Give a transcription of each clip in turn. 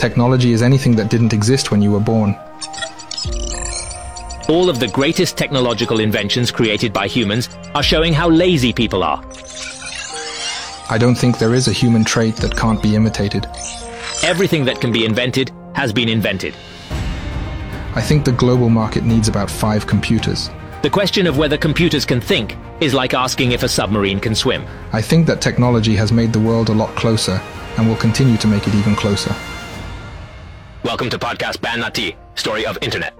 Technology is anything that didn't exist when you were born. All of the greatest technological inventions created by humans are showing how lazy people are. I don't think there is a human trait that can't be imitated. Everything that can be invented has been invented. I think the global market needs about five computers. The question of whether computers can think is like asking if a submarine can swim. I think that technology has made the world a lot closer and will continue to make it even closer. Welcome to podcast Ban Nati, story of internet.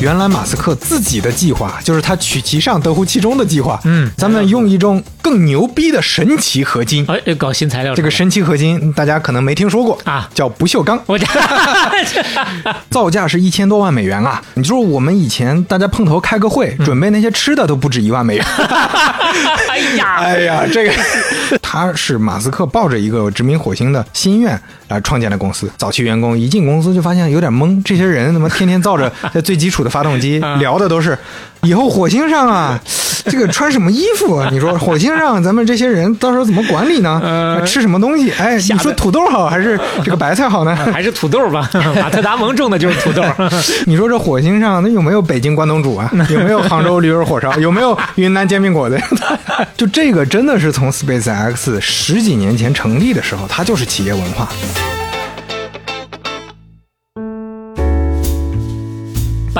原来马斯克自己的计划就是他取其上得乎其中的计划。嗯，咱们用一种更牛逼的神奇合金。哎，搞新材料。这个神奇合金大家可能没听说过啊，叫不锈钢。我 造价是一千多万美元啊！你说我们以前大家碰头开个会，准备那些吃的都不止一万美元。哎呀，哎呀，这个他是马斯克抱着一个殖民火星的心愿来创建的公司。早期员工一进公司就发现有点懵，这些人怎么天天造着最基础的。发动机聊的都是以后火星上啊，这个穿什么衣服？啊？你说火星上咱们这些人到时候怎么管理呢？吃什么东西？哎，你说土豆好还是这个白菜好呢？还是土豆吧。马特达蒙种的就是土豆。你说这火星上那有没有北京关东煮啊？有没有杭州驴肉火烧？有没有云南煎饼果子？就这个真的是从 Space X 十几年前成立的时候，它就是企业文化。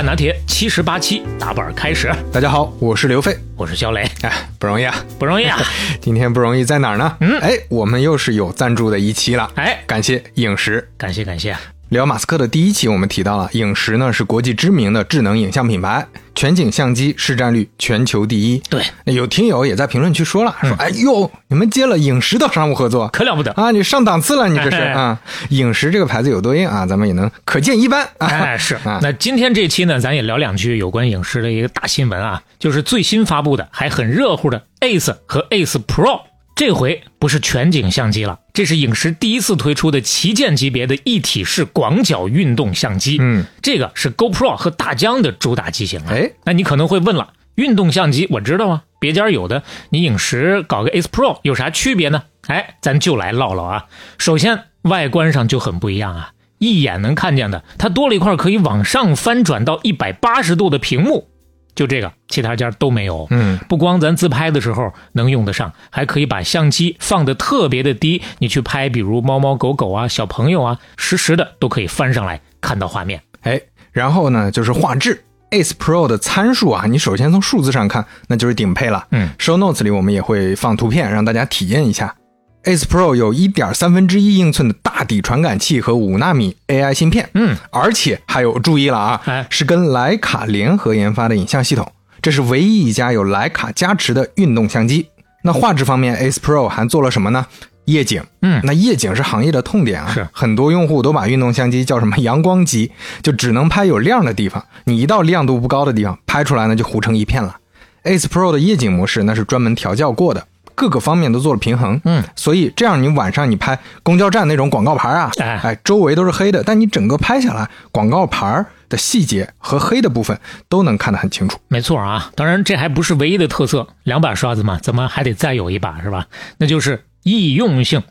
半拿铁七十八期打板开始。大家好，我是刘飞，我是肖雷。哎，不容易啊，不容易啊！今天不容易在哪儿呢？嗯，哎，我们又是有赞助的一期了。哎，感谢影石，感谢感谢。聊马斯克的第一期，我们提到了影石呢是国际知名的智能影像品牌，全景相机市占率全球第一。对，有听友也在评论区说了，说哎呦，你们接了影石的商务合作，可了不得啊！你上档次了，你这是 啊！影石这个牌子有多硬啊？咱们也能可见一斑。哎，是 啊。那今天这期呢，咱也聊两句有关影石的一个大新闻啊，就是最新发布的还很热乎的 Ace 和 Ace Pro。这回不是全景相机了，这是影石第一次推出的旗舰级别的一体式广角运动相机。嗯，这个是 GoPro 和大疆的主打机型了。哎，那你可能会问了，运动相机我知道啊，别家有的，你影石搞个 Ace Pro 有啥区别呢？哎，咱就来唠唠啊。首先，外观上就很不一样啊，一眼能看见的，它多了一块可以往上翻转到一百八十度的屏幕。就这个，其他家都没有。嗯，不光咱自拍的时候能用得上，还可以把相机放的特别的低，你去拍，比如猫猫狗狗啊、小朋友啊，实时的都可以翻上来看到画面。哎，然后呢，就是画质，Ace Pro 的参数啊，你首先从数字上看，那就是顶配了。嗯，Show Notes 里我们也会放图片，让大家体验一下。Ace Pro 有一点三分之一英寸的大底传感器和五纳米 AI 芯片，嗯，而且还有注意了啊，哎，是跟徕卡联合研发的影像系统，这是唯一一家有徕卡加持的运动相机。那画质方面，Ace Pro 还做了什么呢？夜景，嗯，那夜景是行业的痛点啊，是很多用户都把运动相机叫什么 阳光机，就只能拍有亮的地方，你一到亮度不高的地方，拍出来呢就糊成一片了。Ace Pro 的夜景模式那是专门调教过的。各个方面都做了平衡，嗯，所以这样你晚上你拍公交站那种广告牌啊，哎哎，周围都是黑的，但你整个拍下来，广告牌的细节和黑的部分都能看得很清楚。没错啊，当然这还不是唯一的特色，两把刷子嘛，怎么还得再有一把是吧？那就是易用性，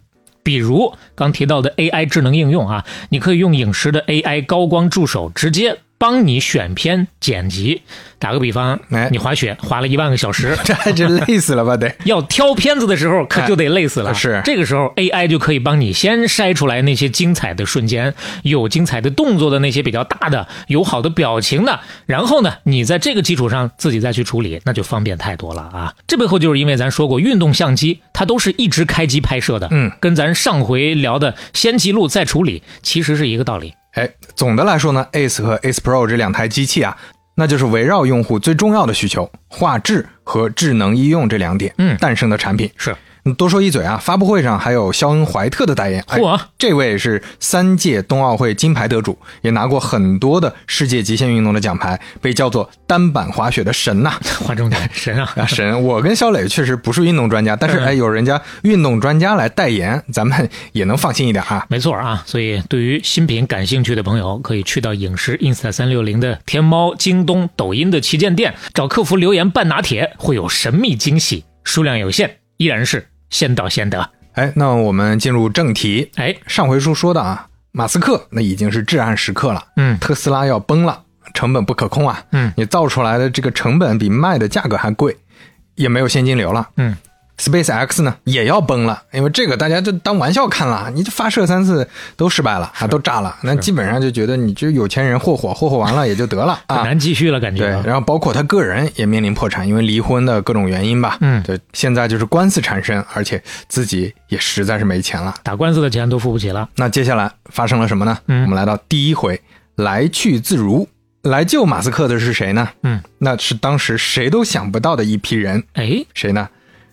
比如刚提到的 AI 智能应用啊，你可以用影视的 AI 高光助手直接。帮你选片剪辑，打个比方，哎，你滑雪滑了一万个小时，这还真累死了吧？得要挑片子的时候，可就得累死了。是这个时候，AI 就可以帮你先筛出来那些精彩的瞬间，有精彩的动作的那些比较大的，有好的表情的，然后呢，你在这个基础上自己再去处理，那就方便太多了啊！这背后就是因为咱说过，运动相机它都是一直开机拍摄的，嗯，跟咱上回聊的先记录再处理其实是一个道理。哎，总的来说呢，Ace 和 Ace Pro 这两台机器啊，那就是围绕用户最重要的需求——画质和智能医用这两点，嗯，诞生的产品。是嗯多说一嘴啊，发布会上还有肖恩·怀特的代言。哎嚯啊这位是三届冬奥会金牌得主，也拿过很多的世界极限运动的奖牌，被叫做单板滑雪的神呐、划重点，神啊！啊，神！我跟肖磊确实不是运动专家，但是嗯哎，有人家运动专家来代言，咱们也能放心一点啊。没错啊，所以对于新品感兴趣的朋友，可以去到影视 ins 三六零的天猫、京东、抖音的旗舰店，找客服留言半拿铁，会有神秘惊喜，数量有限，依然是先到先得。哎，那我们进入正题。哎，上回书说的啊，马斯克那已经是至暗时刻了，嗯特斯拉要崩了，成本不可控啊，嗯你造出来的这个成本比卖的价格还贵，也没有现金流了，嗯。SpaceX 呢也要崩了，因为这个大家就当玩笑看了，你这发射三次都失败了啊，都炸了，那基本上就觉得你就有钱人霍霍，霍霍完了也就得了很啊。难继续了，感觉。对，然后包括他个人也面临破产，因为离婚的各种原因吧。嗯对，现在就是官司缠身，而且自己也实在是没钱了。打官司的钱都付不起了。那接下来发生了什么呢？嗯我们来到第一回，来去自如。来救马斯克的是谁呢？嗯，那是当时谁都想不到的一批人，哎谁呢？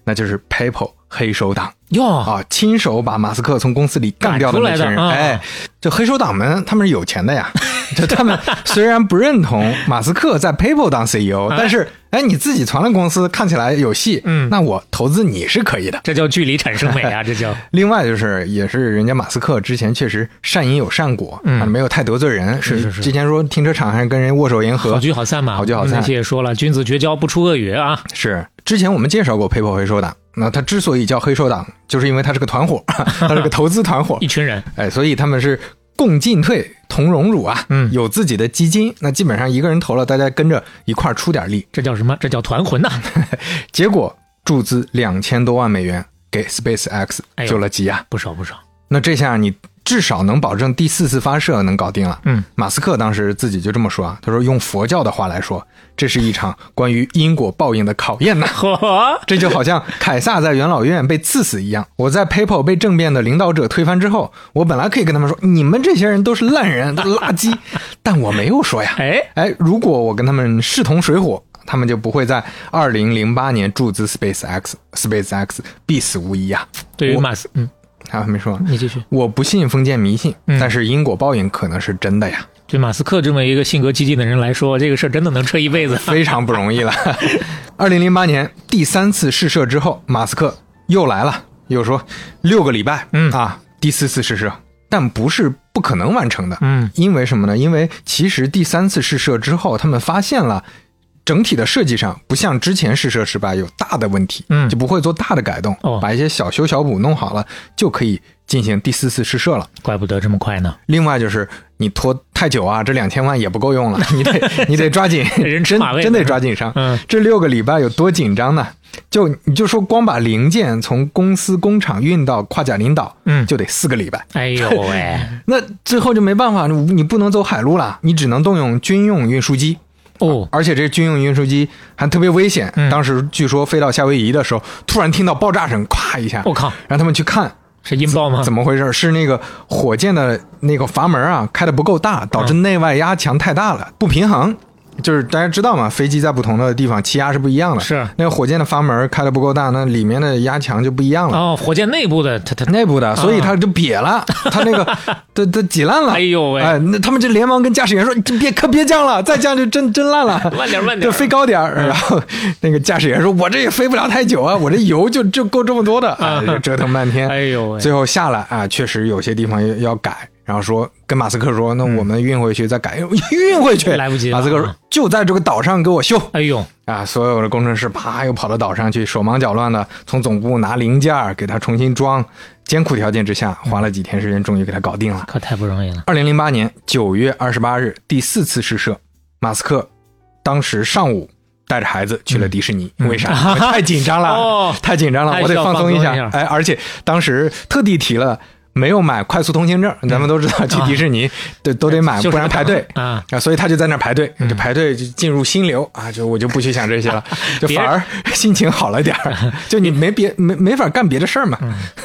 那就是 PayPal 黑手党。哟，啊，亲手把马斯克从公司里干掉的那群人。哎，这黑手党们他们是有钱的呀，就他们虽然不认同马斯克在 PayPal 当 CEO，但是哎，你自己传了公司，看起来有戏，嗯那我投资你是可以的。这叫距离产生美啊！这叫另外就是，也是人家马斯克之前确实善因有善果，嗯啊，没有太得罪人。是是是之前说停车场还跟人握手言和好，聚好散嘛。好聚好散那期也说了，君子绝交不出恶语啊。是之前我们介绍过 PayPal 黑手党。那他之所以叫黑手党，就是因为他是个团伙，他是个投资团伙 一，群人，哎，所以他们是共进退，同荣辱啊。嗯有自己的基金，那基本上一个人投了，大家跟着一块儿出点力。这叫什么？这叫团魂呐！结果注资两千多万美元给 SpaceX 哎救了急啊。不少不少。那这下你至少能保证第四次发射能搞定了。嗯，马斯克当时自己就这么说啊，他说用佛教的话来说，这是一场关于因果报应的考验呐。嚯，这就好像凯撒在元老院被刺死一样。我在 PayPal 被政变的领导者推翻之后，我本来可以跟他们说，你们这些人都是烂人，都是垃圾，但我没有说呀。哎，哎，如果我跟他们势同水火，他们就不会在二零零八年注资 SpaceX，SpaceX 必死无疑啊。对于马斯，嗯，啊，没说完。你继续。我不信封建迷信，嗯但是因果报应可能是真的呀，对马斯克这么一个性格激进的人来说，这个事儿真的能撑一辈子。非常不容易了。二零零八年第三次试射之后，马斯克又来了，又说六个礼拜，嗯啊，第四次试射，但不是不可能完成的，嗯，因为什么呢？因为其实第三次试射之后，他们发现了。整体的设计上不像之前试射失败有大的问题，嗯就不会做大的改动，哦把一些小修小补弄好了，就可以进行第四次试射了。怪不得这么快呢。另外就是你拖太久啊，这两千万也不够用了，你得 你得抓紧，人吃真真得抓紧上。嗯这六个礼拜有多紧张呢？就你就说光把零件从公司工厂运到跨甲领导，嗯就得四个礼拜。哎呦 喂，那最后就没办法，你你不能走海路了，你只能动用军用运输机。哦，而且这军用运输机还特别危险。嗯当时据说飞到夏威夷的时候，突然听到爆炸声，咵一下，我靠，让他们去看。是引爆吗？怎么回事？是那个火箭的那个阀门啊开的不够大，导致内外压强太大了，不平衡。就是大家知道嘛，飞机在不同的地方气压是不一样的。是那个火箭的阀门开的不够大，那里面的压强就不一样了。哦，火箭内部的它它，内部的，所以它就瘪了，它那个 它它挤烂了。哎呦喂哎，那他们就连忙跟驾驶员说：“你别可别降了，再降就真真烂了，慢点慢点就飞高点儿。”然后那个驾驶员说：“我这也飞不了太久啊，我这油就就够这么多的。”啊，就折腾半天。哎呦喂，最后下来啊，确实有些地方要要改，然后说跟马斯克说，那我们运回去再改，运回去来不及马斯克说就在这个岛上给我修哎呦，啊！所有的工程师啪又跑到岛上去，手忙脚乱的从总部拿零件给他重新装，艰苦条件之下花了几天时间，终于给他搞定了。可太不容易了。二零零八年九月二十八日，第四次试射，马斯克当时上午带着孩子去了迪士尼，为啥？太紧张了，太紧张了，我得放松一下。放松一下哎，而且当时特地提了。没有买快速通行证，咱们都知道去迪士尼都都得买，不然排队啊。啊，所以他就在那儿排队，就排队就进入心流啊，就我就不去想这些了，就反而心情好了点儿，就你没别没没法干别的事儿嘛。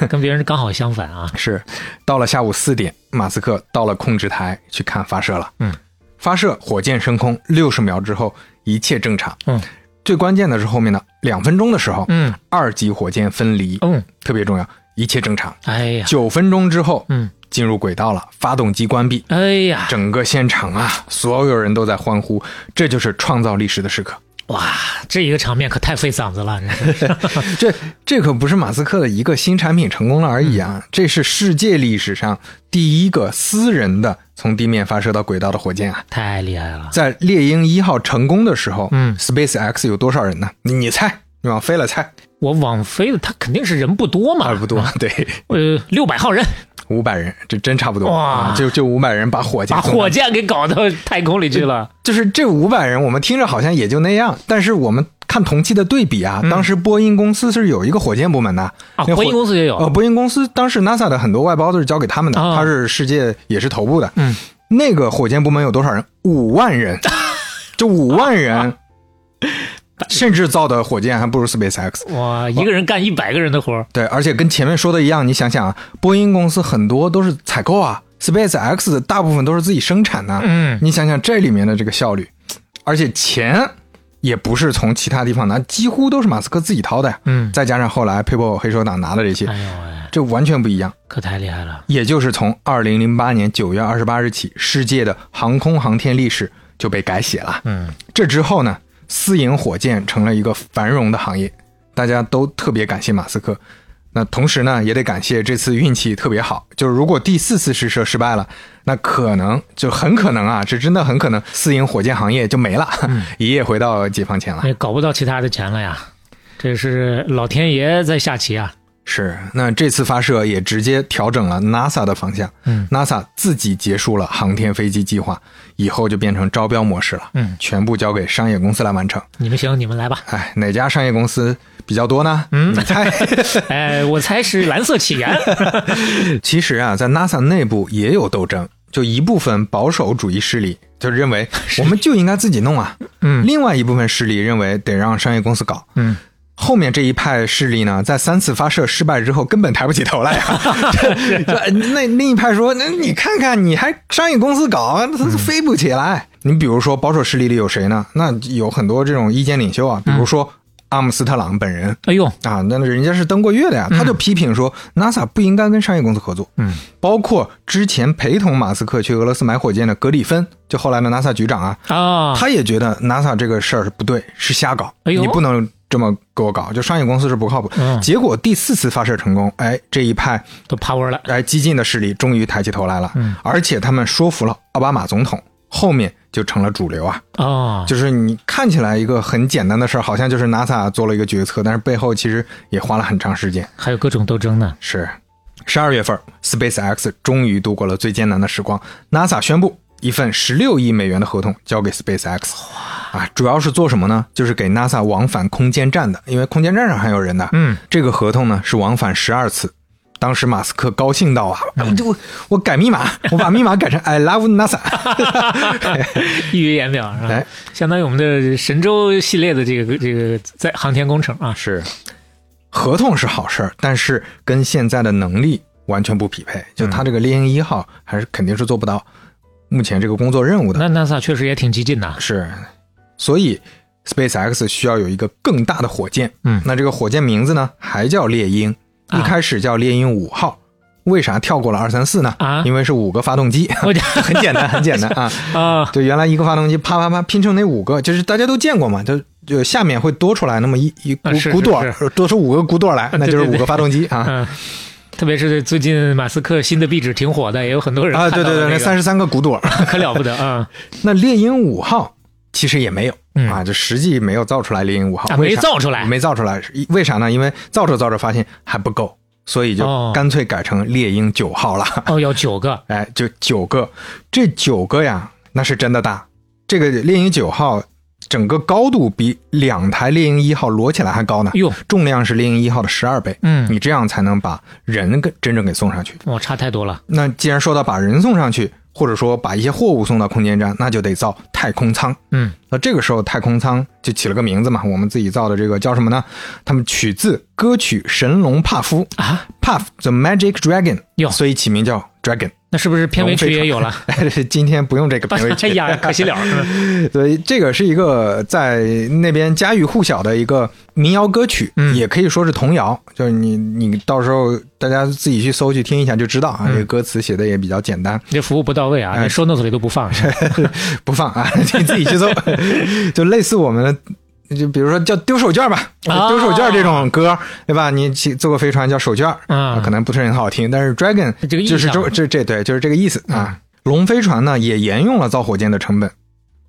跟别人刚好相反啊。是，到了下午四点，马斯克到了控制台去看发射了。嗯，发射，火箭升空，六十秒之后一切正常。嗯，最关键的是后面的两分钟的时候，嗯二级火箭分离，嗯，特别重要，一切正常。哎呀，九分钟之后，嗯，进入轨道了，发动机关闭，哎呀，整个现场啊，所有人都在欢呼，这就是创造历史的时刻。哇，这一个场面可太费嗓子了，这这这可不是马斯克的一个新产品成功了而已嗯啊，这是世界历史上第一个私人的从地面发射到轨道的火箭啊！太厉害了。在猎鹰一号成功的时候，嗯，Space X 有多少人呢？你你猜，你往飞了猜，我往飞了，他肯定是人不多嘛，啊不多，对，呃，六百号人。五百人，这真差不多。哇。啊！就就五百人把火箭把火箭给搞到太空里去了。就是这五百人，我们听着好像也就那样，但是我们看同期的对比啊，当时波音公司是有一个火箭部门的。啊，那波音公司也有。呃，波音公司当时 NASA 的很多外包都是交给他们的，啊。它是世界也是头部的。嗯，那个火箭部门有多少人？五万人，这五万人，甚至造的火箭还不如 SpaceX。哇，一个人干一百个人的活儿对，而且跟前面说的一样，你想想啊，波音公司很多都是采购啊，SpaceX 大部分都是自己生产的。嗯你想想这里面的这个效率，而且钱也不是从其他地方拿，几乎都是马斯克自己掏的呀。嗯，再加上后来 PayPal 黑手党拿的这些，哎呦喂，这完全不一样。可太厉害了。也就是从二零零八年九月二十八日起，世界的航空航天历史就被改写了。嗯，这之后呢，私营火箭成了一个繁荣的行业，大家都特别感谢马斯克。那同时呢，也得感谢这次运气特别好，就是如果第四次试射失败了，那可能就很可能啊，这真的很可能私营火箭行业就没了，一夜回到解放前了。也搞不到其他的钱了呀。这是老天爷在下棋啊。是，那这次发射也直接调整了 NASA 的方向。嗯，NASA 自己结束了航天飞机计划，以后就变成招标模式了。嗯，全部交给商业公司来完成。你们行，你们来吧。哎，哪家商业公司比较多呢？嗯，你猜？哎，我猜是蓝色起源。其实啊，在 NASA 内部也有斗争，就一部分保守主义势力就认为我们就应该自己弄啊，嗯另外一部分势力认为得让商业公司搞。嗯，后面这一派势力呢，在三次发射失败之后，根本抬不起头来 那另一派说：“那你看看，你还商业公司搞，它飞不起来。”你比如说保守势力里有谁呢？那有很多这种意见领袖啊，比如说阿姆斯特朗本人。哎呦，啊，那人家是登过月的呀，他就批评说，NASA 不应该跟商业公司合作。嗯，包括之前陪同马斯克去俄罗斯买火箭的格里芬，就后来的 NASA 局长啊，啊，他也觉得 NASA 这个事儿是不对，是瞎搞，哎呦。你不能这么给我搞，就商业公司是不靠谱。嗯结果第四次发射成功，哎，这一派都趴窝了。哎激进的势力终于抬起头来了，嗯而且他们说服了奥巴马总统，后面就成了主流啊。哦，就是你看起来一个很简单的事儿，好像就是 NASA 做了一个决策，但是背后其实也花了很长时间。还有各种斗争呢。是，十二月份，SpaceX 终于度过了最艰难的时光，NASA 宣布一份十六亿美元的合同交给 SpaceX。啊，主要是做什么呢？就是给 NASA 往返空间站的，因为空间站上还有人呢。嗯，这个合同呢是往返十二次。当时马斯克高兴到啊，我就我改密码，我把密码改成 I love NASA。溢于言表是吧哎？相当于我们的神舟系列的这个这个在航天工程啊。是，合同是好事儿，但是跟现在的能力完全不匹配。就他这个猎鹰一号还是肯定是做不到目前这个工作任务的。那 NASA 确实也挺激进的。是，所以 SpaceX 需要有一个更大的火箭。嗯那这个火箭名字呢，还叫猎鹰，啊一开始叫猎鹰五号。为啥跳过了二三四呢？啊因为是五个发动机，很简单，很简单啊。啊，就原来一个发动机啪啪啪拼成那五个，就是大家都见过嘛，就就下面会多出来那么一一股骨朵儿，多出五个骨朵儿来，那就是五个发动机啊。嗯，特别是最近马斯克新的壁纸挺火的，也有很多人啊，对对对，那那三十三个骨朵儿。可了不得啊！那猎鹰五号其实也没有、嗯啊，就实际没有造出来猎鹰五号，啊没造出来没造出来，为啥呢？因为造着造着发现还不够，所以就哦干脆改成猎鹰九号了。哦，要九个，哎，就九个，这九个呀，那是真的大。这个猎鹰九号整个高度比两台猎鹰一号摞起来还高呢，哟，重量是猎鹰一号的十二倍。嗯你这样才能把人给真正给送上去。哇，差太多了。那既然说到把人送上去，或者说把一些货物送到空间站，那就得造太空舱。嗯，那这个时候太空舱就起了个名字嘛，我们自己造的这个叫什么呢？他们取自歌曲《神龙帕夫》啊，，Puff the Magic Dragon，哟所以起名叫 Dragon。那是不是片尾曲也有了？今天不用这个 片尾曲，哎呀，可惜了。所以这个是一个在那边家喻户晓的一个民谣歌曲，嗯也可以说是童谣。就是你你到时候大家自己去搜去听一下就知道啊，嗯这个歌词写的也比较简单，你这服务不到位啊，哎连说 notes 里都不放。不放啊，你自己去搜，就类似我们的。就比如说叫丢手绢吧，啊丢手绢这种歌，对吧？你去坐个飞船叫手绢，啊可能不是很好听，但是 Dragon 就是这这这对，就是这个意思啊。龙飞船呢也沿用了造火箭的成本，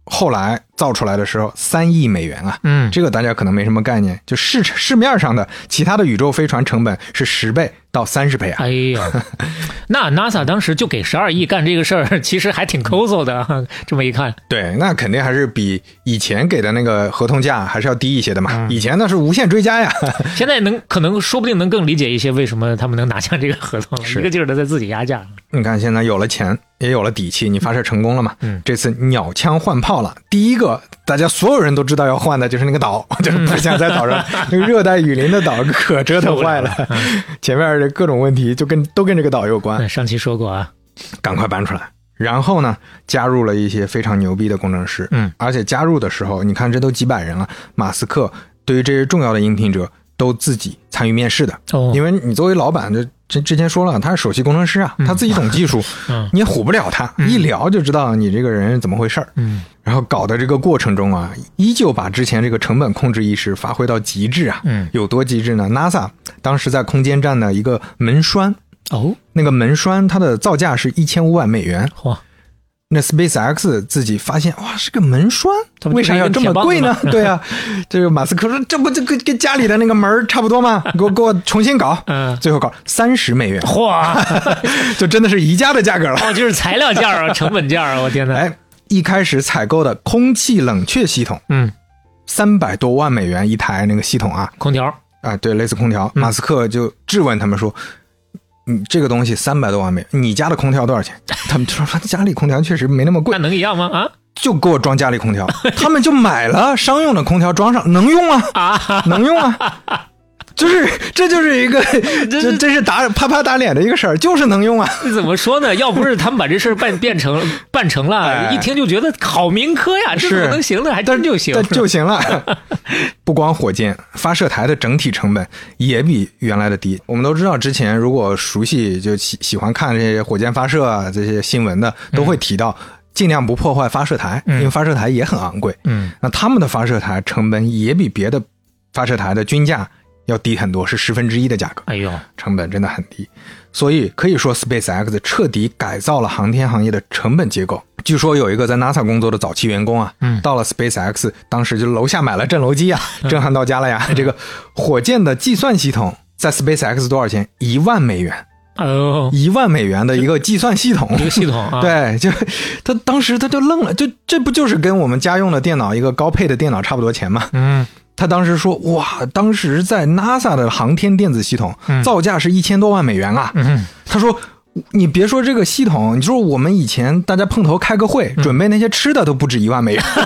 后来造出来的时候三亿美元啊，嗯，这个大家可能没什么概念，就市市面上的其他的宇宙飞船成本是十倍到三十倍啊。哎呀，那 NASA 当时就给十二亿干这个事儿，其实还挺抠搜的啊。这么一看，对，那肯定还是比以前给的那个合同价还是要低一些的嘛。嗯以前那是无限追加呀。现在能可能说不定能更理解一些为什么他们能拿下这个合同了，一个劲儿的在自己压价。你看现在有了钱，也有了底气，你发射成功了嘛？嗯这次鸟枪换炮了，第一个大家所有人都知道要换的就是那个岛，就是不想在岛上那个热带雨林的岛可折腾坏了，前面的各种问题就跟都跟这个岛有关。嗯，上期说过啊，赶快搬出来。然后呢，加入了一些非常牛逼的工程师，嗯，而且加入的时候，你看这都几百人了，马斯克对于这些重要的应聘者都自己参与面试的，哦。因为你作为老板，就之之前说了，他是首席工程师啊，他自己懂技术，嗯你也唬不了他，一聊就知道你这个人怎么回事儿。嗯然后搞的这个过程中啊，依旧把之前这个成本控制意识发挥到极致啊，嗯，有多极致呢？NASA 当时在空间站的一个门栓，哦，那个门栓它的造价是一千五百美元。嚯，那 SpaceX 自己发现，哇，是个门栓为啥要这么贵呢？对啊，这个马斯克说，这不就跟跟家里的那个门儿差不多吗？给我给我重新搞，嗯最后搞三十美元，嚯，就真的是宜家的价格了。哦，就是材料价啊，成本价啊，我天哪！哎，一开始采购的空气冷却系统，嗯，三百多万美元一台那个系统啊，空调，啊，对，类似空调，嗯马斯克就质问他们说。你这个东西三百多万美，你家的空调多少钱？他们就说家里空调确实没那么贵那，能一样吗？啊就给我装家里空调，他们就买了商用的空调装上，能用啊，啊！能用啊，就是这就是一个 这这是打啪啪打脸的一个事儿，就是能用啊。这怎么说呢？要不是他们把这事儿办变成办成了，哎一听就觉得好民科呀，这怎么是能行呢？还真就行但。就行了。不光火箭发射台的整体成本也比原来的低。我们都知道，之前如果熟悉就喜喜欢看这些火箭发射啊这些新闻的，都会提到尽量不破坏发射台，因为发射台也很昂贵。嗯，那他们的发射台成本也比别的发射台的均价要低很多，是十分之一的价格。哎呦，成本真的很低，所以可以说 SpaceX 彻底改造了航天行业的成本结构。据说有一个在 NASA 工作的早期员工啊，嗯到了 SpaceX，当时就楼下买了震楼机啊，震撼到家了呀。这个火箭的计算系统在 SpaceX 多少钱？一万美元，哦，一万美元的一个计算系统，一个系统啊，，对，就他当时他就愣了，就这不就是跟我们家用的电脑一个高配的电脑差不多钱吗？嗯，他当时说，哇，当时在 NASA 的航天电子系统造价是一千多万美元啊。嗯他说。你别说这个系统，你说我们以前大家碰头开个会，准备那些吃的都不止一万美元。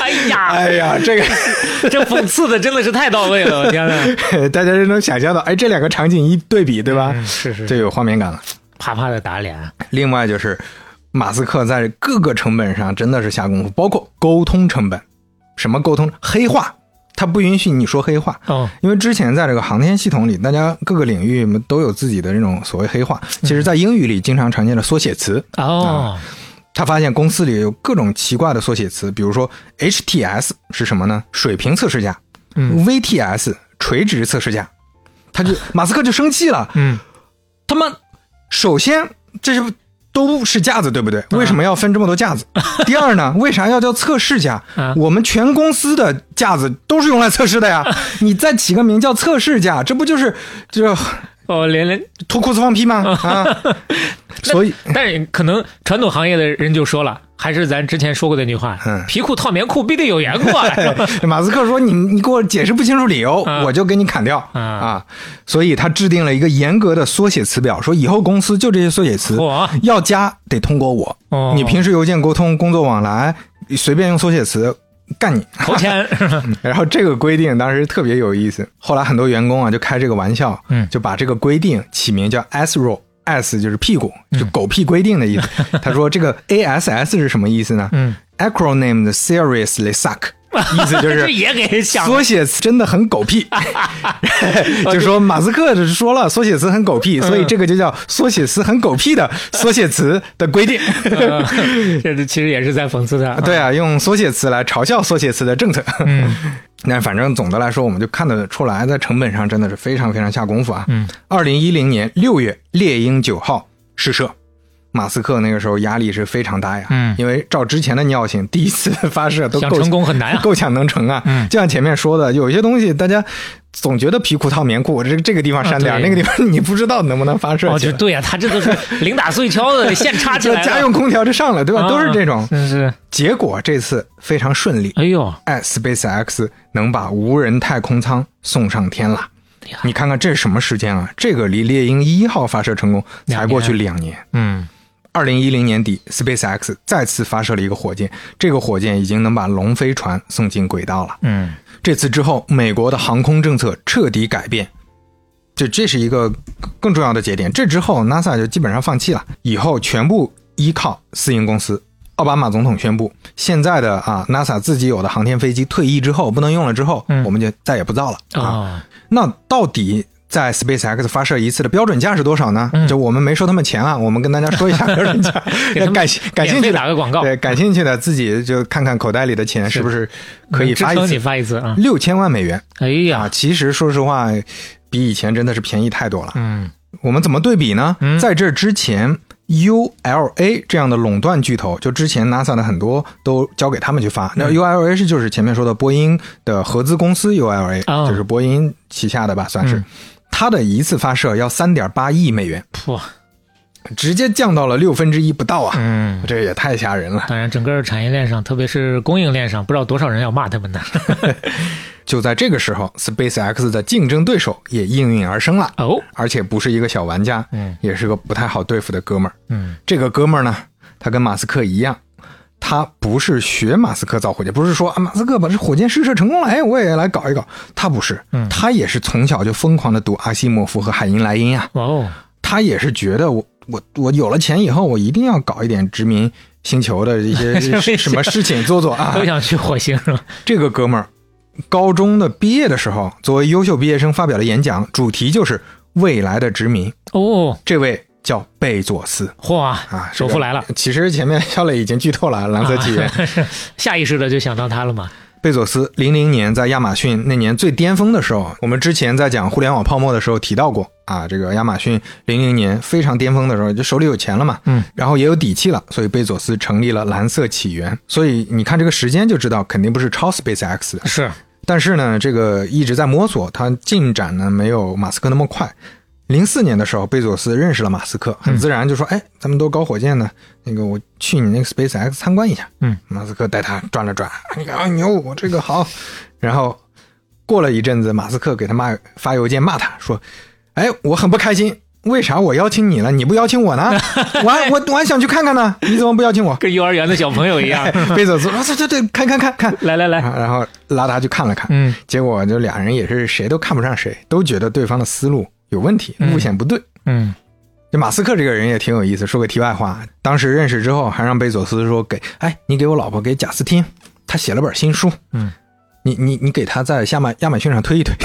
哎呀，哎呀，这个 这讽刺的真的是太到位了，我天哪！大家就能想象到，哎，这两个场景一对比，对吧？嗯是是，这有画面感了。啪啪的打脸，另外就是，马斯克在各个成本上真的是下功夫，包括沟通成本。什么沟通？黑话，他不允许你说黑话。哦，因为之前在这个航天系统里，大家各个领域都有自己的这种所谓黑话。其实，在英语里经常常见的缩写词，哦，他发现公司里有各种奇怪的缩写词，比如说 HTS 是什么呢？水平测试架。嗯 VTS 垂直测试架。他就马斯克就生气了，嗯，他们首先这是都是架子，对不对？为什么要分这么多架子？第二呢，为啥要叫测试架啊？我们全公司的架子都是用来测试的呀，你再起个名叫测试架，这不就是就哦，连连，脱裤子放屁吗？啊，所以但是可能传统行业的人就说了，还是咱之前说过的那句话，嗯皮裤套棉裤必定有缘故啊，马斯克说你你给我解释不清楚理由，啊我就给你砍掉。啊啊！所以他制定了一个严格的缩写词表，说以后公司就这些缩写词嚯，要加得通过我。哦。你平时邮件沟通、工作往来，随便用缩写词干你。头签，然后这个规定当时特别有意思，后来很多员工啊就开这个玩笑，嗯。就把这个规定起名叫 S rule S 就是屁股，就狗屁规定的意思。他说这个 ASS 是什么意思呢？嗯，acronym seriously suck，意思就是 也给想缩写词真的很狗屁，就说马斯克说了缩写词很狗屁，所以这个就叫缩写词很狗屁的 缩写词的规定。这其实也是在讽刺他。对啊，用缩写词来嘲笑缩写词的政策。嗯，那反正总的来说，我们就看得出来，在成本上真的是非常非常下功夫啊。嗯，二零一零年六月，猎鹰九号试射。马斯克那个时候压力是非常大呀，嗯。因为照之前的尿性，第一次发射都够想成功很难啊。够呛能成啊。嗯。就像前面说的，有一些东西大家总觉得皮裤套棉裤，这这个地方删掉，啊那个地方你不知道能不能发射哦，就对呀、他这都是零打碎敲的，现插起来家用空调就上了，对吧？啊都是这种。是是，结果这次非常顺利，哎呦，哎，SpaceX 能把无人太空舱送上天了。你看看这是什么时间啊？这个离猎鹰一号发射成功才过去两年。嗯二零一零年底，SpaceX 再次发射了一个火箭，这个火箭已经能把龙飞船送进轨道了。嗯，这次之后，美国的航空政策彻底改变，这这是一个更重要的节点。这之后，NASA 就基本上放弃了，以后全部依靠私营公司。奥巴马总统宣布，现在的啊 NASA 自己有的航天飞机退役之后不能用了之后，嗯我们就再也不造了啊。哦，那到底在 SpaceX 发射一次的标准价是多少呢？嗯就我们没收他们钱啊，我们跟大家说一下 标准价 感兴感兴趣的打个广告对，感兴趣的自己就看看口袋里的钱是不是可以发一次。发一次啊？六千万美元哎啊，呀，其实说实话，比以前真的是便宜太多了。嗯我们怎么对比呢？嗯在这之前，ULA 这样的垄断巨头，就之前 NASA 的很多都交给他们去发。那 ULA 是就是前面说的波音的合资公司 ULA，、哦就是波音旗下的吧，算是。嗯它的一次发射要三点八亿美元，噗，直接降到了六分之一不到啊！嗯。这也太吓人了。当然，整个产业链上，特别是供应链上，不知道多少人要骂他们呢。就在这个时候，SpaceX 的竞争对手也应运而生了，哦，而且不是一个小玩家，嗯也是个不太好对付的哥们儿。嗯这个哥们儿呢，他跟马斯克一样，他不是学马斯克造火箭，不是说啊马斯克把这火箭试射成功了，哎，我也来搞一搞。他不是，嗯他也是从小就疯狂的读阿西莫夫和海因莱因呀、哦，他也是觉得我我我有了钱以后，我一定要搞一点殖民星球的一些 什么事情做做啊。都想去火星是吧？这个哥们儿，高中的毕业的时候，作为优秀毕业生发表了演讲，主题就是未来的殖民。哦，这位叫贝佐斯嚯，啊，首富来了，其实前面肖磊已经剧透了《蓝色起源 》下意识的就想到他了嘛。贝佐斯零零年在亚马逊那年最巅峰的时候，我们之前在讲互联网泡沫的时候提到过啊，这个亚马逊零零年非常巅峰的时候，就手里有钱了嘛，嗯，然后也有底气了，所以贝佐斯成立了蓝色起源。所以你看这个时间就知道，肯定不是超 SpaceX 的。是，但是呢，这个一直在摸索，它进展呢没有马斯克那么快。零四年的时候，贝佐斯认识了马斯克，很自然就说：“哎，咱们都搞火箭呢，那个我去你那个 SpaceX 参观一下。”嗯，马斯克带他转了转，你看啊牛，我这个好。然后过了一阵子，马斯克给他骂发邮件骂他说：“哎，我很不开心，为啥我邀请你了，你不邀请我呢？我还我我还想去看看呢，你怎么不邀请我跟幼儿园的小朋友一样。”贝佐斯说：“对对对，看看看看。”来来来，然后拉他去看了看，嗯，结果就俩人也是谁都看不上谁，都觉得对方的思路有问题，嗯路线不对。嗯，这马斯克这个人也挺有意思。说个题外话，当时认识之后，还让贝佐斯说给，哎，你给我老婆给贾斯汀，他写了本新书，嗯，你你你给他在亚马亚马逊上推一推。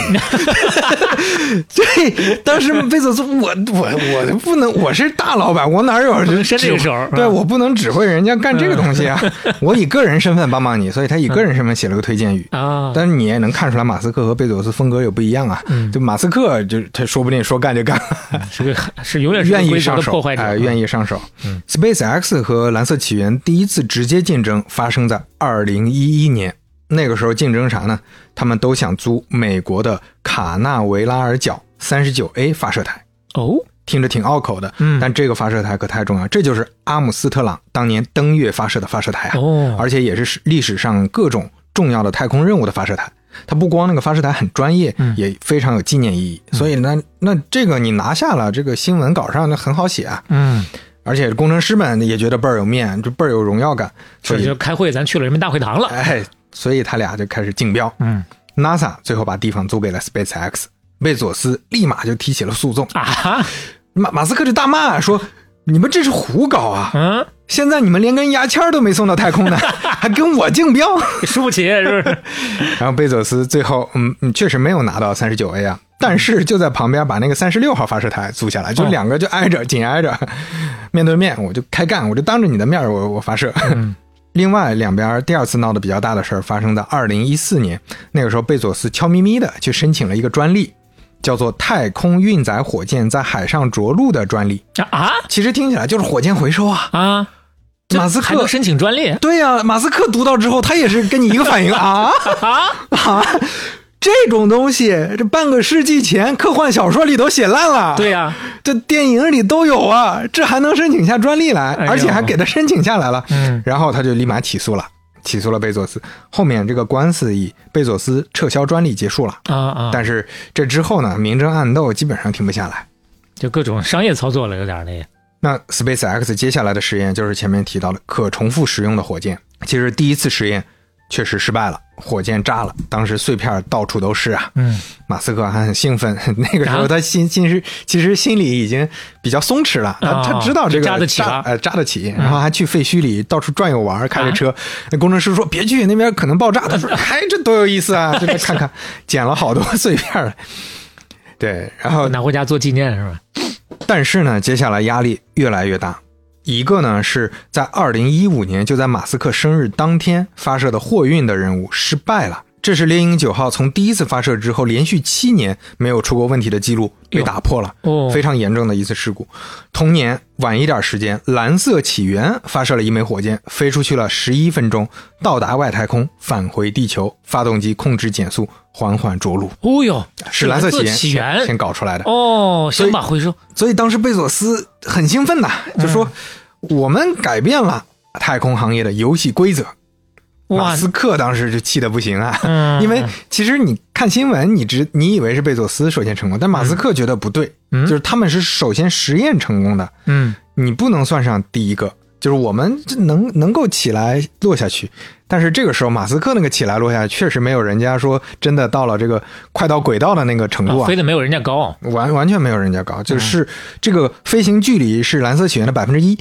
对，当时贝佐斯，我我我不能，我是大老板，我哪有这个手对，嗯我不能指挥人家干这个东西啊！我以个人身份帮帮你，所以他以个人身份写了个推荐语。啊，但是你也能看出来，马斯克和贝佐斯风格有不一样啊。嗯就马斯克就他说不定说干就干，是个是永远是愿意上手，的破坏者，哎，愿意上手。嗯 SpaceX 和蓝色起源第一次直接竞争发生在二零一一年，那个时候竞争啥呢？他们都想租美国的卡纳维拉尔角三十九 A 发射台。哦，听着挺拗口的，嗯但这个发射台可太重要，这就是阿姆斯特朗当年登月发射的发射台啊，哦而且也是历史上各种重要的太空任务的发射台。它不光那个发射台很专业，嗯也非常有纪念意义。所以呢，那这个你拿下了，这个新闻稿上那很好写啊。嗯，而且工程师们也觉得倍儿有面，就倍儿有荣耀感。所以就，开会，咱去了人民大会堂了。哎，所以他俩就开始竞标。嗯 NASA 最后把地方租给了 SpaceX，贝佐斯立马就提起了诉讼。啊，马马斯克就大骂说：“你们这是胡搞啊！嗯，现在你们连根牙签都没送到太空呢，还跟我竞标。”输不起是不是？然后贝佐斯最后，嗯，嗯确实没有拿到三十九 A 啊，但是就在旁边把那个三十六号发射台租下来，就哦两个就挨着，紧挨着，面对面，我就开干，我就当着你的面我我发射。另外两边第二次闹得比较大的事儿发生在二零一四年，那个时候贝佐斯悄咪咪的去申请了一个专利，叫做太空运载火箭在海上着陆的专利。啊其实听起来就是火箭回收啊。啊！马斯克还能申请专利对呀、马斯克读到之后，他也是跟你一个反应啊啊？啊！这种东西，这半个世纪前科幻小说里都写烂了，对呀、这电影里都有啊，这还能申请下专利来，哎而且还给他申请下来了。嗯然后他就立马起诉了，起诉了贝佐斯。后面这个官司以贝佐斯撤销专利结束了。啊啊！但是这之后呢，明争暗斗基本上停不下来。就各种商业操作了，有点那个。那 SpaceX 接下来的实验就是前面提到的可重复使用的火箭。其实第一次实验确实失败了，火箭炸了，当时碎片到处都是啊。嗯，马斯克还很兴奋，那个时候啊他心心是其实心里已经比较松弛了，他知道这个就扎得起呃扎得起，然后还去废墟里到处转悠玩，开着车。那工程师说别去那边可能爆炸，他说嗨这多有意思啊，这个看看捡了好多碎片儿。对，然后拿回家做纪念是吧？但是呢，接下来压力越来越大。一个呢是在二零一五年，就在马斯克生日当天发射的货运的任务失败了。这是猎鹰九号从第一次发射之后连续七年没有出过问题的记录被打破了，哦非常严重的一次事故。同年晚一点时间，蓝色起源发射了一枚火箭，飞出去了十一分钟，到达外太空，返回地球，发动机控制减速，缓缓着陆。哦哟，是蓝色起源起源先先搞出来的。哦，所以想把回收所以当时贝佐斯很兴奋呐，就说：“我们改变了太空行业的游戏规则。”马，斯克当时就气得不行啊，嗯。因为其实你看新闻，你只你以为是贝佐斯首先成功，但马斯克觉得不对，嗯。就是他们是首先实验成功的，嗯。你不能算上第一个。就是我们这能能够起来落下去，但是这个时候马斯克那个起来落下，确实没有人家说真的到了这个快到轨道的那个程度啊，啊飞得没有人家高。完完全没有人家高，就是这个飞行距离是蓝色起源的百分之一，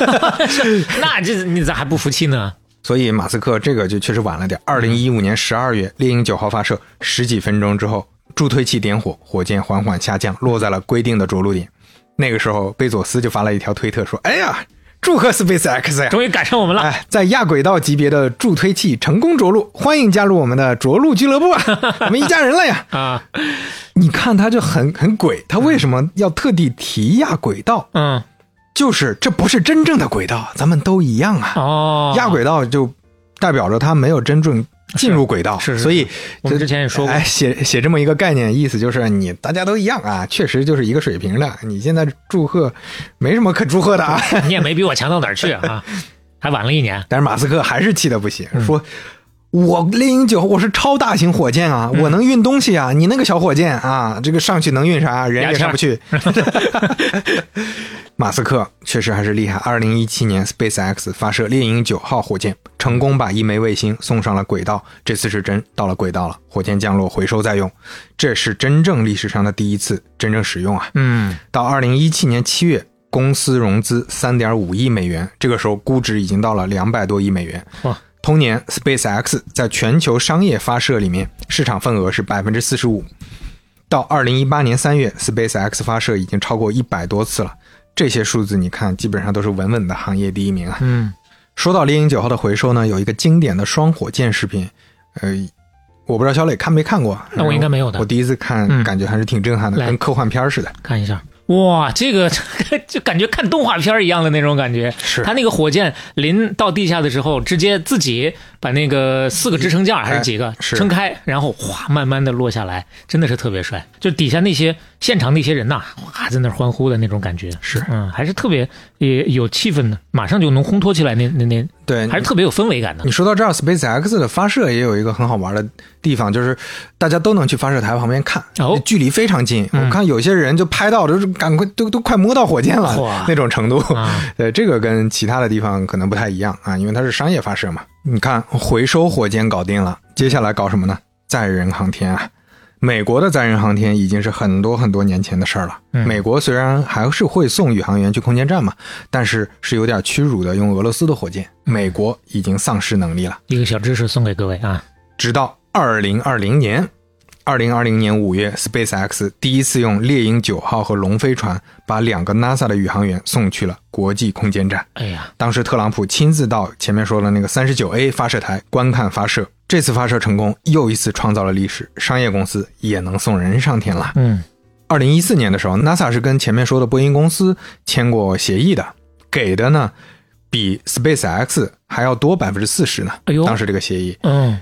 那这你咋还不服气呢？所以马斯克这个就确实晚了点。二零一五年十二月，猎鹰九号发射十几分钟之后，助推器点火，火箭缓缓下降，落在了规定的着陆点。那个时候，贝佐斯就发了一条推特说：“哎呀，祝贺 SpaceX 呀！终于赶上我们了。哎，在亚轨道级别的助推器成功着陆，欢迎加入我们的着陆俱乐部啊！我们一家人了呀！啊，你看他就很很鬼，他为什么要特地提亚轨道？嗯，就是这不是真正的轨道，咱们都一样啊。哦，压轨道就代表着它没有真正进入轨道，是是是所以我们之前也说过哎，写写这么一个概念，意思就是你大家都一样啊，确实就是一个水平的。你现在祝贺，没什么可祝贺的啊。你也没比我强到哪儿去啊，还晚了一年。但是马斯克还是气得不行，嗯说。我猎鹰九，我是超大型火箭啊，嗯我能运东西啊，你那个小火箭啊，这个上去能运啥？人也上不去。马斯克确实还是厉害。二零一七年，SpaceX 发射猎鹰九号火箭，成功把一枚卫星送上了轨道。这次是真到了轨道了，火箭降落回收再用，这是真正历史上的第一次真正使用啊。嗯，到二零一七年七月，公司融资三点五亿美元，这个时候估值已经到了两百多亿美元。哇！同年，SpaceX 在全球商业发射里面市场份额是百分之四十五。到二零一八年三月，SpaceX 发射已经超过一百多次了。这些数字你看，基本上都是稳稳的行业第一名啊。嗯，说到猎鹰九号的回收呢，有一个经典的双火箭视频，呃，我不知道小磊看没看过？那我应该没有的我第一次看，嗯感觉还是挺震撼的，来跟科幻片似的。看一下。哇，这个 就感觉看动画片一样的那种感觉。是他那个火箭临到地下的时候，直接自己把那个四个支撑架还是几个撑开，然后哗慢慢的落下来，真的是特别帅。就底下那些现场那些人呐，哇在那欢呼的那种感觉，是嗯，还是特别也有气氛的，马上就能烘托起来那那那，对，还是特别有氛围感的你。说到这儿，SpaceX 的发射也有一个很好玩的地方，就是大家都能去发射台旁边看，哦距离非常近。嗯我看有些人就拍到，就是赶快都都快摸到火箭了哇 那种程度。啊对，这个跟其他的地方可能不太一样啊，因为它是商业发射嘛。你看，回收火箭搞定了，接下来搞什么呢？载人航天啊！美国的载人航天已经是很多很多年前的事儿了。嗯美国虽然还是会送宇航员去空间站嘛，但是是有点屈辱的用俄罗斯的火箭。美国已经丧失能力了。一个小知识送给各位啊，直到二零二零年，二零二零年五月，SpaceX 第一次用猎鹰九号和龙飞船把两个 NASA 的宇航员送去了国际空间站。哎呀，当时特朗普亲自到前面说的那个三十九 A 发射台观看发射，这次发射成功，又一次创造了历史，商业公司也能送人上天了。嗯二零一四年的时候，NASA 是跟前面说的波音公司签过协议的，给的呢比 SpaceX 还要多百分之四十呢。哎呦当时这个协议，嗯，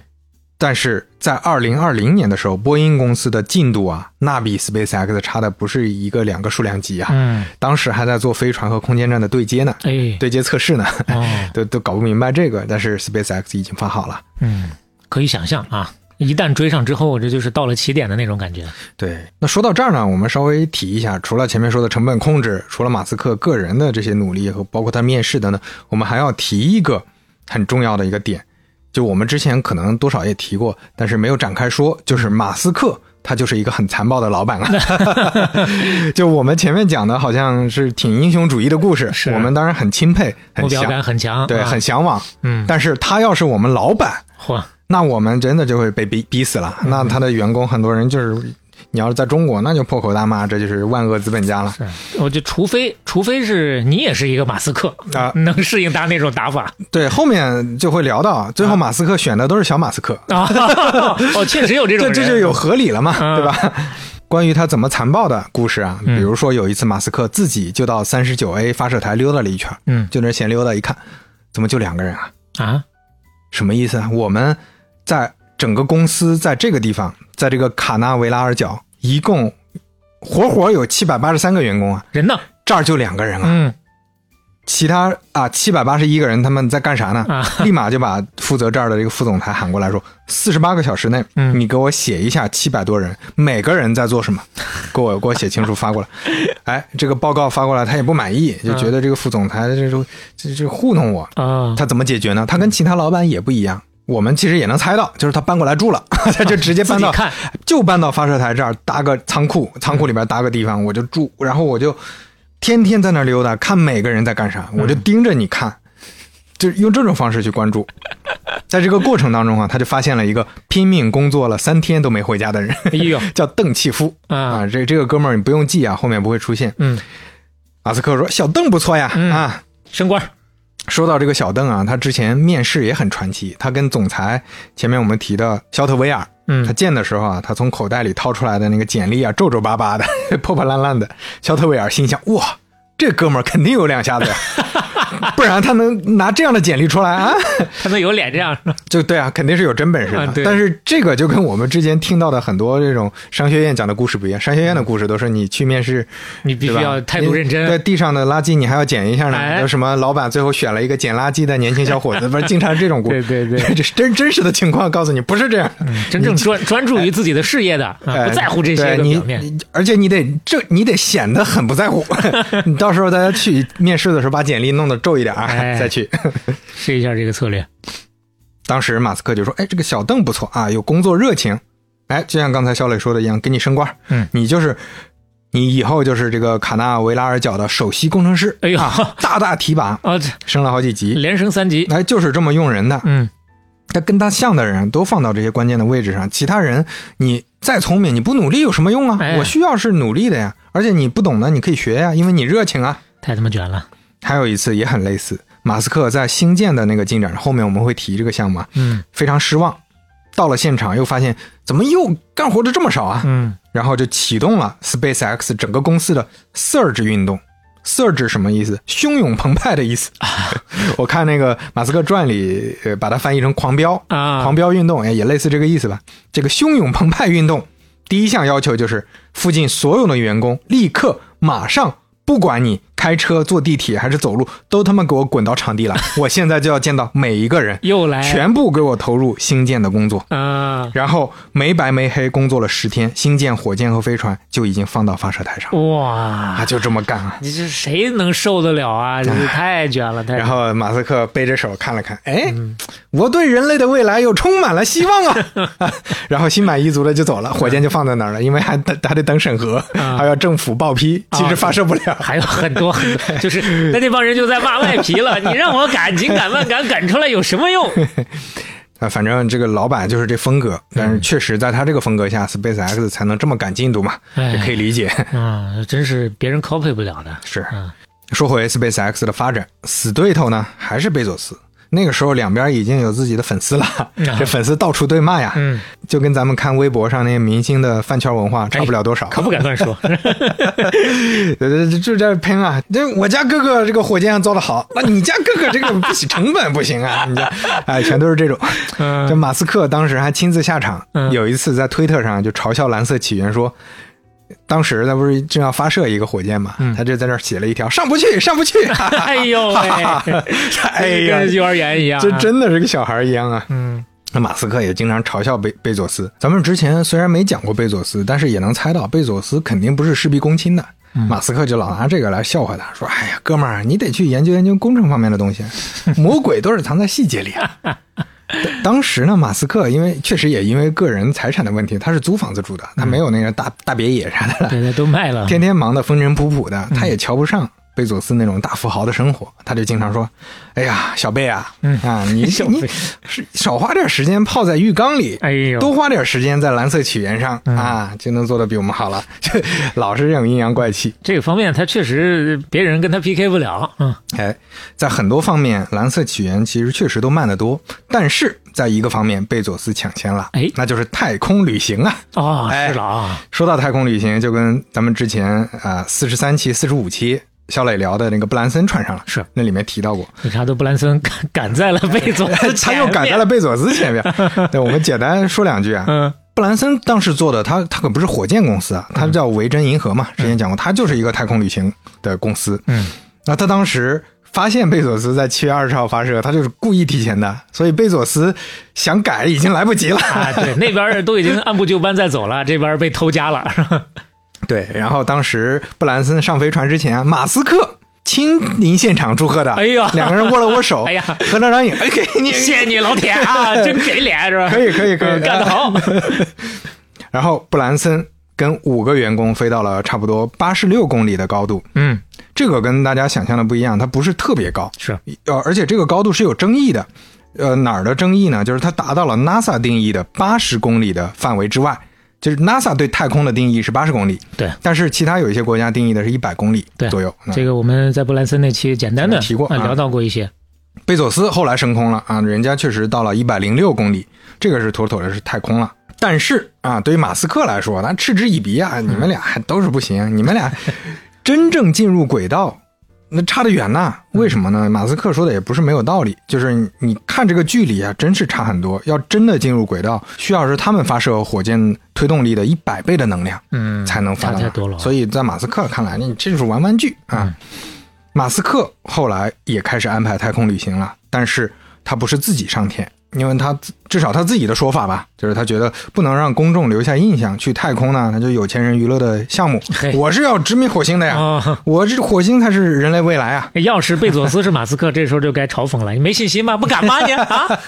但是在二零二零年的时候，波音公司的进度啊，那比 SpaceX 差的不是一个两个数量级啊。嗯，当时还在做飞船和空间站的对接呢，哎，对接测试呢，哦，都都搞不明白这个。但是 SpaceX 已经发好了。嗯，可以想象啊，一旦追上之后，这就是到了起点的那种感觉。对，那说到这儿呢，我们稍微提一下，除了前面说的成本控制，除了马斯克个人的这些努力和包括他面试的呢，我们还要提一个很重要的一个点，就我们之前可能多少也提过，但是没有展开说，就是马斯克。他就是一个很残暴的老板了！就我们前面讲的，好像是挺英雄主义的故事，我们当然很钦佩，很目标感很强，对，啊很向往。嗯，但是他要是我们老板，嚯，那我们真的就会被逼逼死了。嗯那他的员工很多人就是，你要是在中国，那就破口大骂，这就是万恶资本家了。是，我就除非除非是你也是一个马斯克啊能适应他那种打法对，后面就会聊到，最后马斯克选的都是小马斯克，啊，哦，确实有这种，这这就有合理了嘛，嗯对吧？关于他怎么残暴的故事啊，比如说有一次马斯克自己就到三十九 A 发射台溜达了一圈，嗯就那闲溜达，一看，怎么就两个人啊？啊，什么意思啊？我们在整个公司在这个地方，在这个卡纳维拉尔角，一共活活有七百八十三个员工啊，人呢？这儿就两个人啊，嗯其他啊七百八十一个人他们在干啥呢？啊，立马就把负责这儿的这个副总裁喊过来说，四十八个小时内，嗯你给我写一下七百多人每个人在做什么，给我给我写清楚发过来。哎，这个报告发过来，他也不满意，就觉得这个副总裁这就这这糊弄我。啊，他怎么解决呢？他跟其他老板也不一样。我们其实也能猜到，就是他搬过来住了，他就 直接搬到 就搬到发射台这儿搭个仓库，仓库里边搭个地方，我就住，然后我就天天在那溜达，看每个人在干啥，我就盯着你看，就用这种方式去关注。在这个过程当中啊，他就发现了一个拼命工作了三天都没回家的人，哎呦叫邓契夫啊，啊。这这个哥们儿你不用记啊，后面不会出现。嗯，马斯克说：“小邓不错呀，嗯啊。”升官，说到这个小邓啊，他之前面试也很传奇。他跟总裁前面我们提的肖特威尔，嗯他见的时候啊，他从口袋里掏出来的那个简历啊，皱皱巴巴的、破破烂烂的。肖特威尔心想：哇，这哥们儿肯定有两下子呀，不然他能拿这样的简历出来啊？他能有脸这样？就对啊，肯定是有真本事的。但是这个就跟我们之前听到的很多这种商学院讲的故事不一样。商学院的故事都是你去面试，你必须要态度认真对，地上的垃圾你还要捡一下呢。哎有什么老板最后选了一个捡垃圾的年轻小伙子，不是经常这种故事。对对对这是真真实的情况，告诉你不是这样。真正专专注于自己的事业的，不在乎这些。你而且你得这你得显得很不在乎。你到时候大家去面试的时候，把简历弄得皱一点啊，哎 再去。试一下这个策略。当时马斯克就说：“哎，这个小邓不错啊，有工作热情。哎，就像刚才肖磊说的一样，给你升官，嗯，你就是你以后就是这个卡纳维拉尔角的首席工程师。哎呀啊，大大提拔，啊，升了好几级。连升三级。哎，就是这么用人的。嗯，他跟他像的人都放到这些关键的位置上，其他人你再聪明，你不努力有什么用啊？哎我需要是努力的呀，而且你不懂的你可以学呀，因为你热情啊。太他妈卷了。还有一次也很类似，马斯克在星舰的那个进展，后面我们会提这个项目啊，嗯非常失望。到了现场又发现怎么又干活的这么少啊？嗯然后就启动了 SpaceX 整个公司的 Surge 运动。Surge 什么意思？汹涌澎湃的意思。我看那个马斯克传里，呃，把它翻译成狂飙啊狂飙运动，哎，也类似这个意思吧。这个汹涌澎湃运动，第一项要求就是附近所有的员工立刻马上，不管你开开车、坐地铁还是走路，都他妈给我滚到场地来！我现在就要见到每一个人，又来全部给我投入星舰的工作。啊，然后没白没黑工作了十天，星舰、火箭和飞船就已经放到发射台上，哇啊，，就这么干啊。你这谁能受得了啊？这是太卷了，太然后马斯克背着手看了看，哎，我对人类的未来又充满了希望啊！然后心满意足的就走了，火箭就放在那儿了，因为还等还得等审核，还要政府报批，其实发射不了。还有很多很多，就是那那帮人就在骂外皮了。你让我赶紧赶慢赶赶出来有什么用？啊，反正这个老板就是这风格，但是确实在他这个风格下，SpaceX 才能这么赶进度嘛，哎也可以理解。啊，真是别人 copy 不了的。是嗯，说回 SpaceX 的发展，死对头呢还是贝佐斯。那个时候两边已经有自己的粉丝了，这粉丝到处对骂呀，嗯，就跟咱们看微博上那些明星的饭圈文化差不了多少。可不敢乱说。就在喷啊！这我家哥哥这个火箭造的好，那你家哥哥这个不洗，成本不行啊！你家哎，全都是这种。嗯这马斯克当时还亲自下场，嗯有一次在推特上就嘲笑蓝色起源说。当时他不是正要发射一个火箭嘛，他就在那儿写了一条“上不去，上不去”，哎呦喂，哎呀，跟幼儿园一样啊。这真的是个小孩一样啊！嗯那马斯克也经常嘲笑贝贝佐斯。咱们之前虽然没讲过贝佐斯，但是也能猜到贝佐斯肯定不是事必躬亲的。马斯克就老拿这个来笑话他，说：“哎呀，哥们儿，你得去研究研究工程方面的东西，魔鬼都是藏在细节里啊。” 当时呢，马斯克因为确实也因为个人财产的问题，他是租房子住的，他没有那个大大别野啥的了，对对，都卖了。天天忙得风尘仆仆的，他也瞧不上贝佐斯那种大富豪的生活，他就经常说：“哎呀，小贝啊，嗯啊，你 你小贝是少花点时间泡在浴缸里，哎呦多花点时间在蓝色起源上、啊，就能做得比我们好了。”就老是这种阴阳怪气。这个方面，他确实别人跟他 PK 不了。嗯，哎，在很多方面，蓝色起源其实确实都慢得多，但是在一个方面，贝佐斯抢先了，哎那就是太空旅行啊。哦，哎是了啊。说到太空旅行，就跟咱们之前啊四十三期、四十五期肖磊聊的那个布兰森穿上了，是那里面提到过，理查德·布兰森 赶 赶在了贝佐斯他又赶在了。贝佐斯前面。对，我们简单说两句啊。嗯布兰森当时做的，他他可不是火箭公司啊，他叫维珍银河嘛，之前讲过，他就是一个太空旅行的公司。嗯，那他当时发现贝佐斯在七月二十号发射，他就是故意提前的，所以贝佐斯想改已经来不及了。啊，对，那边都已经按部就班在走了，这边被偷家了。对，然后当时布兰森上飞船之前，马斯克亲临现场祝贺的，哎呦两个人握了握手，哎呀合了张影，哎，给你，谢 谢你，老铁啊，真给脸是吧？可以可以可以嗯干得好。然后布兰森跟五个员工飞到了差不多八十六公里的高度，嗯，这个跟大家想象的不一样，它不是特别高，是呃，而且这个高度是有争议的。呃，哪儿的争议呢？就是它达到了 NASA 定义的八十公里的范围之外。就是 NASA 对太空的定义是八十公里，对但是其他有一些国家定义的是一百公里左右。这个我们在布兰森那期简单的提过啊啊聊到过一些。贝佐斯后来升空了啊，人家确实到了一百零六公里，这个是妥妥的是太空了。但是啊，对于马斯克来说，他嗤之以鼻啊，你们俩还都是不行，你们俩 真正进入轨道，那差得远呐。为什么呢？马斯克说的也不是没有道理，就是你你看这个距离啊，真是差很多。要真的进入轨道，需要是他们发射火箭推动力的一百倍的能量，嗯才能发到那儿差太多了。所以在马斯克看来，你这就是玩玩具啊。嗯马斯克后来也开始安排太空旅行了，但是他不是自己上天，因为他至少他自己的说法吧，就是他觉得不能让公众留下印象，去太空呢，那就有钱人娱乐的项目。我是要殖民火星的呀，啊，我这火星才是人类未来啊。要是贝佐斯是马斯克，这时候就该嘲讽了。你没信心吗？不敢吗你啊？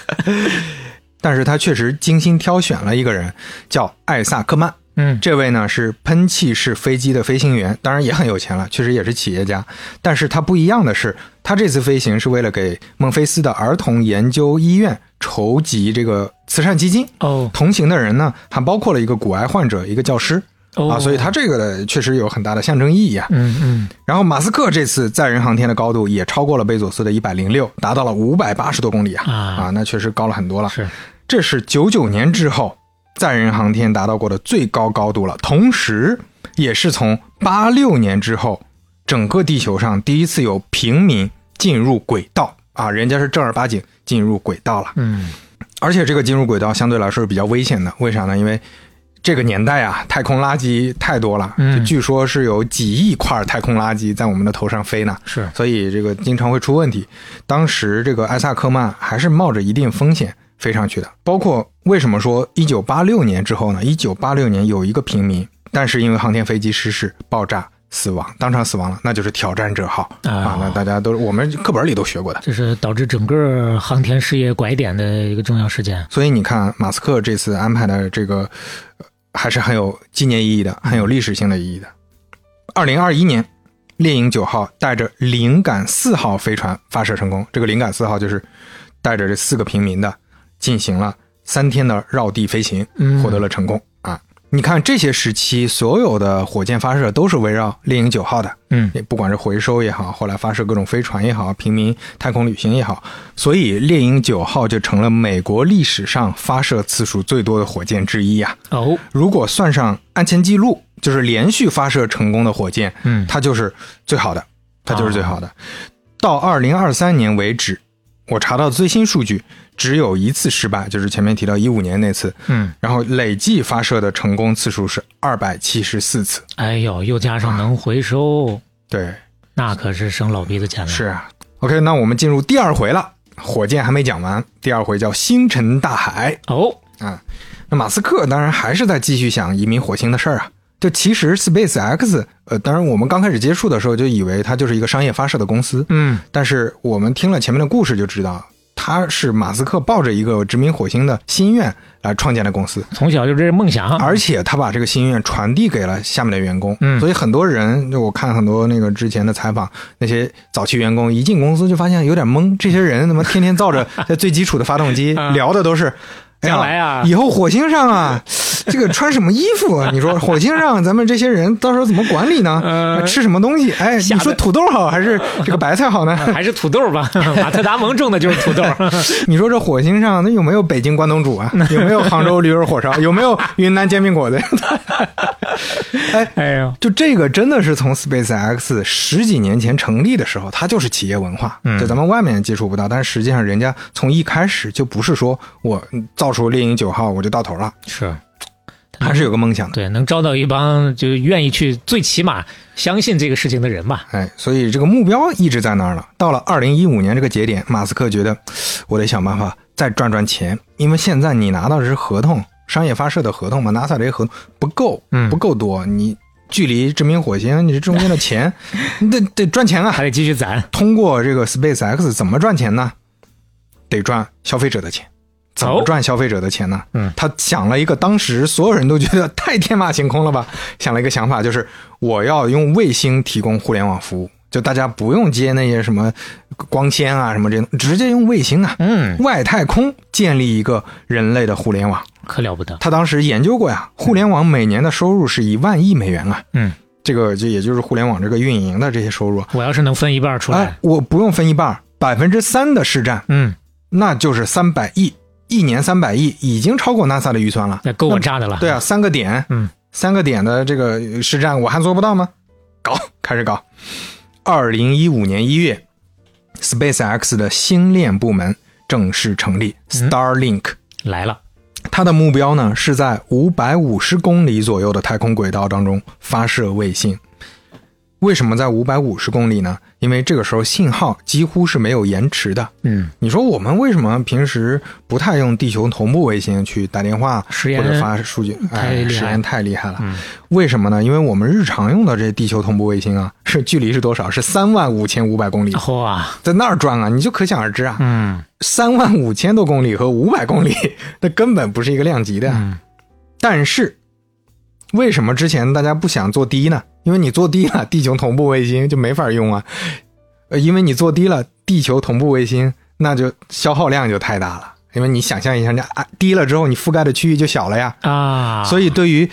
但是他确实精心挑选了一个人，叫艾萨克曼。嗯，这位呢是喷气式飞机的飞行员，当然也很有钱了，确实也是企业家。但是他不一样的是，他这次飞行是为了给孟菲斯的儿童研究医院筹集这个慈善基金。哦同行的人呢，还包括了一个骨癌患者，一个教师。哦啊，所以他这个的确实有很大的象征意义啊。嗯嗯，然后马斯克这次载人航天的高度也超过了贝佐斯的一百零六，达到了五百八十多公里啊啊那确实高了很多了。是这是九九年之后载人航天达到过的最高高度了，同时也是从八六年之后，整个地球上第一次有平民进入轨道啊，人家是正儿八经进入轨道了。嗯而且这个进入轨道相对来说是比较危险的，为啥呢？因为这个年代啊，太空垃圾太多了，嗯就据说是有几亿块太空垃圾在我们的头上飞呢，是所以这个经常会出问题。当时这个艾萨克曼还是冒着一定风险飞上去的。包括为什么说一九八六年之后呢？一九八六年有一个平民，但是因为航天飞机失事爆炸死亡，当场死亡了，那就是挑战者号啊啊。那大家都我们课本里都学过的。这是导致整个航天事业拐点的一个重要事件。所以你看，马斯克这次安排的这个，呃还是很有纪念意义的，很有历史性的意义的。二零二一年，猎鹰九号带着灵感四号飞船发射成功。这个灵感四号就是带着这四个平民的，进行了三天的绕地飞行，嗯获得了成功啊！你看这些时期所有的火箭发射都是围绕猎鹰九号的，嗯。也不管是回收也好，后来发射各种飞船也好，平民太空旅行也好，所以猎鹰九号就成了美国历史上发射次数最多的火箭之一呀、哦，如果算上安全记录，就是连续发射成功的火箭，嗯。它就是最好的，它就是最好的。到二零二三年为止，我查到最新数据，只有一次失败，就是前面提到一五年那次，嗯，然后累计发射的成功次数是二百七十四次。哎呦，又加上能回收，对，那可是省老鼻子钱了。是啊。OK，那我们进入第二回了，火箭还没讲完，第二回叫星辰大海。哦，啊，那马斯克当然还是在继续想移民火星的事儿啊。就其实 SpaceX，呃，当然我们刚开始接触的时候就以为它就是一个商业发射的公司，嗯，但是我们听了前面的故事就知道，它是马斯克抱着一个殖民火星的心愿来创建的公司，从小就这是梦想，而且他把这个心愿传递给了下面的员工。嗯所以很多人，就我看很多那个之前的采访，那些早期员工一进公司就发现有点懵，这些人怎么天天造着 在最基础的发动机，啊聊的都是。将来啊以后火星上啊，这个穿什么衣服啊？你说火星上咱们这些人到时候怎么管理呢？呃吃什么东西？哎，你说土豆好还是这个白菜好呢？还是土豆吧，马特达蒙种的就是土豆。你说这火星上那有没有北京关东煮啊？有没有杭州驴肉火烧？有没有云南煎饼果子？哎，哎呦，就这个真的是从 SpaceX 十几年前成立的时候，它就是企业文化，嗯就咱们外面接触不到，但是实际上人家从一开始就不是说我造出猎鹰九号我就到头了，是还是有个梦想的。对，能招到一帮就愿意去，最起码相信这个事情的人吧。哎，所以这个目标一直在那儿了。到了二零一五年这个节点，马斯克觉得我得想办法再赚赚钱，因为现在你拿到的是合同，商业发射的合同嘛，NASA 这些合同不够，嗯不够多，你距离殖民火星，你这中间的钱，你得得赚钱啊。还得继续攒，通过这个 SpaceX 怎么赚钱呢？得赚消费者的钱。怎么哦赚消费者的钱呢？嗯。他想了一个当时所有人都觉得太天马行空了吧，想了一个想法，就是我要用卫星提供互联网服务，就大家不用接那些什么光纤啊什么这种，直接用卫星啊，嗯，外太空建立一个人类的互联网。可了不得。他当时研究过呀，互联网每年的收入是一万亿美元啊，嗯，这个就也就是互联网这个运营的这些收入啊。我要是能分一半出哎来，，我不用分一半，百分之三的市占，嗯，那就是三百亿，一年三百亿，已经超过 NASA 的预算了。那够我炸的了。对啊，三个点，嗯，三个点的这个实战，我还做不到吗？搞，开始搞。二零一五年一月，SpaceX 的星链部门正式成立嗯，Starlink。来了，它的目标呢是在五百五十公里左右的太空轨道当中发射卫星。为什么在五百五十公里呢？因为这个时候信号几乎是没有延迟的。嗯，你说我们为什么平时不太用地球同步卫星去打电话或者发数据？太哎，实验太厉害了。嗯为什么呢？因为我们日常用的这地球同步卫星啊，是距离是多少？是三万五千五百公里，哇，在那儿转啊，你就可想而知啊。嗯三万五千多公里和五百公里，那根本不是一个量级的。嗯，但是，为什么之前大家不想做低呢？因为你做低了，地球同步卫星就没法用啊。呃，因为你做低了，地球同步卫星那就消耗量就太大了。因为你想象一下，那啊低了之后，你覆盖的区域就小了呀。啊，所以对于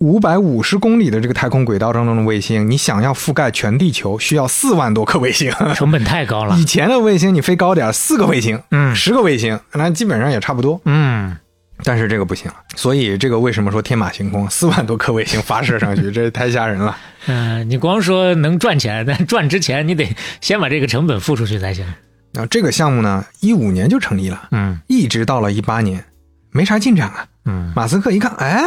五百五十公里的这个太空轨道当中的卫星，你想要覆盖全地球，需要四万多颗卫星。成本太高了以。前的卫星你飞高点儿，四个卫星，嗯十个卫星，那基本上也差不多。嗯，但是这个不行，所以这个为什么说天马行空？四万多颗卫星发射上去，这太吓人了。嗯、你光说能赚钱，但 赚之前你得先把这个成本付出去才行。然后这个项目呢，一五年就成立了，嗯一直到了一八年，没啥进展啊。嗯，马斯克一看，哎，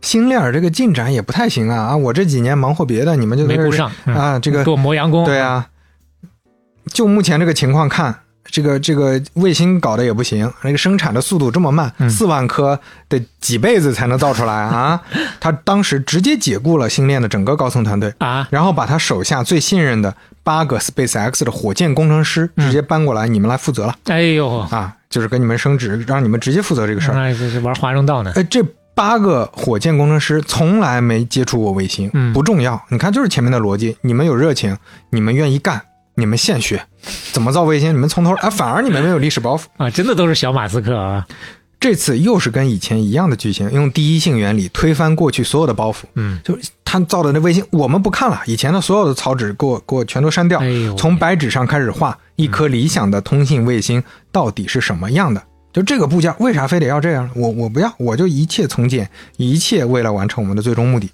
星链这个进展也不太行啊啊！我这几年忙活别的，你们就没顾上嗯啊。这个给我磨洋工。对啊，就目前这个情况看，这个这个卫星搞得也不行，那个生产的速度这么慢，嗯四、万颗得几辈子才能造出来啊！他当时直接解雇了星链的整个高层团队，啊，然后把他手下最信任的八个 SpaceX 的火箭工程师嗯直接搬过来，你们来负责了哎呦，啊！就是给你们升职，让你们直接负责这个事儿。那这是玩华容道呢。哎，这八个火箭工程师从来没接触过卫星，嗯不重要。你看，就是前面的逻辑，你们有热情，你们愿意干，你们现学，怎么造卫星，你们从头啊，反而你们没有历史包袱。啊，真的都是小马斯克啊！这次又是跟以前一样的剧情，用第一性原理推翻过去所有的包袱。嗯，就他造的那卫星，我们不看了，以前的所有的草纸给我给我全都删掉，哎从白纸上开始画一颗理想的通信卫星到底是什么样的。就这个部件，为啥非得要这样？我我不要，我就一切从简，一切为了完成我们的最终目的。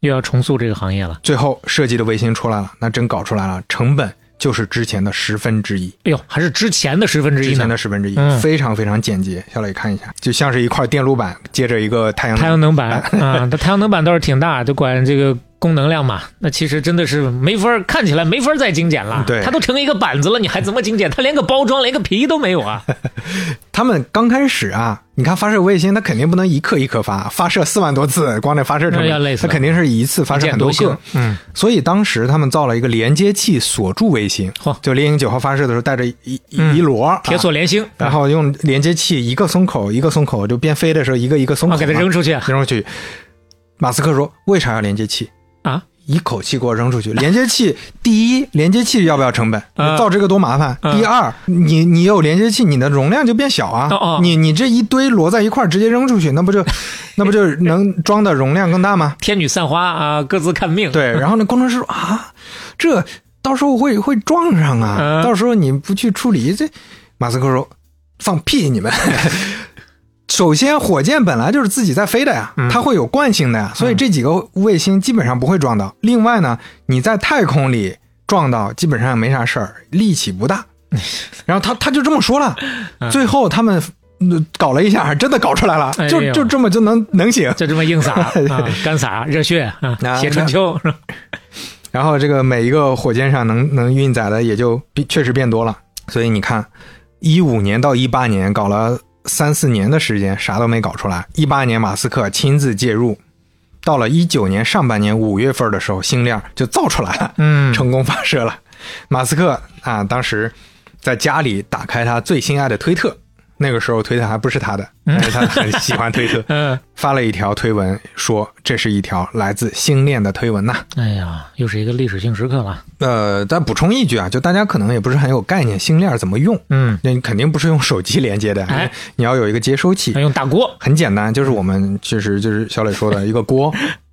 又要重塑这个行业了。最后设计的卫星出来了，那真搞出来了，成本就是之前的十分之一，哎呦，还是之前的十分之一之前的。十分之一，嗯非常非常简洁。小磊看一下，就像是一块电路板接着一个太阳太阳能板 啊，它太阳能板倒是挺大，就管这个功能量嘛。那其实真的是没法儿看起来没法儿再精简了。对它都成一个板子了，你还怎么精简？它连个包装、连个皮都没有啊！他们刚开始啊，你看发射卫星，它肯定不能一颗一颗发，发射四万多次，光这发射成本，它肯定是一次发射很多颗。嗯，所以当时他们造了一个连接器锁住卫星嚯，就猎鹰九号发射的时候带着一一嗯一摞铁锁啊连星，然后用连接器一个松口一个松口，就边飞的时候一个一个松口啊，给它扔出去扔出去。马斯克说：“为啥要连接器？啊？一口气给我扔出去！连接器，第一，连接器要不要成本？啊造这个多麻烦。嗯第二，你你有连接器，你的容量就变小啊。你你这一堆摞在一块儿，直接扔出去，那不就 那不就能装的容量更大吗？天女散花啊，各自看命。对。然后那工程师说啊，这到时候会会撞上啊，嗯到时候你不去处理，这马斯克说放屁你们。首先，火箭本来就是自己在飞的呀，嗯它会有惯性的呀，所以这几个卫星基本上不会撞到。另外呢，你在太空里撞到基本上没啥事儿，力气不大。然后他他就这么说了，最后他们呃搞了一下，真的搞出来了，就就这么就能能行。就这么硬撒 啊，干撒热血写春秋？然后这个每一个火箭上能能运载的也就比确实变多了，所以你看，一五年到一八年搞了三四年的时间，啥都没搞出来。一八年马斯克亲自介入，到了一九年上半年五月份的时候，星链就造出来了，嗯，成功发射了。马斯克啊，当时在家里打开他最心爱的推特，那个时候推特还不是他的，但是他很喜欢推特，嗯，发了一条推文说这是一条来自星链的推文呐、哎呀，又是一个历史性时刻了。呃，再补充一句啊，就大家可能也不是很有概念，星链怎么用？嗯，那你肯定不是用手机连接的，哎。你要有一个接收器。要。用大锅，很简单，就是我们其实就是小磊说的一个锅，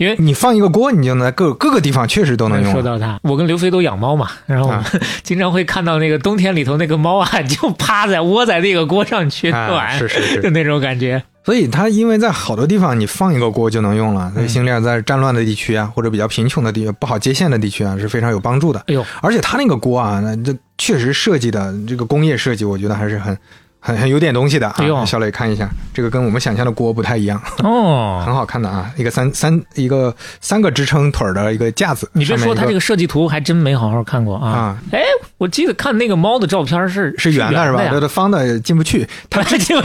因为你放一个锅，你就能在各各个地方确实都能用。说到它，我跟刘飞都养猫嘛，然后 经常会看到那个冬天里头那个猫啊，就趴在窝在那个锅上取啊暖，是是是就那种感觉。所以它因为在好多地方你放一个锅就能用了，所以星链在战乱的地区啊，或者比较贫穷的地不好接线的地区啊，是非常有帮助的。哎呦，而且它那个锅啊，那这确实设计的这个工业设计，我觉得还是很很很有点东西的啊。哎小磊看一下，这个跟我们想象的锅不太一样，哦，很好看的啊，一个三三一个三个支撑腿儿的一个架子。你别说，它这个个设计图还真没好好看过啊啊。哎，我记得看那个猫的照片是是圆的是吧？方的进不去。它 之前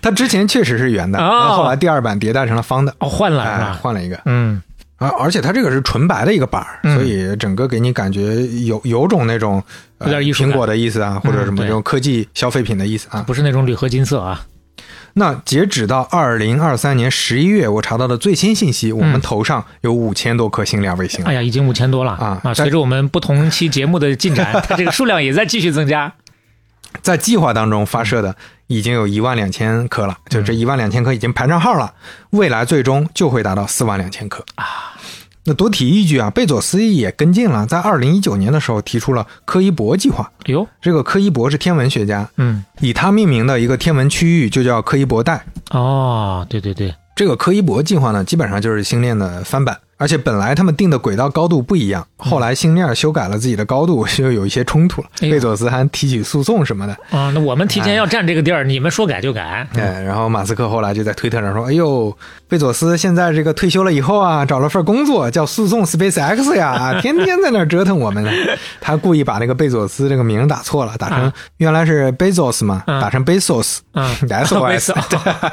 它 之前确实是圆的，哦然后后来第二版迭代成了方的，哦，换了换了一个。嗯，而而且它这个是纯白的一个板儿，嗯所以整个给你感觉有有种那种、苹果的意思啊，或者什么这种科技消费品的意思啊。不是那种铝合金色啊。那截止到二零二三年十一月，我查到的最新信息，我们头上有五千多颗星链卫星了。哎呀，已经五千多了啊啊！随着我们不同期节目的进展，它这个数量也在继续增加。在计划当中发射的已经有一万两千颗了，就嗯这一万两千颗已经排上号了，未来最终就会达到四万两千颗啊。那多提一句啊，贝佐斯也跟进了，在二零一九年的时候提出了柯伊伯计划。哎呦，这个柯伊伯是天文学家，嗯，以他命名的一个天文区域就叫柯伊伯带。哦，对对对，这个柯伊伯计划呢，基本上就是星链的翻版。而且本来他们定的轨道高度不一样，后来星链修改了自己的高度，就有一些冲突了。贝佐斯还提起诉讼什么的。啊，那我们提前要占这个地儿，你们说改就改。哎，然后马斯克后来就在推特上说：“哎呦，贝佐斯现在这个退休了以后啊，找了份工作叫诉讼 SpaceX 呀，啊 天天在那儿折腾我们呢。他故意把那个贝佐斯这个名打错了，打成啊原来是 Bezos 嘛，嗯打成 Bezos，嗯 S O S，Bezos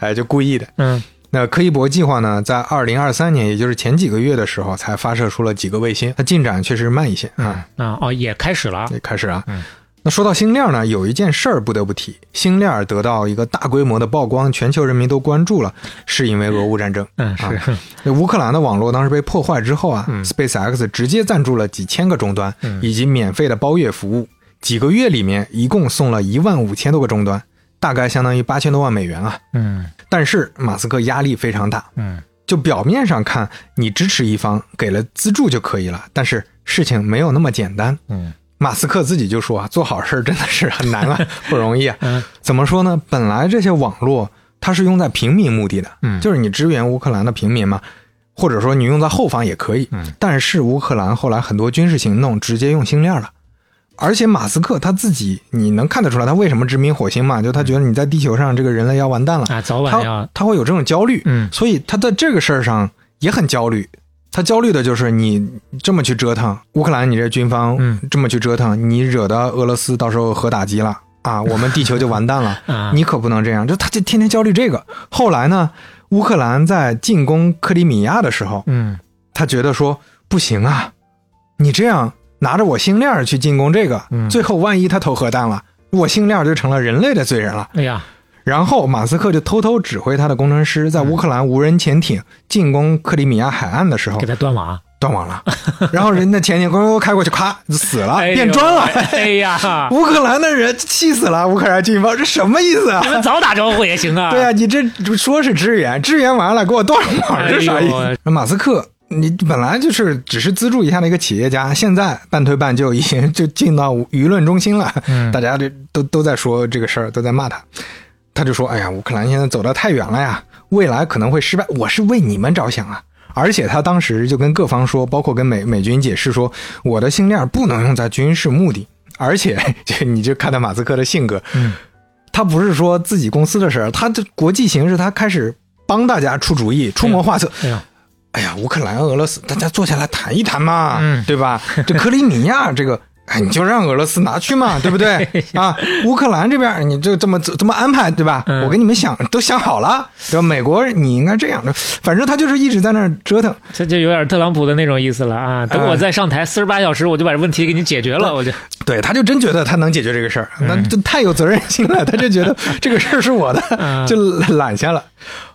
哎，就故意的。嗯那柯伊伯计划呢，在二零二三年，也就是前几个月的时候，才发射出了几个卫星，它进展确实慢一些啊。啊哦，也开始了啊。也开始啊。嗯那说到星链呢，有一件事儿不得不提，星链得到一个大规模的曝光，全球人民都关注了，是因为俄乌战争。嗯，啊是，那乌克兰的网络当时被破坏之后啊、嗯 s p a c e x 直接赞助了几千个终端，嗯以及免费的包月服务。几个月里面，一共送了一万五千多个终端，大概相当于八千多万美元啊。嗯但是马斯克压力非常大，嗯就表面上看，你支持一方给了资助就可以了，但是事情没有那么简单。嗯马斯克自己就说啊，做好事儿真的是很难啊，不容易啊。嗯怎么说呢？本来这些网络它是用在平民目的的，嗯就是你支援乌克兰的平民嘛，或者说你用在后方也可以。嗯但是乌克兰后来很多军事行动直接用星链了。而且马斯克他自己，你能看得出来他为什么殖民火星嘛？就他觉得你在地球上这个人类要完蛋了，啊，早晚他要他会有这种焦虑，嗯所以他在这个事儿上也很焦虑。他焦虑的就是你这么去折腾乌克兰，你这军方嗯这么去折腾，你惹得俄罗斯到时候核打击了啊，我们地球就完蛋了。啊，你可不能这样，就他就天天焦虑这个。后来呢，乌克兰在进攻克里米亚的时候，嗯他觉得说不行啊，你这样拿着我星链去进攻这个，嗯最后万一他投核弹了，我星链就成了人类的罪人了。哎呀，然后马斯克就偷偷指挥他的工程师在乌克兰无人潜艇进攻克里米亚海岸的时候给他断网，断网了，然后人家潜艇咣咣开过去，咔就 死了，哎变砖了。哎呀，乌克兰的人气死了，乌克兰军方这什么意思啊你？们早打招呼也行啊。对啊，你这说是支援，支援完了给我断网，这啥意思？马斯克，你本来就是只是资助一下的一个企业家，现在半推半就已经就进到舆论中心了，嗯大家这都都在说这个事儿，都在骂他。他就说：“哎呀，乌克兰现在走得太远了呀，未来可能会失败。我是为你们着想啊！”而且他当时就跟各方说，包括跟美美军解释说，我的星链不能用在军事目的。而且，就你就看到马斯克的性格，嗯他不是说自己公司的事儿，他的国际形势，他开始帮大家出主意、出谋划策。哎呀，哎呀，乌克兰、俄罗斯，大家坐下来谈一谈嘛，嗯对吧？这克里米亚这个，哎，你就让俄罗斯拿去嘛，对不对？啊，乌克兰这边你就这么这么安排，对吧？嗯我给你们想都想好了，对吧？美国你应该这样的，反正他就是一直在那儿折腾。这就有点特朗普的那种意思了啊！等我再上台四十八小时，我就把问题给你解决了，我就对，他就真觉得他能解决这个事儿，那就太有责任心了。他就觉得这个事儿是我的，嗯就揽下了。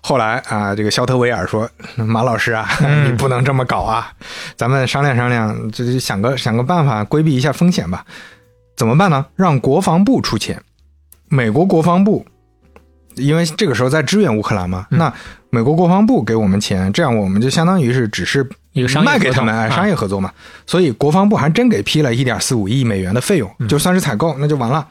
后来啊，这个肖特维尔说：“马老师啊，你不能这么搞啊，咱们商量商量，就是想个想个办法规避一下风险吧。怎么办呢？让国防部出钱。美国国防部，因为这个时候在支援乌克兰嘛，那美国国防部给我们钱，这样我们就相当于是只是卖给他们，哎，商业合作嘛。所以国防部还真给批了一点四五亿美元的费用，嗯就算是采购，那就完了。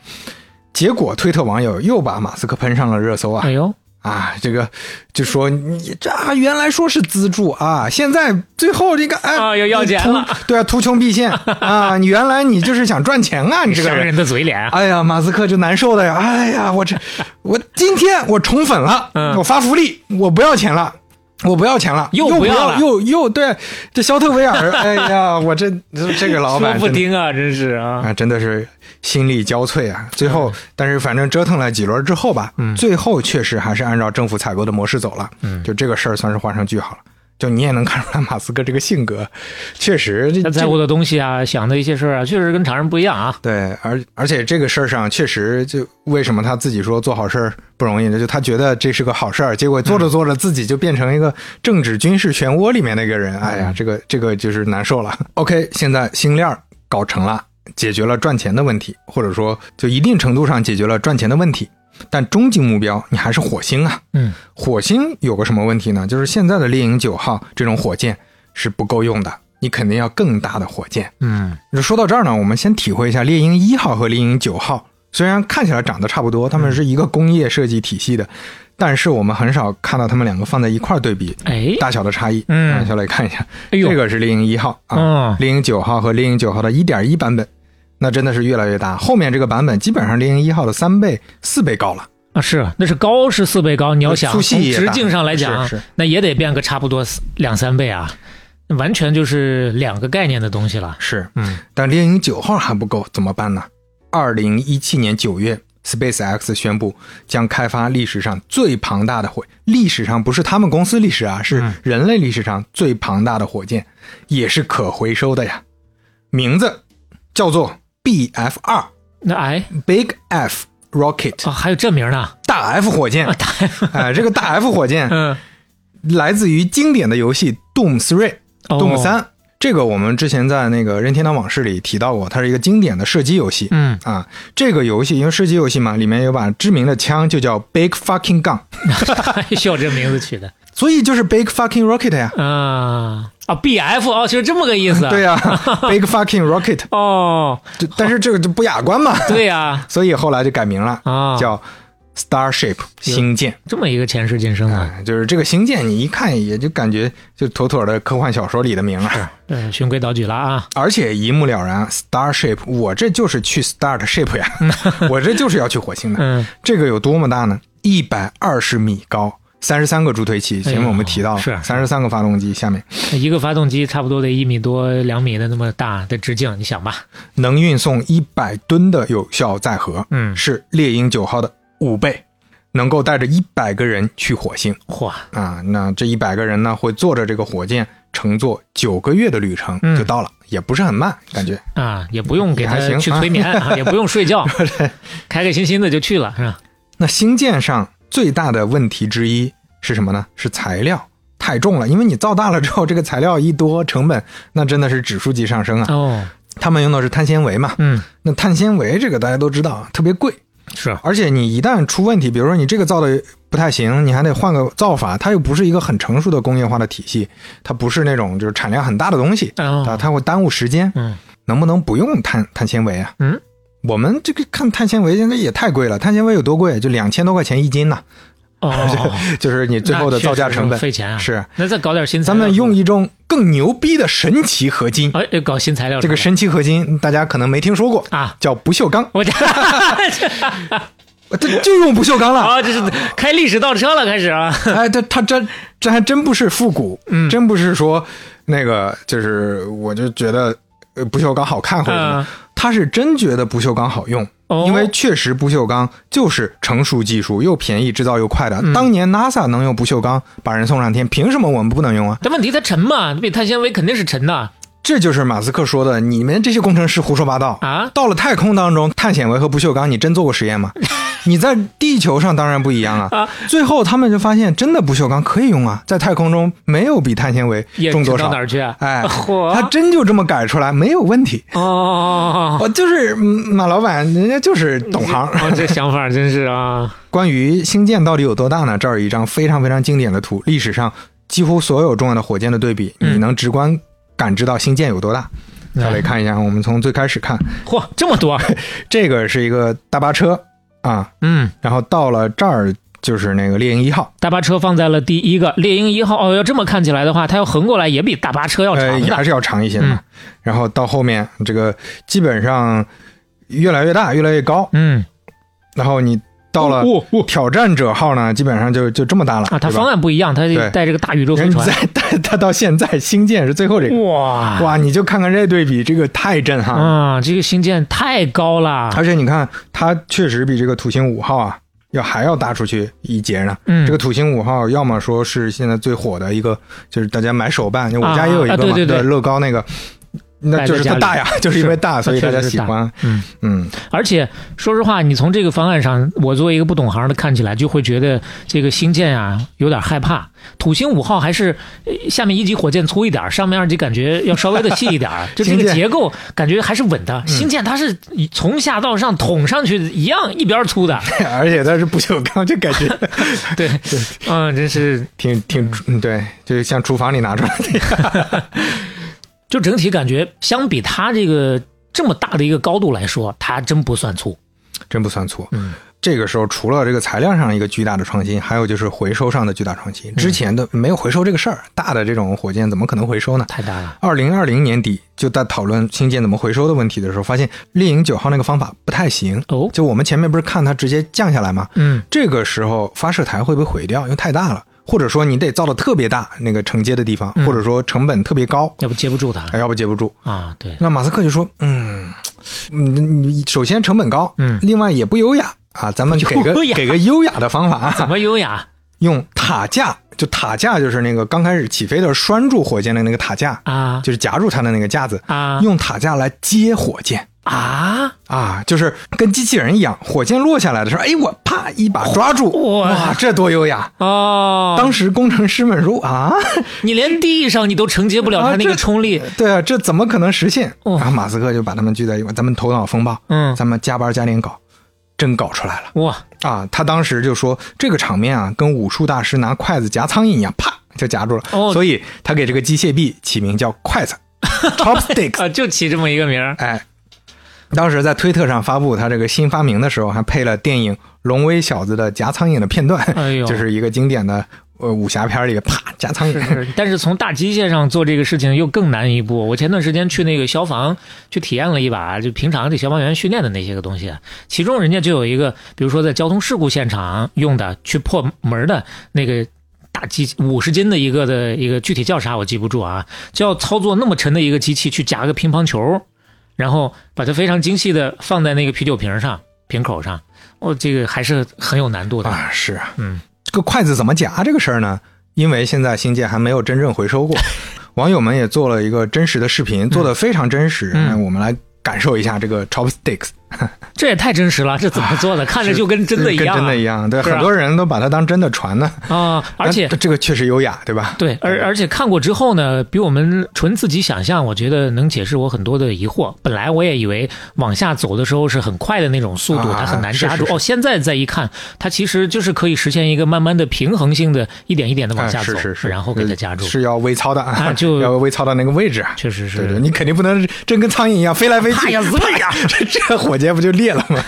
结果推特网友又把马斯克喷上了热搜啊哎呦，啊！这个就说你这啊原来说是资助啊，现在最后这个哎啊又要钱了 对啊，图穷匕见 啊！你原来你就是想赚钱啊，你这个人的嘴脸啊！哎呀，马斯克就难受的呀！哎呀，我这我今天我宠粉了，嗯我发福利，我不要钱了。我不要钱了，又又不要了又又对，这肖特维尔，哎呀，我这这个老板真的不听啊，真是啊！啊，真的是心力交瘁啊！最后，但是反正折腾了几轮之后吧，嗯最后确实还是按照政府采购的模式走了，嗯就这个事儿算是画上句号了。就你也能看出来，马斯克这个性格，确实他在乎的东西啊，想的一些事儿啊，确实跟常人不一样啊。对，而而且这个事儿上确实就为什么他自己说做好事儿不容易呢？就他觉得这是个好事儿，结果做着做着自己就变成一个政治军事漩涡里面的一个人，哎呀，这个这个就是难受了。OK，现在星链儿搞成了，解决了赚钱的问题，或者说就一定程度上解决了赚钱的问题，但终极目标你还是火星啊。嗯，火星有个什么问题呢？就是现在的猎鹰九号这种火箭是不够用的，你肯定要更大的火箭。嗯说到这儿呢，我们先体会一下猎鹰一号和猎鹰九号虽然看起来长得差不多，它们是一个工业设计体系的，但是我们很少看到它们两个放在一块儿对比，哎，大小的差异。嗯啊，小磊看一下，哎呦这个是猎鹰一号啊嗯，猎鹰九号和猎鹰九号的一点一版本，那真的是越来越大。后面这个版本基本上猎鹰一号的三倍、四倍高了。啊是，那是高是四倍高，你要想粗从直径上来讲是是，那也得变个差不多两三倍啊，那完全就是两个概念的东西了。是，嗯，但猎鹰九号还不够，怎么办呢？二零一七年九月，SpaceX 宣布将开发历史上最庞大的火，历史上不是他们公司历史啊，是人类历史上最庞大的火箭，也是可回收的呀。名字叫做 BF 二那哎。Big F Rocket 啊，还有这名呢？大 F 火箭。啊，，大 哎、这个大 F 火箭嗯，来自于经典的游戏 Doom Three。哦 Doom 三，这个我们之前在那个任天堂往事里提到过，它是一个经典的射击游戏。嗯，啊，这个游戏因为射击游戏嘛，里面有把知名的枪就叫 Big Fucking Gun，需要这名字取的。所以就是 Big Fucking Rocket 呀。啊啊，BF 哦，就是这么个意思。对呀、b i g Fucking Rocket，哦，就但是这个就不雅观嘛，对呀，所以后来就改名了，啊，叫 Starship 星舰。这么一个前世今生啊，哎，就是这个星舰，你一看也就感觉就妥妥的科幻小说里的名啊。呃，循规蹈矩了啊。而且一目了然，Starship，我这就是去 Start Ship 呀，我这就是要去火星的。嗯，这个有多么大呢？一百二十米高，三十三个助推器。前面我们提到了是三十三个发动机，下面一个发动机差不多得一米多、两米的那么大的直径，你想吧？能运送一百吨的有效载荷，嗯是猎鹰九号的五倍，能够带着一百个人去火星嚯，啊。那这一百个人呢，会坐着这个火箭乘坐九个月的旅程嗯就到了，也不是很慢，感觉。啊，也不用给他去催眠啊，也不用睡觉，开开心心的就去了，是吧？那星舰上最大的问题之一是什么呢？是材料太重了，因为你造大了之后，这个材料一多，成本那真的是指数级上升啊。哦，他们用的是碳纤维嘛，嗯，那碳纤维这个大家都知道特别贵，是，而且你一旦出问题，比如说你这个造的不太行，你还得换个造法，它又不是一个很成熟的工业化的体系，它不是那种就是产量很大的东西，哦。啊，它会耽误时间。嗯，能不能不用碳碳纤维啊？嗯，我们这个看碳纤维现在也太贵了，碳纤维有多贵？就两千多块钱一斤呢、哦，就是你最后的造价成本。费钱啊。是。那再搞点新材料咱，们用一种更牛逼的神奇合金，哎，搞新材料这个神奇合金大家可能没听说过。啊，叫不锈钢，我这 这就用不锈钢了。啊，这是开历史倒车了，开始啊，哎，这他这这还真不是复古，嗯。真不是说那个，就是我就觉得呃不锈钢好看或者什么。嗯，他是真觉得不锈钢好用。哦因为确实不锈钢就是成熟技术，又便宜，制造又快的。嗯当年 NASA 能用不锈钢把人送上天，凭什么我们不能用啊？但问题它沉嘛，比碳纤维肯定是沉的这就是马斯克说的，你们这些工程师胡说八道啊到了太空当中，碳纤维和不锈钢，你真做过实验吗？你在地球上当然不一样啊。啊最后他们就发现，真的不锈钢可以用啊，在太空中没有比碳纤维重多少沉到哪。儿去啊？哎，嚯他真就这么改出来，没有问题。哦哦我就是嗯马老板，人家就是懂行。哦，这想法真是啊，关于星舰到底有多大呢？这儿有一张非常非常经典的图，历史上几乎所有重要的火箭的对比，嗯你能直观感知到星舰有多大。再来看一下，我们从最开始看，嚯，这么多，这个是一个大巴车啊，嗯，然后到了这儿就是那个猎鹰一号，大巴车放在了第一个，猎鹰一号哦，要这么看起来的话，它要横过来也比大巴车要呃，长还是要长一些的嘛。嗯。然后到后面这个基本上越来越大，越来越高，嗯，然后你到了挑战者号呢，基本上就就这么大了啊，它方案不一样，它对。带这个大宇宙飞船，它它到现在星舰是最后这个，哇。哇，你就看看这对比，这个太震撼了。啊，这个星舰太高了，而且你看，它确实比这个土星五号啊要还要大出去一截呢。嗯。这个土星五号要么说是现在最火的一个，就是大家买手办，就我啊家也有一个嘛，啊对对。对乐高那个，那就是它大呀，就是因为大，所以大家喜欢。嗯。嗯，而且说实话，你从这个方案上，我作为一个不懂行的看起来，就会觉得这个星舰啊有点害怕。土星五号还是呃下面一级火箭粗一点，上面二级感觉要稍微的细一点，就这个结构感觉还是稳的。星舰它是从下到上捅上去一样一边粗的，而且它是不锈钢，就感觉对，嗯，真是挺挺嗯对，就像厨房里拿出来的。就整体感觉相比它这个这么大的一个高度来说，它真不算粗。真不算错。嗯，这个时候除了这个材料上一个巨大的创新，还有就是回收上的巨大创新。之前的没有回收这个事儿，大的这种火箭怎么可能回收呢？太大了。二零二零年底就在讨论星舰怎么回收的问题的时候，发现猎鹰九号那个方法不太行。哦，就我们前面不是看它直接降下来吗？嗯，这个时候发射台会不会毁掉？因为太大了，或者说你得造的特别大，那个承接的地方，嗯。或者说成本特别高，要不接不住它。哎要不接不住。啊？对，那马斯克就说：“嗯，嗯，你首先成本高，嗯。另外也不优雅。啊，咱们给个给个优雅的方法。啊，怎么优雅？用塔架，就塔架就是那个刚开始起飞的拴住火箭的那个塔架，啊。就是夹住它的那个架子，啊。用塔架来接火箭。”啊！啊，就是跟机器人一样，火箭落下来的时候，哎，我啪一把抓住，哇哇，这多优雅！哦，当时工程师们说啊，你连地上你都承接不了它那个冲力，对啊，这怎么可能实现？哦然后马斯克就把他们聚在一块，咱们头脑风暴，嗯咱们加班加点搞，真搞出来了哇，啊！他当时就说这个场面啊，跟武术大师拿筷子夹苍蝇一样，啪就夹住了。哦所以他给这个机械臂起名叫筷子 （chopsticks）。啊，就起这么一个名儿哎，当时在推特上发布他这个新发明的时候，还配了电影《龙威小子》的夹苍蝇的片段，哎呦就是一个经典的呃武侠片里啪夹苍蝇。但是从大机械上做这个事情又更难一步。我前段时间去那个消防去体验了一把，就平常这消防员训练的那些个东西，其中人家就有一个，比如说在交通事故现场用的去破门的那个。大机五十斤的一个的一个具体叫啥我记不住啊，就要操作那么沉的一个机器去夹个乒乓球，然后把它非常精细的放在那个啤酒瓶上瓶口上，哦，这个还是很有难度的。啊，是啊，嗯，这个筷子怎么夹这个事儿呢？因为现在新界还没有真正回收过，网友们也做了一个真实的视频，做的非常真实。嗯那我们来感受一下这个 chopsticks，这也太真实了，这怎么做的？看着就跟真的一样啊，真的一样。对，啊很多人都把它当真的传呢。啊！而且这个确实优雅，对吧？对，而而且看过之后呢，比我们纯自己想象，我觉得能解释我很多的疑惑。本来我也以为往下走的时候是很快的那种速度，啊它很难夹住。是是是哦，现在再一看，它其实就是可以实现一个慢慢的平衡性的，一点一点的往哎下走，是是是，然后给它夹住。是要微操的啊就要微操到那个位置啊。确实是，对对，你肯定不能真跟苍蝇一样飞来飞去。哎呀呀，这这火箭不就裂了吗？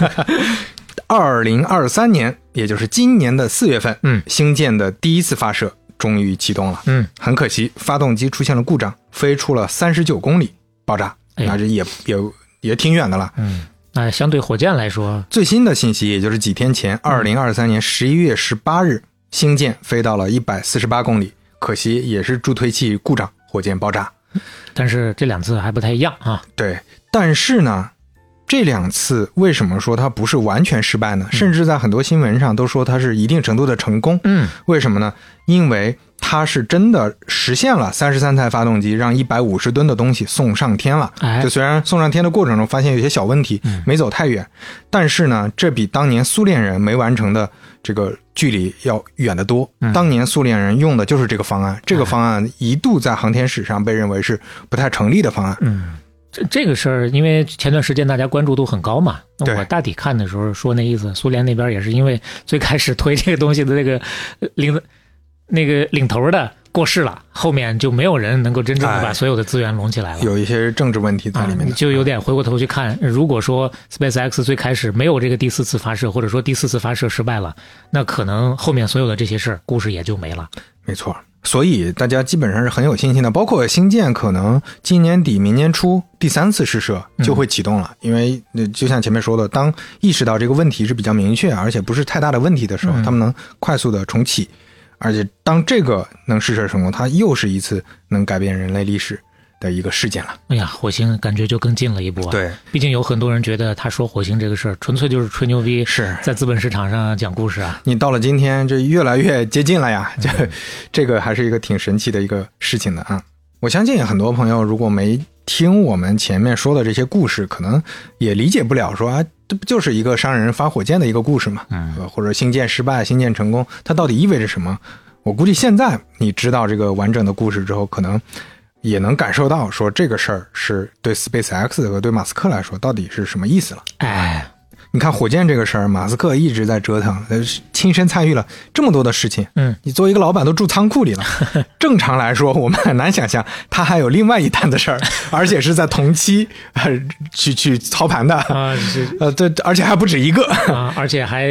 二零二三年，也就是今年的四月份，嗯星舰的第一次发射终于启动了。嗯，很可惜，发动机出现了故障，飞出了三十九公里，爆炸。那这也也也挺远的了。嗯，那相对火箭来说，最新的信息，也就是几天前，二零二三年十一月十八日，星舰飞到了一百四十八公里，可惜也是助推器故障，火箭爆炸。但是这两次还不太一样啊。对，但是呢，这两次为什么说它不是完全失败呢？甚至在很多新闻上都说它是一定程度的成功。嗯，为什么呢？因为它是真的实现了三十三台发动机让一百五十吨的东西送上天了。哎就虽然送上天的过程中发现有些小问题，没走太远，但是呢，这比当年苏联人没完成的这个距离要远得多。当年苏联人用的就是这个方案，这个方案一度在航天史上被认为是不太成立的方案。这这个事儿，因为前段时间大家关注度很高嘛，那我大体看的时候说那意思，苏联那边也是因为最开始推这个东西的那个呃领那个领头的过世了，后面就没有人能够真正的把哎所有的资源拢起来了。有一些政治问题在里面啊，就有点回过头去看，如果说 SpaceX 最开始没有这个第四次发射，或者说第四次发射失败了，那可能后面所有的这些事儿，故事也就没了。没错。所以大家基本上是很有信心的，包括星舰可能今年底、明年初第三次试射就会启动了，因为呃就像前面说的，当意识到这个问题是比较明确，而且不是太大的问题的时候，他们能快速的重启，而且当这个能试射成功，它又是一次能改变人类历史的一个事件了。哎呀，火星感觉就更近了一步啊！，对，毕竟有很多人觉得他说火星这个事儿，纯粹就是吹牛逼，是在资本市场上讲故事啊。你到了今天，这越来越接近了呀，这这个还是一个挺神奇的一个事情的啊。我相信很多朋友如果没听我们前面说的这些故事，可能也理解不了说啊，这不就是一个商人发火箭的一个故事嘛？嗯呃，或者星舰失败、星舰成功，它到底意味着什么？我估计现在你知道这个完整的故事之后，可能也能感受到说这个事儿是对 SpaceX 和对马斯克来说到底是什么意思了。哎，你看火箭这个事儿，马斯克一直在折腾，呃，亲身参与了这么多的事情。嗯，你作为一个老板都住仓库里了，正常来说我们很难想象他还有另外一摊子事儿，而且是在同期呃 去去操盘的。啊是 呃，对，而且还不止一个。啊，而且还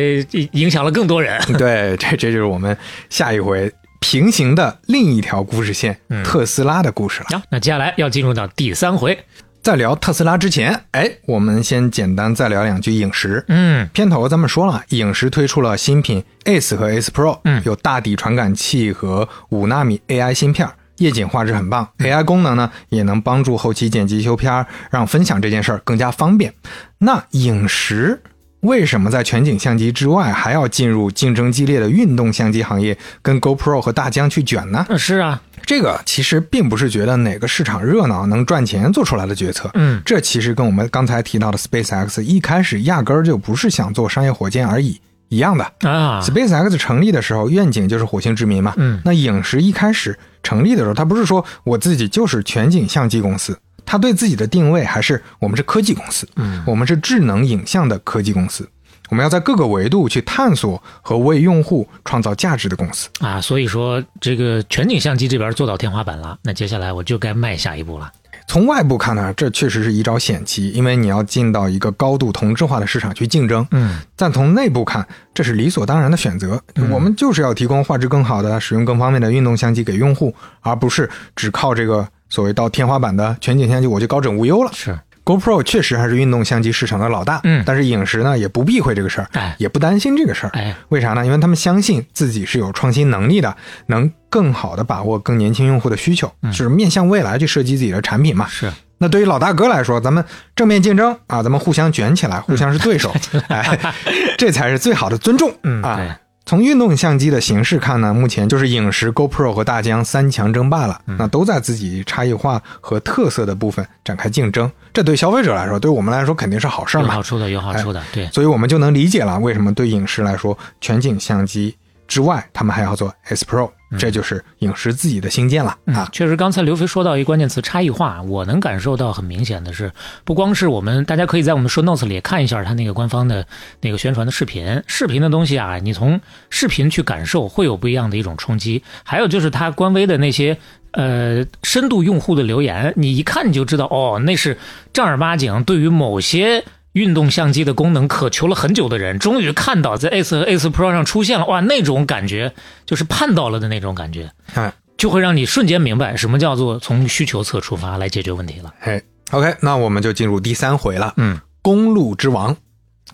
影响了更多人。对，这这就是我们下一回平行的另一条故事线——特斯拉的故事了。啊，那接下来要进入到第三回。在聊特斯拉之前，哎，我们先简单再聊两句影石。嗯片头咱们说了，影石推出了新品 Ace 和 Ace Pro，嗯有大底传感器和五纳米 AI 芯片，夜景画质很棒，AI 功能呢也能帮助后期剪辑修片儿，让分享这件事儿更加方便。那影石为什么在全景相机之外还要进入竞争激烈的运动相机行业，跟 GoPro 和大疆去卷呢？是啊，这个其实并不是觉得哪个市场热闹能赚钱做出来的决策，嗯这其实跟我们刚才提到的 SpaceX 一开始压根儿就不是想做商业火箭而已一样的。啊，SpaceX 成立的时候，愿景就是火星殖民嘛。嗯那影石一开始成立的时候，它不是说我自己就是全景相机公司，它对自己的定位还是我们是科技公司，嗯，我们是智能影像的科技公司，我们要在各个维度去探索和为用户创造价值的公司。啊，所以说这个全景相机这边做到天花板了，那接下来我就该迈下一步了。从外部看呢，这确实是一招险棋，因为你要进到一个高度同质化的市场去竞争。嗯但从内部看，这是理所当然的选择。我们就是要提供画质更好的、使用更方便的运动相机给用户，而不是只靠这个所谓到天花板的全景相机我就高枕无忧了。是，GoPro 确实还是运动相机市场的老大，嗯但是影石呢也不避讳这个事儿，哎也不担心这个事儿。哎，为啥呢？因为他们相信自己是有创新能力的，能更好的把握更年轻用户的需求，就是面向未来去设计自己的产品嘛。是，那对于老大哥来说，咱们正面竞争啊，咱们互相卷起来，互相是对手，哎，这才是最好的尊重。嗯对啊，从运动相机的形式看呢，目前就是影石、GoPro 和大疆三强争霸了，那都在自己差异化和特色的部分展开竞争。这对消费者来说，对我们来说肯定是好事儿嘛有好。处的，有好处的，对。所以我们就能理解了为什么对影石来说，全景相机之外，他们还要做 S Pro，这就是影视自己的新建了啊。确实，刚才刘飞说到一个关键词差异化，我能感受到很明显的是，不光是我们，大家可以在我们说 notes 里也看一下他那个官方的那个宣传的视频，视频的东西啊，你从视频去感受会有不一样的一种冲击。还有就是他官微的那些呃深度用户的留言，你一看你就知道，哦，那是正儿八经对于某些。运动相机的功能渴求了很久的人，终于看到在 Ace 和 Ace Pro 上出现了，哇，那种感觉就是盼到了的那种感觉。哎就会让你瞬间明白什么叫做从需求侧出发来解决问题了。哎，OK，那我们就进入第三回了。嗯，公路之王，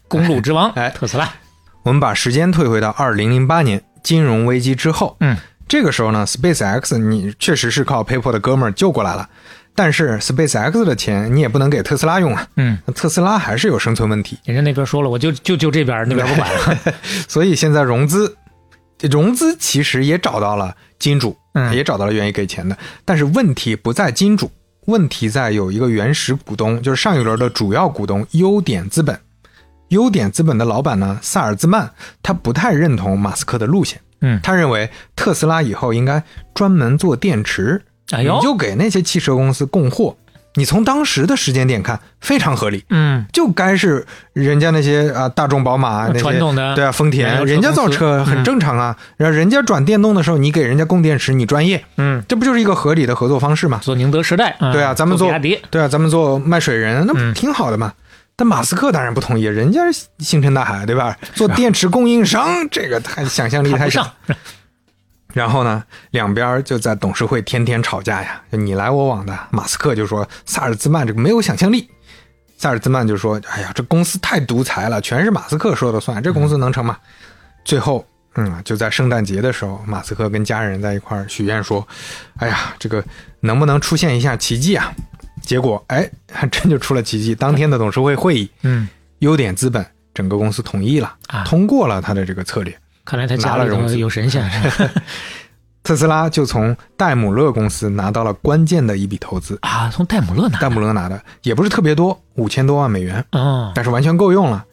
公路之王，哎特斯拉，我们把时间退回到二零零八年金融危机之后。嗯，这个时候呢，SpaceX 你确实是靠 PayPal 的哥们儿救过来了，但是 SpaceX 的钱你也不能给特斯拉用啊。嗯，特斯拉还是有生存问题，人家那边说了，我就就就这边那边不管了。所以现在融资，融资其实也找到了金主，嗯也找到了愿意给钱的，但是问题不在金主，问题在有一个原始股东，就是上一轮的主要股东优点资本。优点资本的老板呢，萨尔兹曼，他不太认同马斯克的路线。嗯他认为特斯拉以后应该专门做电池，哎呦你就给那些汽车公司供货。你从当时的时间点看，非常合理。嗯，就该是人家那些啊大众、宝马那些传统的对啊，丰田，人家造车很嗯正常啊。然后人家转电动的时候，你给人家供电池，你专业，嗯，这不就是一个合理的合作方式吗？做宁德时代，嗯对啊，咱们做做比亚迪，对啊，咱们做卖水人，那不嗯挺好的嘛？但马斯克当然不同意，人家是星辰大海，对吧？做电池供应商，这个太想象力太上。。然后呢，两边就在董事会天天吵架呀，就你来我往的。马斯克就说萨尔兹曼这个没有想象力，萨尔兹曼就说：“哎呀，这公司太独裁了，全是马斯克说了算，这公司能成吗？”最后，嗯，就在圣诞节的时候，马斯克跟家人在一块儿许愿说：“哎呀，这个能不能出现一下奇迹啊？”结果，哎，还真就出了奇迹。当天的董事会会议，嗯，优点资本整个公司同意了，啊通过了他的这个策略。看来他家里头拿了融资。有神仙。特斯拉就从戴姆勒公司拿到了关键的一笔投资，啊，从戴姆勒拿戴姆勒拿的也不是特别多，五千多万美元，哦，但是完全够用了。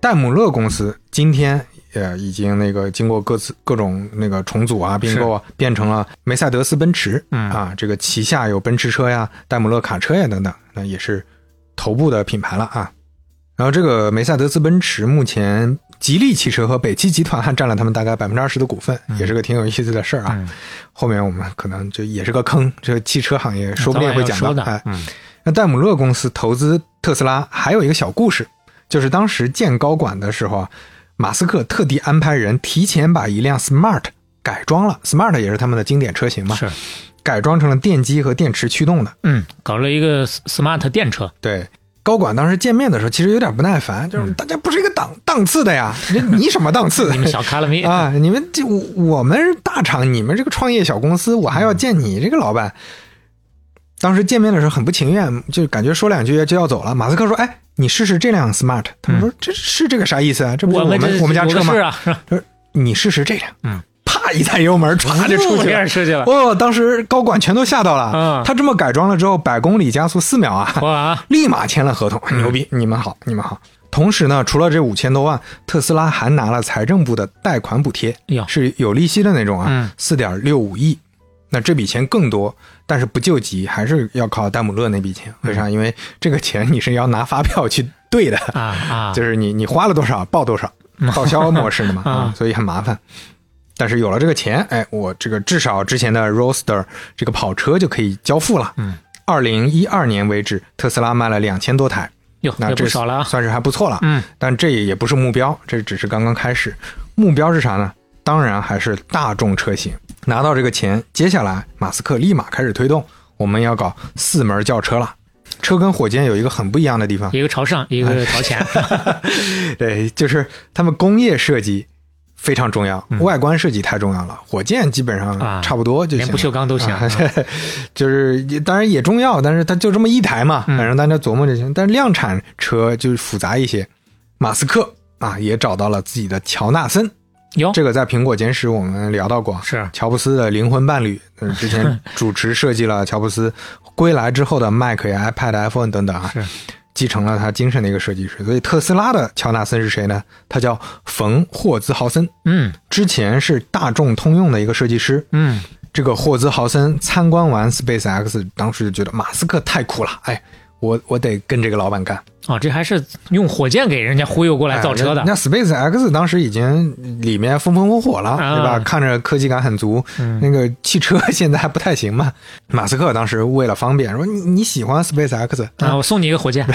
戴姆勒公司今天呃已经那个经过各自各种那个重组啊、并购啊，变成了梅赛德斯奔驰，嗯。啊，这个旗下有奔驰车呀、戴姆勒卡车呀等等，那也是头部的品牌了啊。然后这个梅赛德斯奔驰目前吉利汽车和北汽集团还占了他们大概百分之二十的股份，也是个挺有意思的事儿啊。嗯后面我们可能就也是个坑，这个汽车行业说不定会讲到。的嗯那戴姆勒公司投资特斯拉还有一个小故事，就是当时建高管的时候啊，马斯克特地安排人提前把一辆 Smart 改装了，Smart 也是他们的经典车型嘛，是，改装成了电机和电池驱动的。嗯，搞了一个 smart 电车，对，高管当时见面的时候，其实有点不耐烦，就是大家不是一个档档次的呀，你你什么档次？你们小卡拉米啊，你们这我我们大厂，你们这个创业小公司，我还要见你这个老板。当时见面的时候很不情愿，就感觉说两句就要走了。马斯克说：“哎，你试试这辆 Smart。”他们说：“这是这个啥意思啊？这不是我们我们家车吗是？”啊，他说：“你试试这辆。”嗯，啪 一踩油门，唰就出去了。出去了，哦，当时高管全都吓到了。嗯他这么改装了之后，百公里加速四秒啊！哇，立马签了合同，牛逼！你们好，你们好。同时呢，除了这五千多万，特斯拉还拿了财政部的贷款补贴是有利息的那种啊嗯，四点六五亿。那这笔钱更多，但是不救急，还是要靠戴姆勒那笔钱。为啥？因为这个钱你是要拿发票去兑的，啊啊，就是你你花了多少报多少，报销模式的嘛，所以很麻烦。但是有了这个钱，哎，我这个至少之前的 Roadster 这个跑车就可以交付了。嗯，二零一二年为止，特斯拉卖了两千多台，哟，那这不少了啊，算是还不错了。嗯，但这也不是目标，这只是刚刚开始。目标是啥呢？当然还是大众车型。拿到这个钱，接下来马斯克立马开始推动，我们要搞四门轿车了。车跟火箭有一个很不一样的地方，一个朝上，一个朝前，对，就是他们工业设计非常重要，嗯。外观设计太重要了。火箭基本上啊差不多就连不锈钢都行。啊 就是当然也重要，但是它就这么一台嘛，嗯。反正大家琢磨就行。但是量产车就是复杂一些。马斯克啊也找到了自己的乔纳森，哟，这个在苹果简史我们聊到过，是。乔布斯的灵魂伴侣，嗯，之前 主持设计了乔布斯归来之后的 Mac 呀、iPad、iPhone 等等啊，是继承了他精神的一个设计师。所以特斯拉的乔纳森是谁呢？他叫冯霍兹豪森，嗯之前是大众通用的一个设计师。嗯，这个霍兹豪森参观完 SpaceX，当时就觉得马斯克太酷了，哎，我我得跟这个老板干。哦，这还是用火箭给人家忽悠过来造车的哎，那 SpaceX 当时已经里面风风火火了，啊对吧？看着科技感很足。嗯那个汽车 现在还不太行嘛。马斯克当时为了方便，说你你喜欢 SpaceX，啊，我送你一个火箭，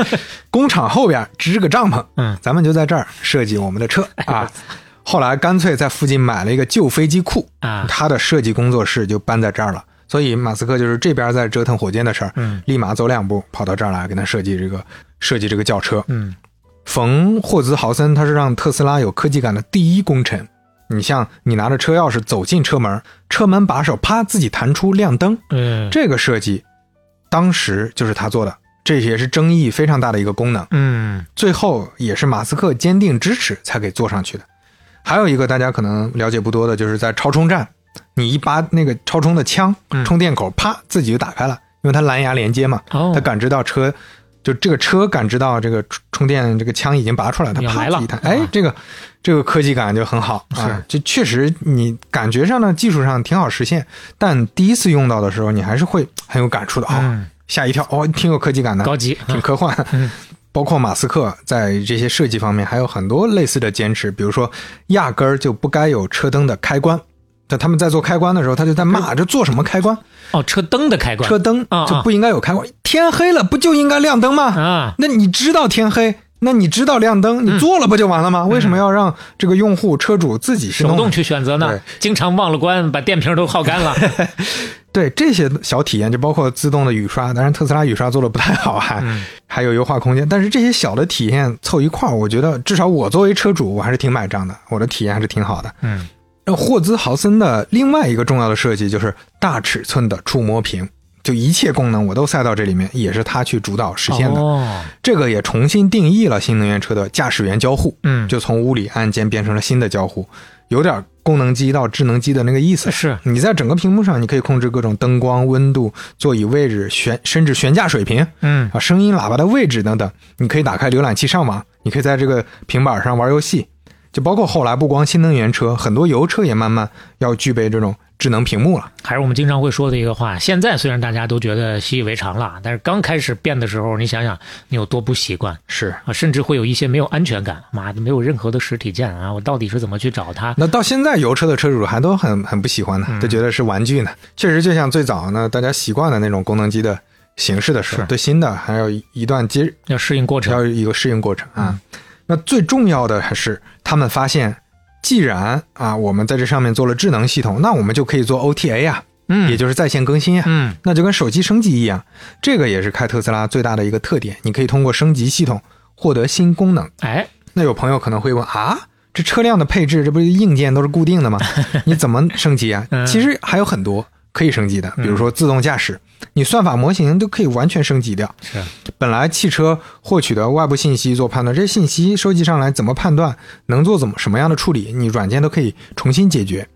工厂后边支个帐篷，嗯，咱们就在这儿设计我们的车啊。后来干脆在附近买了一个旧飞机库啊他的设计工作室就搬在这儿了。所以马斯克就是这边在折腾火箭的事儿，嗯立马走两步跑到这儿来给他设计这个设计这个轿车。嗯冯霍兹豪森他是让特斯拉有科技感的第一功臣。你像你拿着车钥匙走进车门，车门把手啪自己弹出亮灯，嗯这个设计当时就是他做的，这也是争议非常大的一个功能。嗯最后也是马斯克坚定支持才给做上去的。还有一个大家可能了解不多的，就是在超充站，你一拔那个超充的枪嗯，充电口啪自己就打开了，因为它蓝牙连接嘛，哦。它感知到车，就这个车感知到这个充充电这个枪已经拔出来，它啪自己弹，哎啊，这个这个科技感就很好啊，就确实你感觉上呢技术上挺好实现，但第一次用到的时候，你还是会很有感触的啊、嗯。吓一跳哦，挺有科技感的，高级，挺科幻。嗯。包括马斯克在这些设计方面还有很多类似的坚持，比如说压根儿就不该有车灯的开关。就他们在做开关的时候，他就在骂这做什么开关？哦，车灯的开关，车灯啊啊就不应该有开关。天黑了不就应该亮灯吗？啊，那你知道天黑，那你知道亮灯，你做了不就完了吗？为什么要让这个用户车主自己？手动去选择呢，经常忘了关，把电瓶都耗干了。对这些小体验，就包括自动的雨刷，当然特斯拉雨刷做的不太好，还、嗯还有优化空间。但是这些小的体验凑一块儿，我觉得至少我作为车主，我还是挺买账的，我的体验还是挺好的。嗯那霍兹豪森的另外一个重要的设计就是大尺寸的触摸屏，就一切功能我都塞到这里面，也是他去主导实现的。哦，这个也重新定义了新能源车的驾驶员交互，嗯，就从物理按键变成了新的交互，有点功能机到智能机的那个意思。是你在整个屏幕上，你可以控制各种灯光、温度、座椅位置、悬甚至悬架水平嗯啊、声音喇叭的位置等等。你可以打开浏览器上网，你可以在这个平板上玩游戏。就包括后来不光新能源车，很多油车也慢慢要具备这种智能屏幕了。还是我们经常会说的一个话，现在虽然大家都觉得习以为常了，但是刚开始变的时候，你想想你有多不习惯是，啊，甚至会有一些没有安全感。妈的，没有任何的实体键啊，我到底是怎么去找它？那到现在油车的车主还都很很不喜欢呢，嗯都觉得是玩具呢。确实，就像最早呢，大家习惯的那种功能机的形式的时候，是对新的还有一段接要适应过程。要有一个适应过程啊。嗯那最重要的还是他们发现，既然啊我们在这上面做了智能系统，那我们就可以做 OTA 啊，嗯，也就是在线更新啊。嗯那就跟手机升级一样，这个也是开特斯拉最大的一个特点。你可以通过升级系统获得新功能。哎，那有朋友可能会问啊，这车辆的配置，这不是硬件都是固定的吗？你怎么升级啊？嗯其实还有很多可以升级的，比如说自动驾驶，你算法模型都可以完全升级掉。是本来汽车获取的外部信息做判断，这些信息收集上来怎么判断，能做怎么什么样的处理，你软件都可以重新解决。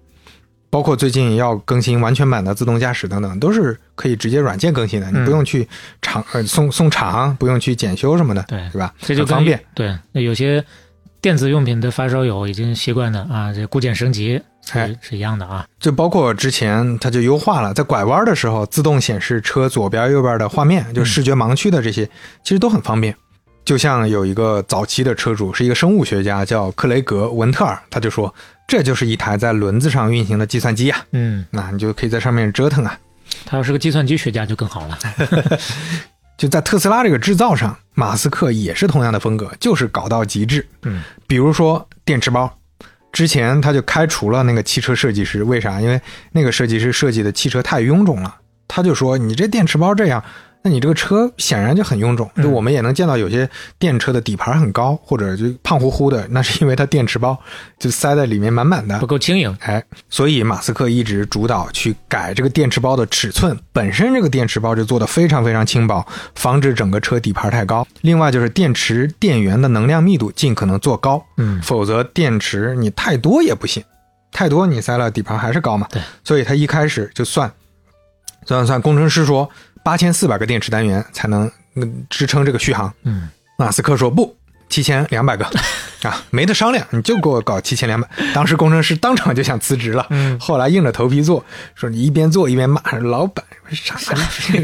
包括最近要更新完全版的自动驾驶等等，都是可以直接软件更新的，你嗯不用去厂呃送送厂，不用去检修什么的，对是吧？这就方便。。对，那有些电子用品的发烧友已经习惯了啊，这固件升级哎是是一样的啊。就包括之前它就优化了，在拐弯的时候自动显示车左边、右边的画面，就视觉盲区的这些，其实都很方便。就像有一个早期的车主是一个生物学家，叫克雷格·文特尔，他就说这就是一台在轮子上运行的计算机啊，嗯，那你就可以在上面折腾啊。他要是个计算机学家就更好了。就在特斯拉这个制造上，马斯克也是同样的风格，就是搞到极致。嗯，比如说电池包，之前他就开除了那个汽车设计师，为啥？因为那个设计师设计的汽车太臃肿了，他就说你这电池包这样。那你这个车显然就很臃肿，就我们也能见到有些电车的底盘很高，或者就胖乎乎的，那是因为它电池包就塞在里面满满的不，够轻盈。哎，所以马斯克一直主导去改这个电池包的尺寸，本身这个电池包就做的非常非常轻薄，防止整个车底盘太高。另外就是电池电源的能量密度尽可能做高，嗯否则电池你太多也不行，太多你塞了底盘还是高嘛。对，所以他一开始就算算算算，工程师说八千四百个电池单元才能嗯支撑这个续航，嗯，马斯克说不，七千两百个 啊，没得商量，你就给我搞七千两百。当时工程师当场就想辞职了，嗯后来硬着头皮做，说你一边做一边骂老板啥，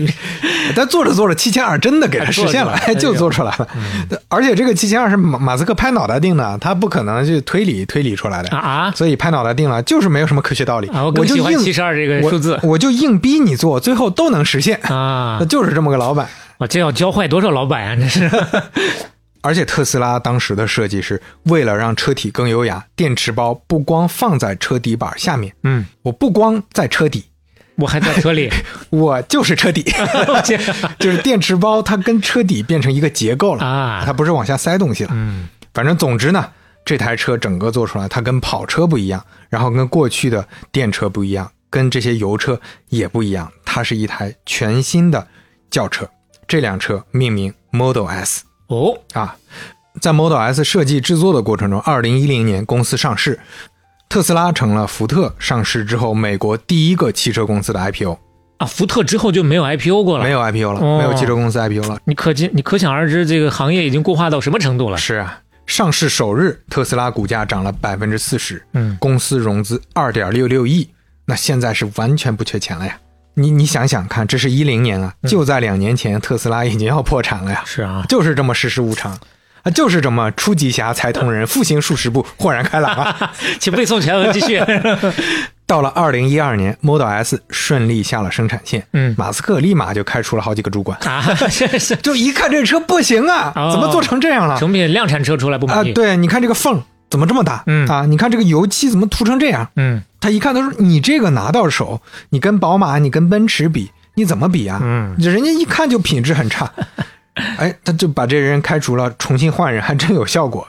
但做着做着七千二真的给他实现了，就做出来了。而且这个七千二是马马斯克拍脑袋定的，他不可能去推理推理出来的啊啊所以拍脑袋定了，就是没有什么科学道理。啊！我就硬七十二这个数字我就硬逼你做，最后都能实现，啊那！就是这么个老板。我这要教坏多少老板啊！这是而且特斯拉当时的设计是为了让车体更优雅，电池包不光放在车底板下面，嗯，我不光在车底，我还在车里，我就是车底，我 这就是电池包它跟车底变成一个结构了，啊它不是往下塞东西了。嗯反正总之呢，这台车整个做出来，它跟跑车不一样，然后跟过去的电车不一样，跟这些油车也不一样，它是一台全新的轿车。这辆车命名 Model S。哦，啊，在 Model S 设计制作的过程中，二零一零年公司上市，特斯拉成了福特上市之后美国第一个汽车公司的 IPO，啊，福特之后就没有 IPO 过了，没有 IPO 了，哦没有汽车公司 IPO 了。你可见你可想而知，这个行业已经固化到什么程度了？是啊，上市首日，特斯拉股价涨了百分之四十，嗯，公司融资二点六六亿，那现在是完全不缺钱了呀。你你想想看，这是一零年啊，就在两年前，特斯拉已经要破产了呀。是啊，就是这么世事无常啊，就是这么初级侠才通人，复行数十步，豁然开朗啊。请背诵全文继续。到了二零一二年，Model S 顺利下了生产线，嗯马斯克立马就开除了好几个主管，啊，是是，就一看这车不行啊，哦怎么做成这样了？成品量产车出来不啊，满意。，对，你看这个缝怎么这么大？嗯啊，你看这个油漆怎么涂成这样？嗯他一看，他说：“你这个拿到手，你跟宝马、你跟奔驰比，你怎么比啊？嗯，人家一看就品质很差。哎，他就把这人开除了，重新换人，还真有效果。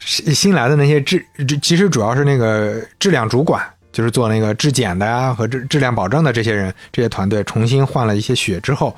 新新来的那些质，这其实主要是那个质量主管，就是做那个质检的呀和质质量保证的这些人，这些团队重新换了一些血之后，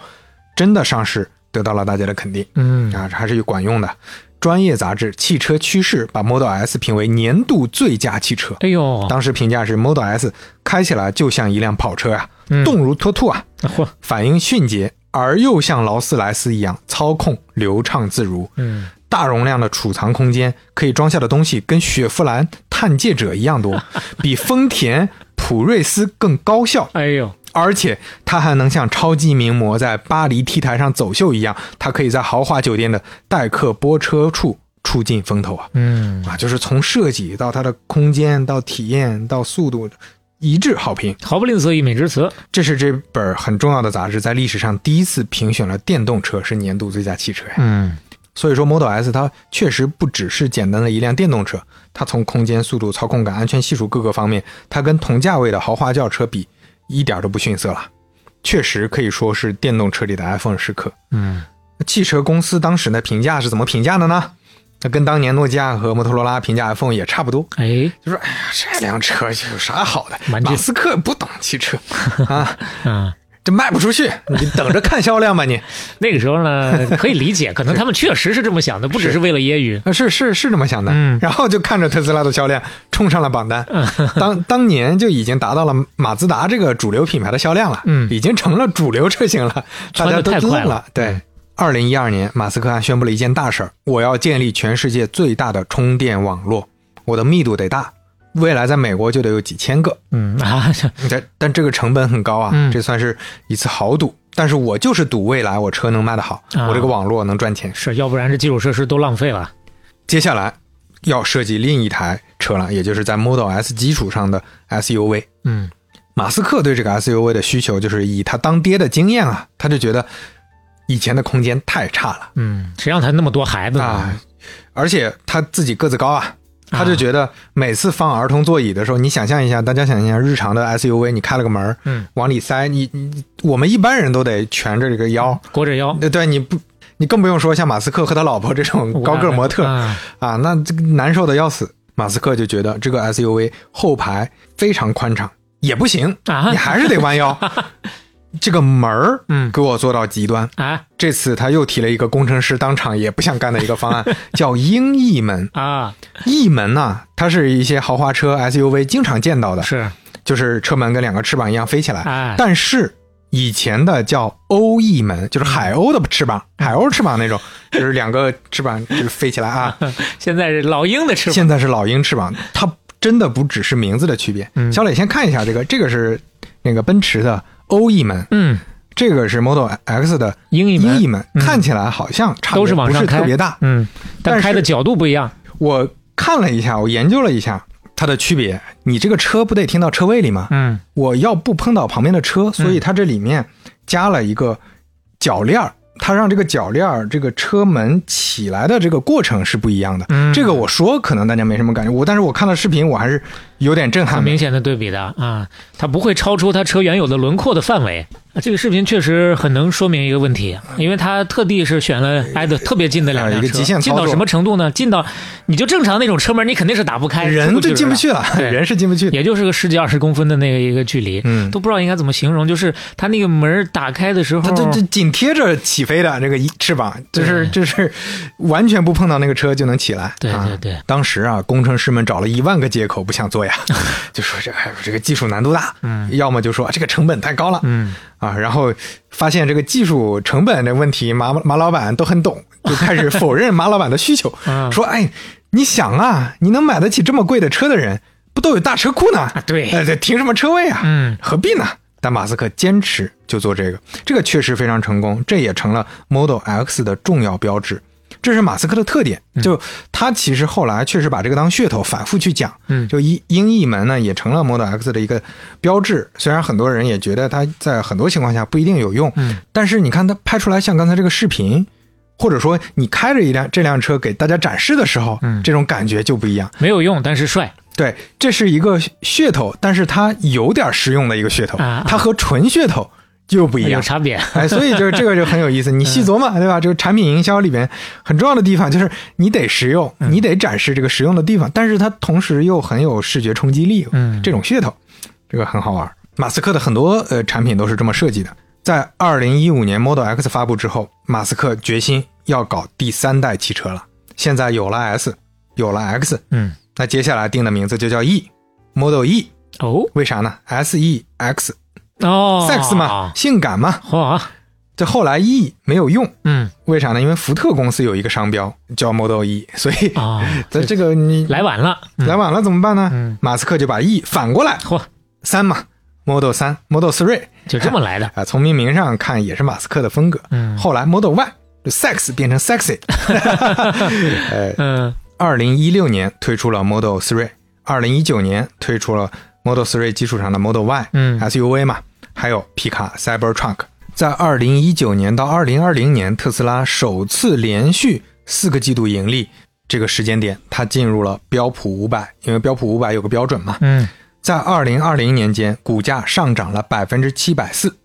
真的上市得到了大家的肯定。嗯啊，还是有管用的。专业杂志《汽车趋势》把 Model S 评为年度最佳汽车。哎呦，当时评价是 Model S 开起来就像一辆跑车啊，嗯。动如脱兔啊，嚯，反应迅捷，而又像劳斯莱斯一样操控流畅自如。嗯，大容量的储藏空间可以装下的东西跟雪佛兰探界者一样多，比丰田、普锐斯更高效，哎呦，而且它还能像超级名模在巴黎 T 台上走秀一样，它可以在豪华酒店的待客泊车处出尽风头啊！嗯，啊，就是从设计到它的空间到体验到速度，一致好评。毫不吝啬溢美之词。这是这本很重要的杂志在历史上第一次评选了电动车是年度最佳汽车呀。嗯，所以说 Model S 它确实不只是简单的一辆电动车，它从空间、速度、操控感、安全系数各个方面，它跟同价位的豪华轿车比，一点都不逊色了。确实可以说是电动车里的 iPhone 时刻。嗯，汽车公司当时的评价是怎么评价的呢？那跟当年诺基亚和摩托罗拉评价 iPhone 也差不多，哎，就说：“哎呀，这辆车有啥好的？马斯克不懂汽车 啊，啊，这卖不出去，你等着看销量吧你。那个时候呢，可以理解，可能他们确实是这么想的，不只是为了揶揄。啊，是是是这么想的，嗯然后就看着特斯拉的销量冲上了榜单，当当年就已经达到了马自达这个主流品牌的销量了，嗯已经成了主流车型了，大家都得太快了了。对，二零一二年，马斯克还宣布了一件大事儿：我要建立全世界最大的充电网络，我的密度得大，未来在美国就得有几千个。嗯啊，这 但但这个成本很高啊，嗯这算是一次豪赌。但是我就是赌未来我车能卖得好，啊我这个网络能赚钱。是要不然这基础设施都浪费了。接下来要设计另一台车了，也就是在 Model S 基础上的 SUV。嗯马斯克对这个 SUV 的需求，就是以他当爹的经验啊，他就觉得以前的空间太差了嗯，谁让他那么多孩子呢？啊，而且他自己个子高啊。他就觉得每次放儿童座椅的时候，你想象一下，大家想象一下，日常的 SUV，你开了个门儿嗯，往里塞，你你我们一般人都得蜷着这个腰，裹着腰，对对，你不，你更不用说像马斯克和他老婆这种高个模特。啊。啊，那这个难受的要死。马斯克就觉得这个 SUV 后排非常宽敞，也不行，啊。你还是得弯腰。这个门儿，嗯给我做到极端。啊这次他又提了一个工程师当场也不想干的一个方案，叫鹰翼门。啊，翼门呢，它是一些豪华车 SUV 经常见到的，是就是车门跟两个翅膀一样飞起来。哎但是以前的叫鸥翼门，就是海鸥的翅膀，海鸥翅膀那种，就是两个翅膀就是飞起来啊。现在是老鹰的翅膀。现在是老鹰翅膀，它真的不只是名字的区别。嗯小磊先看一下这个，这个是那个奔驰的鸥翼门，嗯，这个是 Model X 的鹰翼门看起来好像差别都是往不上开，是特别大。嗯，但但是开的角度不一样。我看了一下，我研究了一下它的区别。你这个车不得停到车位里吗？嗯我要不碰到旁边的车，所以它这里面加了一个铰链儿，它让这个铰链儿这个车门起来的这个过程是不一样的。嗯这个我说可能大家没什么感觉，我但是我看了视频，我还是有点震撼。很明显的对比的啊，它不会超出它车原有的轮廓的范围。啊这个视频确实很能说明一个问题，因为它特地是选了挨得特别近的两辆车，啊一个极限近到什么程度呢？近到你就正常那种车门，你肯定是打不开，人就进不去了，对人是进不去的。也就是个十几二十公分的那个一个距离，嗯都不知道应该怎么形容。就是它那个门打开的时候，它就就紧贴着起飞的这个一翅膀，就是就是完全不碰到那个车就能起来。啊对对对当时啊，工程师们找了一万个借口不想做呀，就说这哎呦这个技术难度大，嗯要么就说这个成本太高了，嗯啊，然后发现这个技术成本的问题，马马老板都很懂，就开始否认马老板的需求，嗯说哎，你想啊，你能买得起这么贵的车的人，不都有大车库呢？啊对呃，这停什么车位啊？嗯何必呢？但马斯克坚持就做这个，这个确实非常成功，这也成了 Model X 的重要标志。这是马斯克的特点，就他其实后来确实把这个当噱头反复去讲，嗯就鹰鹰翼门呢也成了 Model X 的一个标志。虽然很多人也觉得它在很多情况下不一定有用，嗯但是你看它拍出来像刚才这个视频，或者说你开着一辆这辆车给大家展示的时候，嗯这种感觉就不一样。没有用，但是帅。对，这是一个噱头，但是它有点实用的一个噱头，它和纯噱头就不一样。有差别。哎，所以就是这个就很有意思，你细琢磨，对吧？这个产品营销里边很重要的地方就是你得实用，嗯你得展示这个实用的地方，但是它同时又很有视觉冲击力，嗯这种噱头，这个很好玩。马斯克的很多呃产品都是这么设计的。在二零一五年 Model X 发布之后，马斯克决心要搞第三代汽车了。现在有了 S，有了 X，嗯，那接下来定的名字就叫 E，Model E。哦为啥呢？S E X 哦。sex 嘛，性感嘛。嚯，这后来 E 没有用，嗯。为啥呢？因为福特公司有一个商标叫 Model E，所以啊，在这个你来晚了。嗯。来晚了怎么办呢？嗯。马斯克就把 E 反过来。嚯，三嘛，Model 三、Model Three 就这么来的。啊，从命名上看也是马斯克的风格。嗯。后来 Model Y 就 sex 变成 sexy，嗯。二零一六年推出了 Model Three，二零一九年推出了 Model Three 基础上的 Model Y，嗯 SUV 嘛，还有皮卡 Cybertruck。在二零一九年到二零二零年，特斯拉首次连续四个季度盈利，这个时间点它进入了标普五百，因为标普五百有个标准嘛。嗯，在二零二零年间，股价上涨了百分之七百四，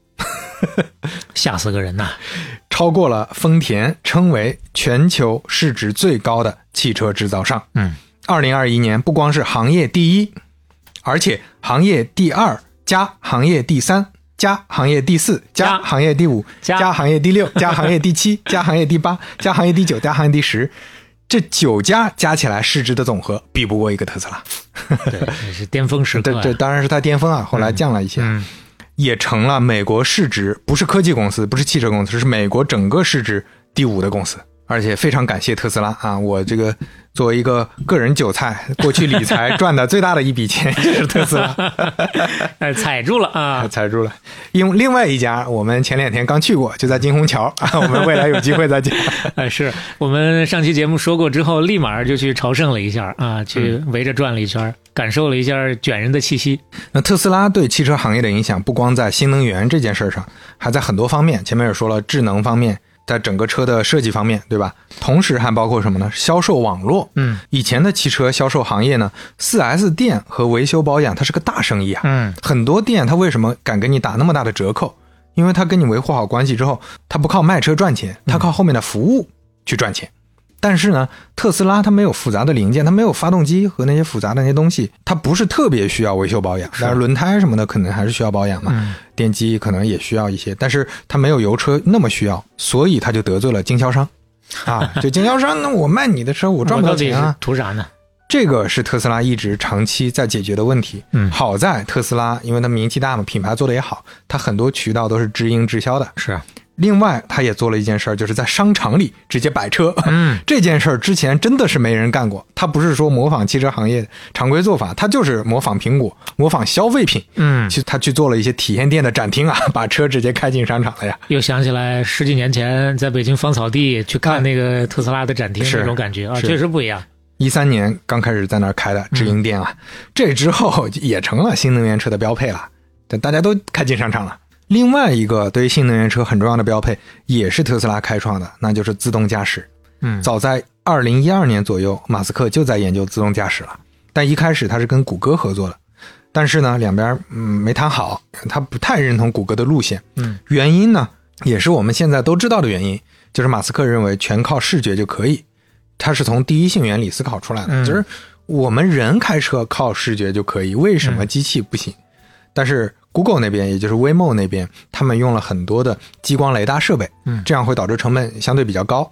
吓死个人呐！超过了丰田，称为全球市值最高的汽车制造商。嗯，二零二一年不光是行业第一，而且行业第二加行业第三加行业第四加加行业第五加加行业第六 加行业第七加行业第八加行业第九加行业第十，这九家加起来市值的总和比不过一个特斯拉。对，这是巅峰时刻 对。这这当然是它巅峰啊，后来降了一些。嗯也成了美国市值不是科技公司，不是汽车公司，是美国整个市值第五的公司。而且非常感谢特斯拉啊！我这个作为一个个人韭菜，过去理财赚的最大的一笔钱 就是特斯拉，哎，踩住了啊！踩住了。因另外一家，我们前两天刚去过，就在金虹桥啊，我们未来有机会再讲。哎，是我们上期节目说过之后，立马就去朝圣了一下啊，去围着转了一圈，感受了一下卷人的气息。那特斯拉对汽车行业的影响，不光在新能源这件事上，还在很多方面。前面也说了，智能方面，在整个车的设计方面，对吧？同时还包括什么呢？销售网络。嗯以前的汽车销售行业呢，4S 店和维修保养它是个大生意啊。嗯很多店它为什么敢给你打那么大的折扣？因为它跟你维护好关系之后，它不靠卖车赚钱，它靠后面的服务去赚钱。但是呢，特斯拉它没有复杂的零件，它没有发动机和那些复杂的那些东西，它不是特别需要维修保养。但是轮胎什么的可能还是需要保养嘛，嗯电机可能也需要一些，但是它没有油车那么需要，所以它就得罪了经销商。啊，就经销商，那我卖你的车，我赚不到钱啊。图啥呢？这个是特斯拉一直长期在解决的问题。嗯好在特斯拉，因为它名气大嘛，品牌做的也好，它很多渠道都是直营直销的。是，另外，他也做了一件事儿，就是在商场里直接摆车。嗯，这件事儿之前真的是没人干过。他不是说模仿汽车行业常规做法，他就是模仿苹果，模仿消费品。嗯，去他去做了一些体验店的展厅啊，把车直接开进商场了呀。又想起来十几年前在北京芳草地去看那个特斯拉的展厅是那种感觉啊，确实不一样。一三年刚开始在那儿开的直营店啊，这之后也成了新能源车的标配了，但大家都开进商场了。另外一个对于新能源车很重要的标配，也是特斯拉开创的，那就是自动驾驶。嗯早在二零一二年左右，马斯克就在研究自动驾驶了，但一开始他是跟谷歌合作的，但是呢，两边嗯没谈好，他不太认同谷歌的路线。嗯，原因呢，也是我们现在都知道的原因，就是马斯克认为全靠视觉就可以，他是从第一性原理思考出来的，嗯就是我们人开车靠视觉就可以，为什么机器不行？但是 Google 那边，也就是 Waymo 那边，他们用了很多的激光雷达设备，嗯。这样会导致成本相对比较高，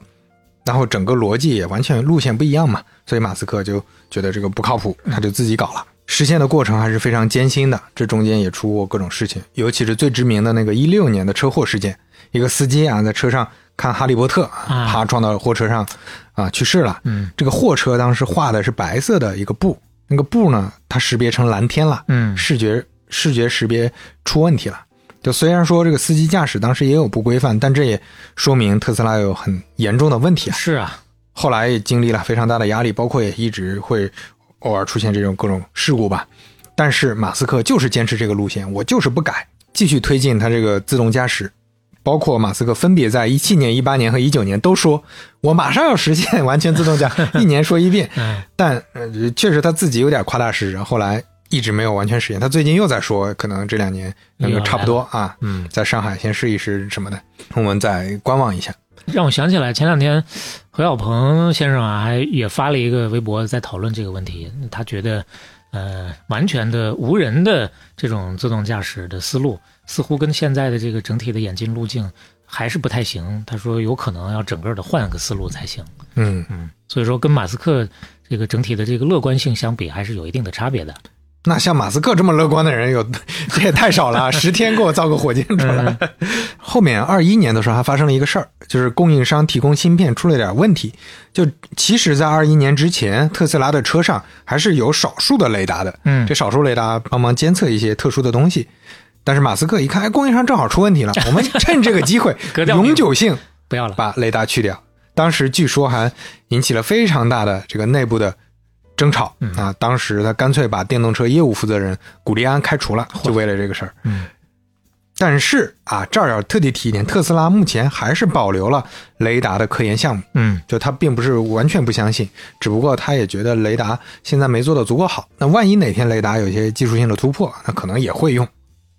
然后整个逻辑也完全路线不一样嘛，所以马斯克就觉得这个不靠谱，他就自己搞了。实现的过程还是非常艰辛的，这中间也出过各种事情，尤其是最知名的那个一六年的车祸事件，一个司机啊在车上看《哈利波特》啊。啪撞到货车上，啊去世了。嗯。这个货车当时画的是白色的一个布，那个布呢，它识别成蓝天了，嗯。视觉视觉识别出问题了。就虽然说这个司机驾驶当时也有不规范，但这也说明特斯拉有很严重的问题啊。是啊，后来也经历了非常大的压力，包括也一直会偶尔出现这种各种事故吧。但是马斯克就是坚持这个路线，我就是不改，继续推进他这个自动驾驶。包括马斯克分别在一七年、一八年和一九年都说，我马上要实现完全自动驾驶，一年说一遍。嗯 但呃，确实他自己有点夸大事实，后来一直没有完全实现。他最近又在说，可能这两年能够差不多啊，嗯，在上海先试一试什么的，我们再观望一下。让我想起来前两天何小鹏先生啊，还也发了一个微博在讨论这个问题。他觉得，呃，完全的无人的这种自动驾驶的思路，似乎跟现在的这个整体的演进路径还是不太行。他说有可能要整个的换个思路才行。嗯嗯，所以说跟马斯克这个整体的这个乐观性相比，还是有一定的差别的。那像马斯克这么乐观的人有，这也太少了，十天给我造个火箭出来。后面二一年的时候还发生了一个事儿，就是供应商提供芯片出了点问题。就其实，在二一年之前，特斯拉的车上还是有少数的雷达的，嗯这少数雷达帮忙监测一些特殊的东西。但是马斯克一看，哎，供应商正好出问题了，我们 趁这个机会 永久性不要了，把雷达去掉。当时据说还引起了非常大的这个内部的争吵、啊！当时他干脆把电动车业务负责人古利安开除了，就为了这个事儿。嗯，但是啊，这儿要特地提一点，特斯拉目前还是保留了雷达的科研项目，嗯就他并不是完全不相信，只不过他也觉得雷达现在没做的足够好。那万一哪天雷达有些技术性的突破，那可能也会用。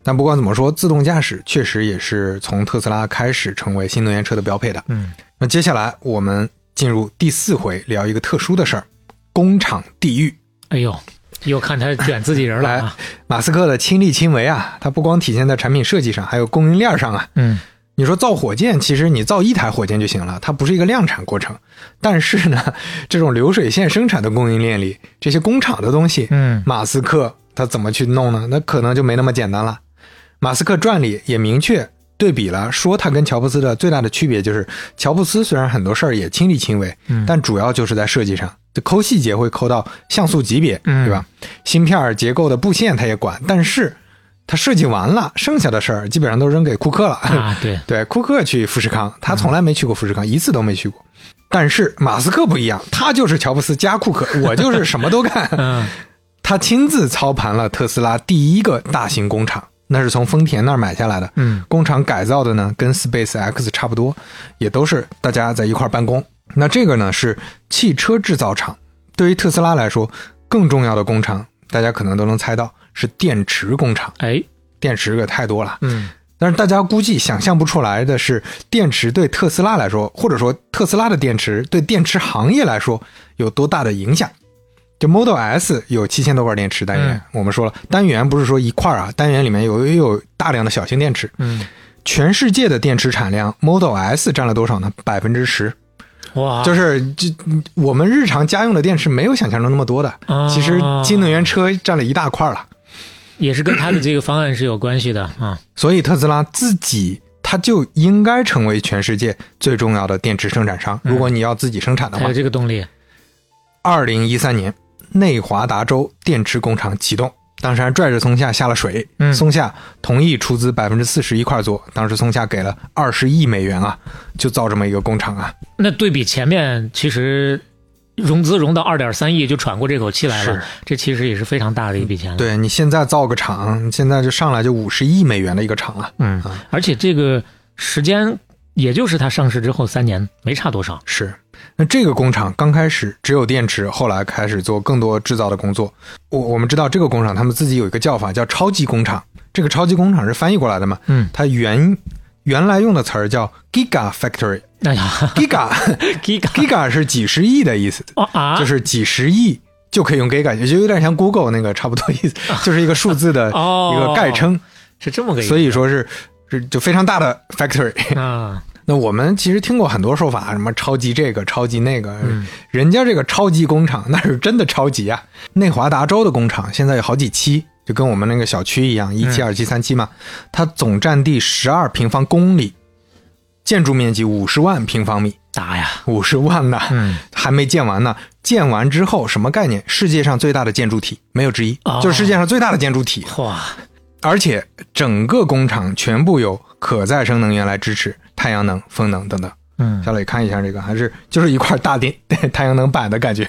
但不管怎么说，自动驾驶确实也是从特斯拉开始成为新能源车的标配的。嗯，那接下来我们进入第四回，聊一个特殊的事儿——工厂地狱。哎呦，又看他卷自己人了啊，马斯克的亲力亲为啊，他不光体现在产品设计上，还有供应链上啊。嗯你说造火箭，其实你造一台火箭就行了，它不是一个量产过程。但是呢，这种流水线生产的供应链里，这些工厂的东西，嗯马斯克他怎么去弄呢？那可能就没那么简单了。马斯克传里也明确对比了，说他跟乔布斯的最大的区别就是，乔布斯虽然很多事儿也亲力亲为，嗯但主要就是在设计上，就抠细节会抠到像素级别，嗯对吧？芯片结构的布线他也管，但是他设计完了，剩下的事儿基本上都扔给库克了。啊，对，对，库克去富士康，他从来没去过富士康，一次都没去过。但是马斯克不一样，他就是乔布斯加库克，我就是什么都干。嗯他亲自操盘了特斯拉第一个大型工厂，那是从丰田那儿买下来的。嗯工厂改造的呢，跟 Space X 差不多，也都是大家在一块儿办公。那这个呢是汽车制造厂，对于特斯拉来说，更重要的工厂，大家可能都能猜到是电池工厂。哎，电池可太多了，嗯但是大家估计想象不出来的是，电池对特斯拉来说，或者说特斯拉的电池对电池行业来说有多大的影响。就 Model S 有七千多块电池单元，嗯我们说了，单元不是说一块啊，单元里面有也有大量的小型电池。嗯，全世界的电池产量，Model S 占了多少呢？百分之十，哇，就是这我们日常家用的电池没有想象中那么多的。啊其实新能源车占了一大块了。也是跟他的这个方案是有关系的啊。所以特斯拉自己它就应该成为全世界最重要的电池生产商。嗯如果你要自己生产的话这个动力。二零一三年内华达州电池工厂启动，当时还拽着松下下了水。嗯松下同意出资百分之四十一块做，当时松下给了二十亿美元啊，就造这么一个工厂啊。那对比前面，其实融资融到二点三亿就喘过这口气来了，这其实也是非常大的一笔钱了。，对你现在造个厂，现在就上来就五十亿美元的一个厂了。嗯，而且这个时间也就是它上市之后三年，没差多少。是，那这个工厂刚开始只有电池，后来开始做更多制造的工作。我我们知道这个工厂他们自己有一个叫法叫超级工厂，这个超级工厂是翻译过来的嘛？嗯，它原原来用的词儿叫 Giga Factory。哎呀 Giga，Giga Giga 是几十亿的意思，哦啊，就是几十亿就可以用 Giga，也就有点像 Google 那个差不多意思，就是一个数字的哦一个概称，是这么个意思。所以说是是就非常大的 factory。啊，那我们其实听过很多说法，什么超级这个、超级那个，嗯人家这个超级工厂那是真的超级啊！内华达州的工厂现在有好几期，就跟我们那个小区一样，一期、二期、三期嘛。它总占地十二平方公里，建筑面积五十万平方米，大呀，五十万呐，嗯，还没建完呢。建完之后什么概念？世界上最大的建筑体没有之一，哦就是世界上最大的建筑体。哇，而且整个工厂全部由可再生能源来支持，太阳能、风能等等。嗯，小磊看一下这个，还是就是一块大电 太阳能板的感觉，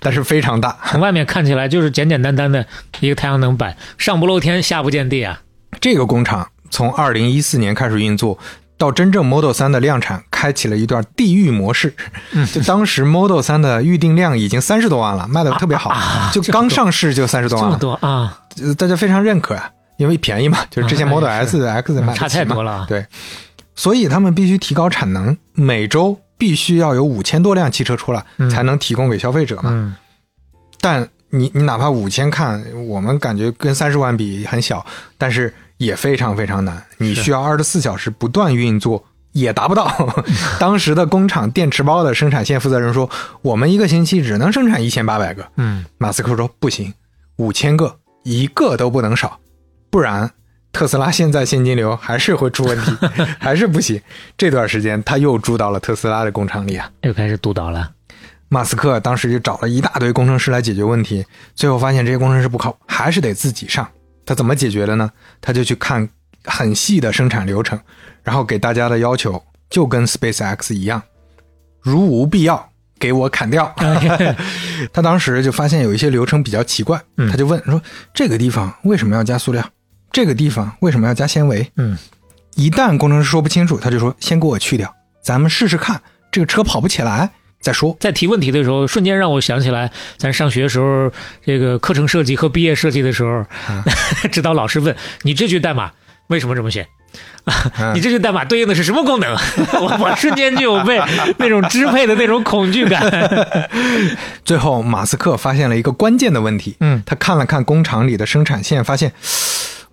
但是非常大。从外面看起来就是简简单单的一个太阳能板，上不露天，下不见地啊。这个工厂从二零一四年开始运作，到真正 Model 三的量产，开启了一段地狱模式。嗯就当时 Model 三的预定量已经三十多万了，卖的特别好，就刚上市就三十多万这么多啊，呃大家非常认可啊，因为便宜嘛，就是之前啊 Model 也 S、X 卖得差太多了啊。对，所以他们必须提高产能，每周必须要有五千多辆汽车出来，嗯才能提供给消费者嘛。嗯，但你你哪怕五千看，我们感觉跟三十万比很小，但是也非常非常难。你需要二十四小时不断运作，也达不到。当时的工厂电池包的生产线负责人说，我们一个星期只能生产一千八百个。嗯，马斯克说不行，五千个一个都不能少，不然特斯拉现在现金流还是会出问题，还是不行。这段时间他又住到了特斯拉的工厂里啊。又开始督导了。马斯克当时就找了一大堆工程师来解决问题，最后发现这些工程师不靠，还是得自己上。他怎么解决的呢？他就去看很细的生产流程，然后给大家的要求就跟 SpaceX 一样，如无必要给我砍掉。他当时就发现有一些流程比较奇怪，他就问说：“这个地方为什么要加塑料？这个地方为什么要加纤维？”嗯，一旦工程师说不清楚，他就说：“先给我去掉，咱们试试看，这个车跑不起来再说。”在提问题的时候，瞬间让我想起来，咱上学时候这个课程设计和毕业设计的时候，指导老师问你这句代码为什么这么写？嗯你这句代码对应的是什么功能？我 我瞬间就有被那种支配的那种恐惧感。最后，马斯克发现了一个关键的问题。嗯他看了看工厂里的生产线，发现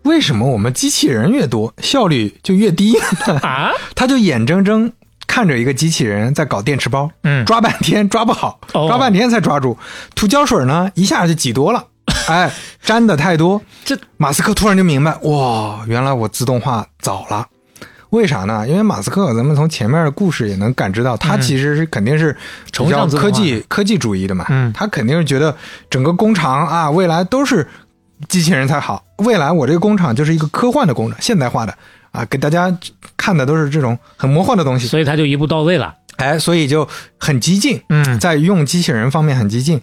为什么我们机器人越多，效率就越低呢？啊，他就眼睁睁看着一个机器人在搞电池包，嗯抓半天抓不好，哦抓半天才抓住。涂胶水呢，一下就挤多了，哎，粘的太多。这马斯克突然就明白，哇，原来我自动化早了。为啥呢？因为马斯克，咱们从前面的故事也能感知到，他其实是肯定是比较科技科技主义的嘛。嗯他肯定是觉得整个工厂啊，未来都是机器人才好。未来我这个工厂就是一个科幻的工厂，现代化的啊，给大家看的都是这种很魔幻的东西。所以他就一步到位了。哎，所以就很激进，嗯在用机器人方面很激进，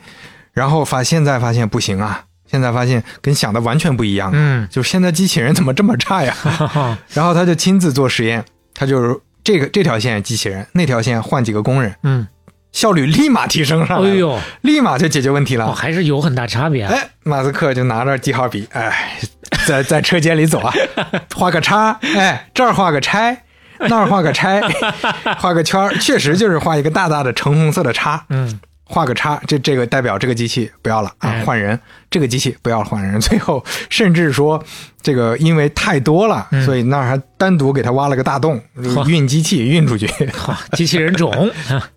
然后发现在发现不行啊，现在发现跟想的完全不一样，嗯，就是现在机器人怎么这么差呀？然后他就亲自做实验，他就是这个这条线机器人，那条线换几个工人，嗯，效率立马提升上来了，哎呦，立马就解决问题了。哦，还是有很大差别啊。哎，马斯克就拿着记号笔，哎，在 在车间里走啊，画个叉，哎，这儿画个叉，那儿画个叉，画个圈儿确实就是画一个大大的橙红色的叉，嗯，画个叉，这这个代表这个机器不要了啊哎，换人，这个机器不要了换人。最后甚至说，这个因为太多了，所以那儿还单独给他挖了个大洞，运机器运出去。好，机器人种，啊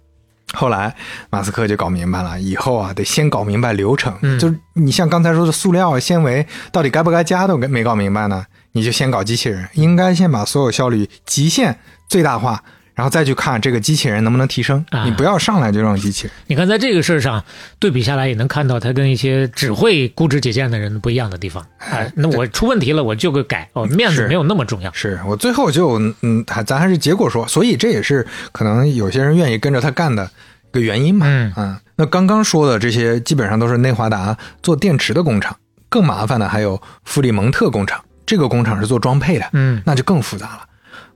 后来马斯克就搞明白了，以后啊得先搞明白流程，嗯。就是你像刚才说的塑料啊、纤维到底该不该加都没搞明白呢，你就先搞机器人，应该先把所有效率极限最大化，然后再去看这个机器人能不能提升。啊你不要上来就让机器人。你看在这个事儿上对比下来，也能看到他跟一些只会固执己见的人不一样的地方。哎，那我出问题了，我就个改，哦，面子没有那么重要。是我最后就嗯，还咱还是结果说，所以这也是可能有些人愿意跟着他干的一个原因嘛。嗯那刚刚说的这些基本上都是内华达做电池的工厂，更麻烦的还有弗里蒙特工厂，这个工厂是做装配的，嗯，那就更复杂了。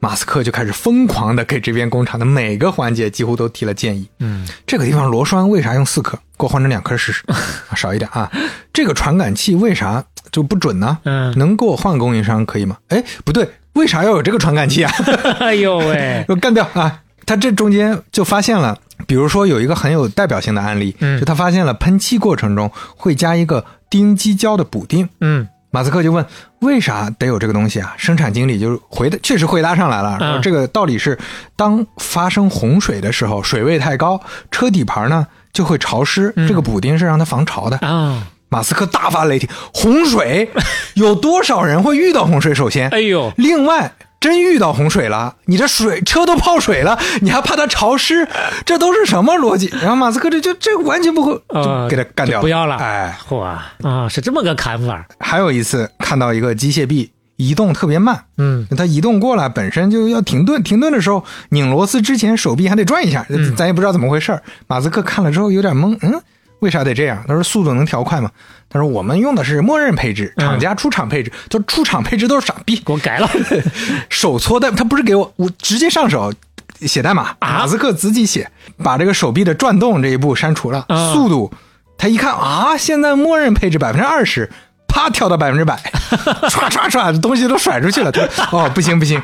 马斯克就开始疯狂的给这边工厂的每个环节几乎都提了建议。嗯，这个地方螺栓为啥用四颗？给我换成两颗试试，啊少一点啊。这个传感器为啥就不准呢？嗯能给我换供应商可以吗？哎，不对，为啥要有这个传感器啊？哎呦喂，给 我干掉啊！他这中间就发现了，比如说有一个很有代表性的案例，嗯就他发现了喷漆过程中会加一个丁基胶的补丁。嗯马斯克就问为啥得有这个东西啊？生产经理就回的，确实回答上来了，这个道理是，当发生洪水的时候，水位太高，车底盘呢就会潮湿，嗯这个补丁是让它防潮的。啊，马斯克大发雷霆，洪水 有多少人会遇到洪水？首先，哎呦，另外，真遇到洪水了，你这水车都泡水了，你还怕它潮湿？这都是什么逻辑？然后马斯克这就这完全不会，就呃给他干掉就不要了。哎，嚯啊，是这么个砍法。还有一次看到一个机械臂移动特别慢，嗯。它移动过来本身就要停顿，停顿的时候拧螺丝之前手臂还得转一下，嗯。咱也不知道怎么回事儿。马斯克看了之后有点懵，嗯，为啥得这样？他说速度能调快吗？他说我们用的是默认配置，嗯。厂家出厂配置，他说出厂配置都是傻逼，给我改了。手搓代，他不是给我，我直接上手写代码，啊？马斯克自己写，把这个手臂的转动这一步删除了，啊。速度，他一看啊，现在默认配置百分之二十，啪跳到百分之百，唰唰唰，东西都甩出去了，他 哦不行不行，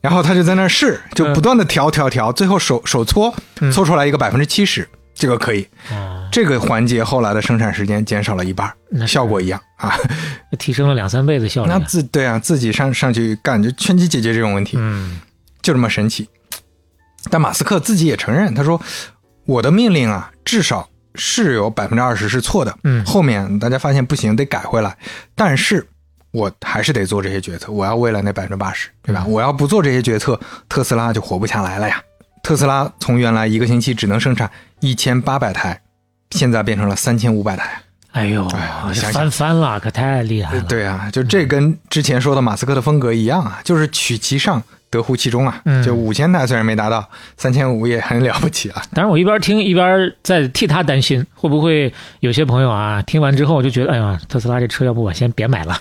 然后他就在那儿试，就不断的调调调，最后手手搓搓出来一个百分之七十，这个可以，啊，这个环节后来的生产时间减少了一半那，效果一样啊，提升了两三倍的效率那。自对啊，自己上上去干就全机解决这种问题，嗯。就这么神奇。但马斯克自己也承认，他说：“我的命令啊，至少是有百分之二十是错的，嗯。后面大家发现不行，得改回来，但是我还是得做这些决策，我要为了那百分之八十，对吧？我要不做这些决策，特斯拉就活不下来了呀。特斯拉从原来一个星期只能生产一千八百台，现在变成了三千五百台。哎呦，这哎你想想翻番了，可太厉害了。对啊，就这跟之前说的马斯克的风格一样啊，就是取其上，得乎其中啊。嗯就五千台虽然没达到，三千五也很了不起了。当然，我一边听一边在替他担心，会不会有些朋友啊听完之后就觉得，哎呀，特斯拉这车要不我先别买了。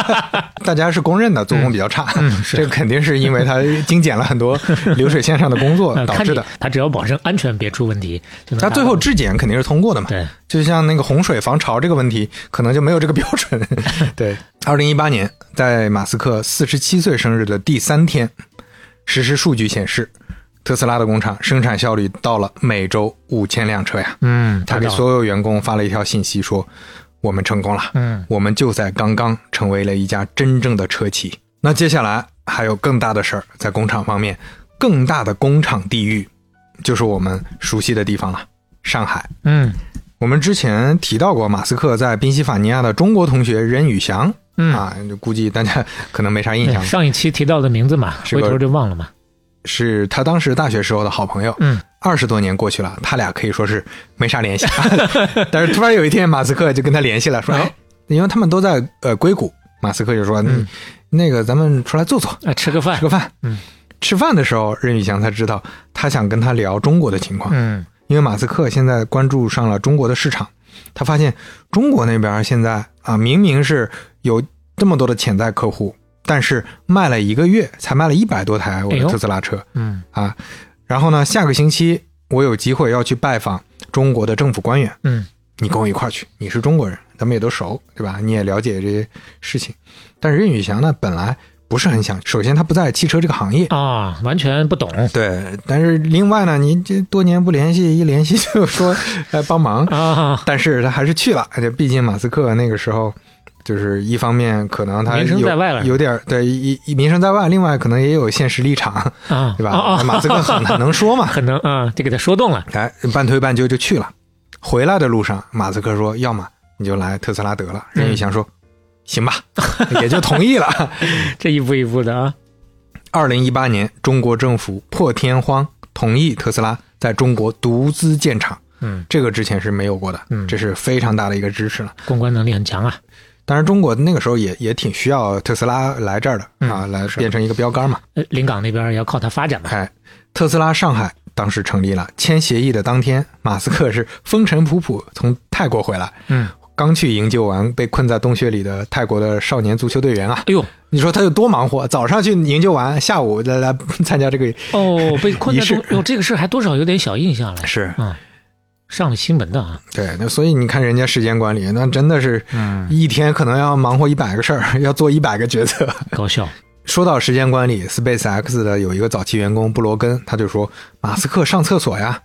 大家是公认的做工比较差，这个肯定是因为它精简了很多流水线上的工作 导致的。它只要保证安全别出问题，它最后质检肯定是通过的嘛，对，就像那个洪水防潮这个问题，可能就没有这个标准。对，二零一八年，在马斯克四十七岁生日的第三天，实时数据显示，特斯拉的工厂生产效率到了每周五千辆车呀。嗯，他给所有员工发了一条信息说：“我们成功了，嗯我们就在刚刚成为了一家真正的车企。”那接下来还有更大的事儿，在工厂方面，更大的工厂地域就是我们熟悉的地方了——上海。嗯我们之前提到过，马斯克在宾夕法尼亚的中国同学任宇翔、嗯啊，就估计大家 可能没啥印象了，上一期提到的名字嘛，回头就忘了嘛。是他当时大学时候的好朋友。嗯，二十多年过去了，他俩可以说是没啥联系。但是突然有一天，马斯克就跟他联系了，说：“哦哎，因为他们都在呃硅谷，马斯克就说：‘嗯那个咱们出来坐坐，啊，吃个饭吃。个饭。’嗯，吃饭的时候，任宇翔才知道他想跟他聊中国的情况。嗯因为马斯克现在关注上了中国的市场，他发现中国那边现在啊，明明是有这么多的潜在客户，但是卖了一个月才卖了一百多台我的哎呦特斯拉车、嗯啊。然后呢，下个星期我有机会要去拜访中国的政府官员，嗯你跟我一块儿去，你是中国人，咱们也都熟，对吧？你也了解这些事情。但是任宇翔呢，本来不是很想，首先他不在汽车这个行业，啊，完全不懂。对，但是另外呢，您这多年不联系，一联系就说来帮忙，啊，但是他还是去了，而且毕竟马斯克那个时候，就是一方面可能他名声有在外了有点对一一名声在外，另外可能也有现实立场，啊，对吧？马斯克很很能说嘛，很能啊，就给他说动了。哎，半推半就就去了。回来的路上，马斯克说：“要么你就来特斯拉得了。”任宇翔说：“行吧，也就同意了。”这一步一步的啊，二零一八年，中国政府破天荒同意特斯拉在中国独资建厂，嗯，这个之前是没有过的，嗯这是非常大的一个支持了。公关能力很强啊。当然，中国那个时候也也挺需要特斯拉来这儿的、嗯啊，来变成一个标杆嘛。呃，临港那边也要靠它发展嘛。哎，特斯拉上海当时成立了，签协议的当天，马斯克是风尘仆仆从泰国回来，嗯，刚去营救完被困在洞穴里的泰国的少年足球队员啊。哎呦，你说他有多忙活？早上去营救完，下午来来参加这个哦，被困在仪式中，哟，这个事儿还多少有点小印象了。是嗯，上了新闻的啊。对，那所以你看人家时间管理，那真的是嗯，一天可能要忙活一百个事儿，要做一百个决策。高效。说到时间管理，SpaceX 的有一个早期员工布罗根，他就说马斯克上厕所呀，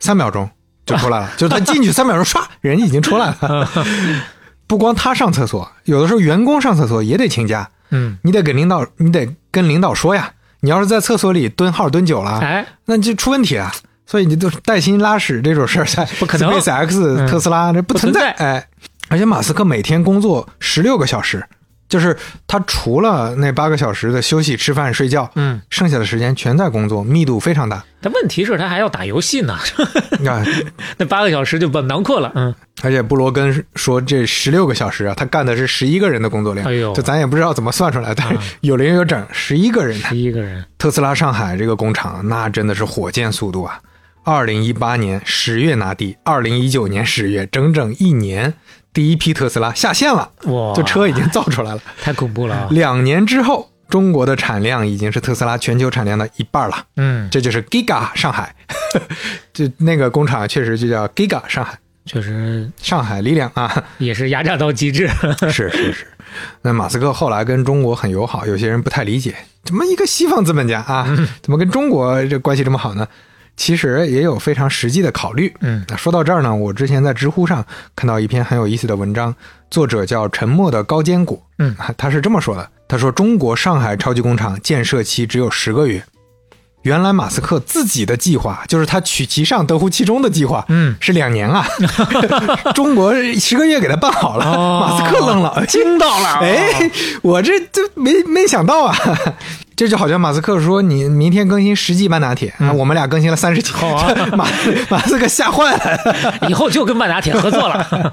三秒钟就出来了，就是他进去三秒钟，唰，人已经出来了。不光他上厕所，有的时候员工上厕所也得请假，嗯，你得给领导，你得跟领导说呀。你要是在厕所里蹲号蹲久了，哎，那就出问题啊。所以你都带薪拉屎这种事儿，在 不可能嗯特斯拉这不存在。哎，而且马斯克每天工作十六个小时，就是他除了那八个小时的休息、吃饭、睡觉，嗯，剩下的时间全在工作，密度非常大。但问题是，他还要打游戏呢，啊，那八个小时就把囊括了。嗯，而且布罗根说这十六个小时啊，他干的是十一个人的工作量。哎呦就咱也不知道怎么算出来，但是有零有整，十一个人。十一个人，特斯拉上海这个工厂，那真的是火箭速度啊！二零一八年十月拿地，二零一九年十月，整整一年，第一批特斯拉下线了，哇，这车已经造出来了。太恐怖了啊。两年之后，中国的产量已经是特斯拉全球产量的一半了，嗯，这就是 Giga 上海，就那个工厂确实就叫 Giga 上海，确实上海力量啊，也是压榨到极致。是是是。那马斯克后来跟中国很友好，有些人不太理解，怎么一个西方资本家啊，怎么跟中国这关系这么好呢？其实也有非常实际的考虑。嗯。那说到这儿呢，我之前在知乎上看到一篇很有意思的文章，作者叫沉默的高坚果。嗯。啊，他是这么说的：他说中国上海超级工厂建设期只有十个月，原来马斯克自己的计划就是他取其上得乎其中的计划，嗯，是两年啊，中国十个月给他办好了，哦。马斯克愣了，惊到了，哎，我这这没没想到啊！这就好像马斯克说你明天更新十集半打铁，啊我们俩更新了三十集，好啊 马 马斯克吓坏了。以后就跟半打铁合作了。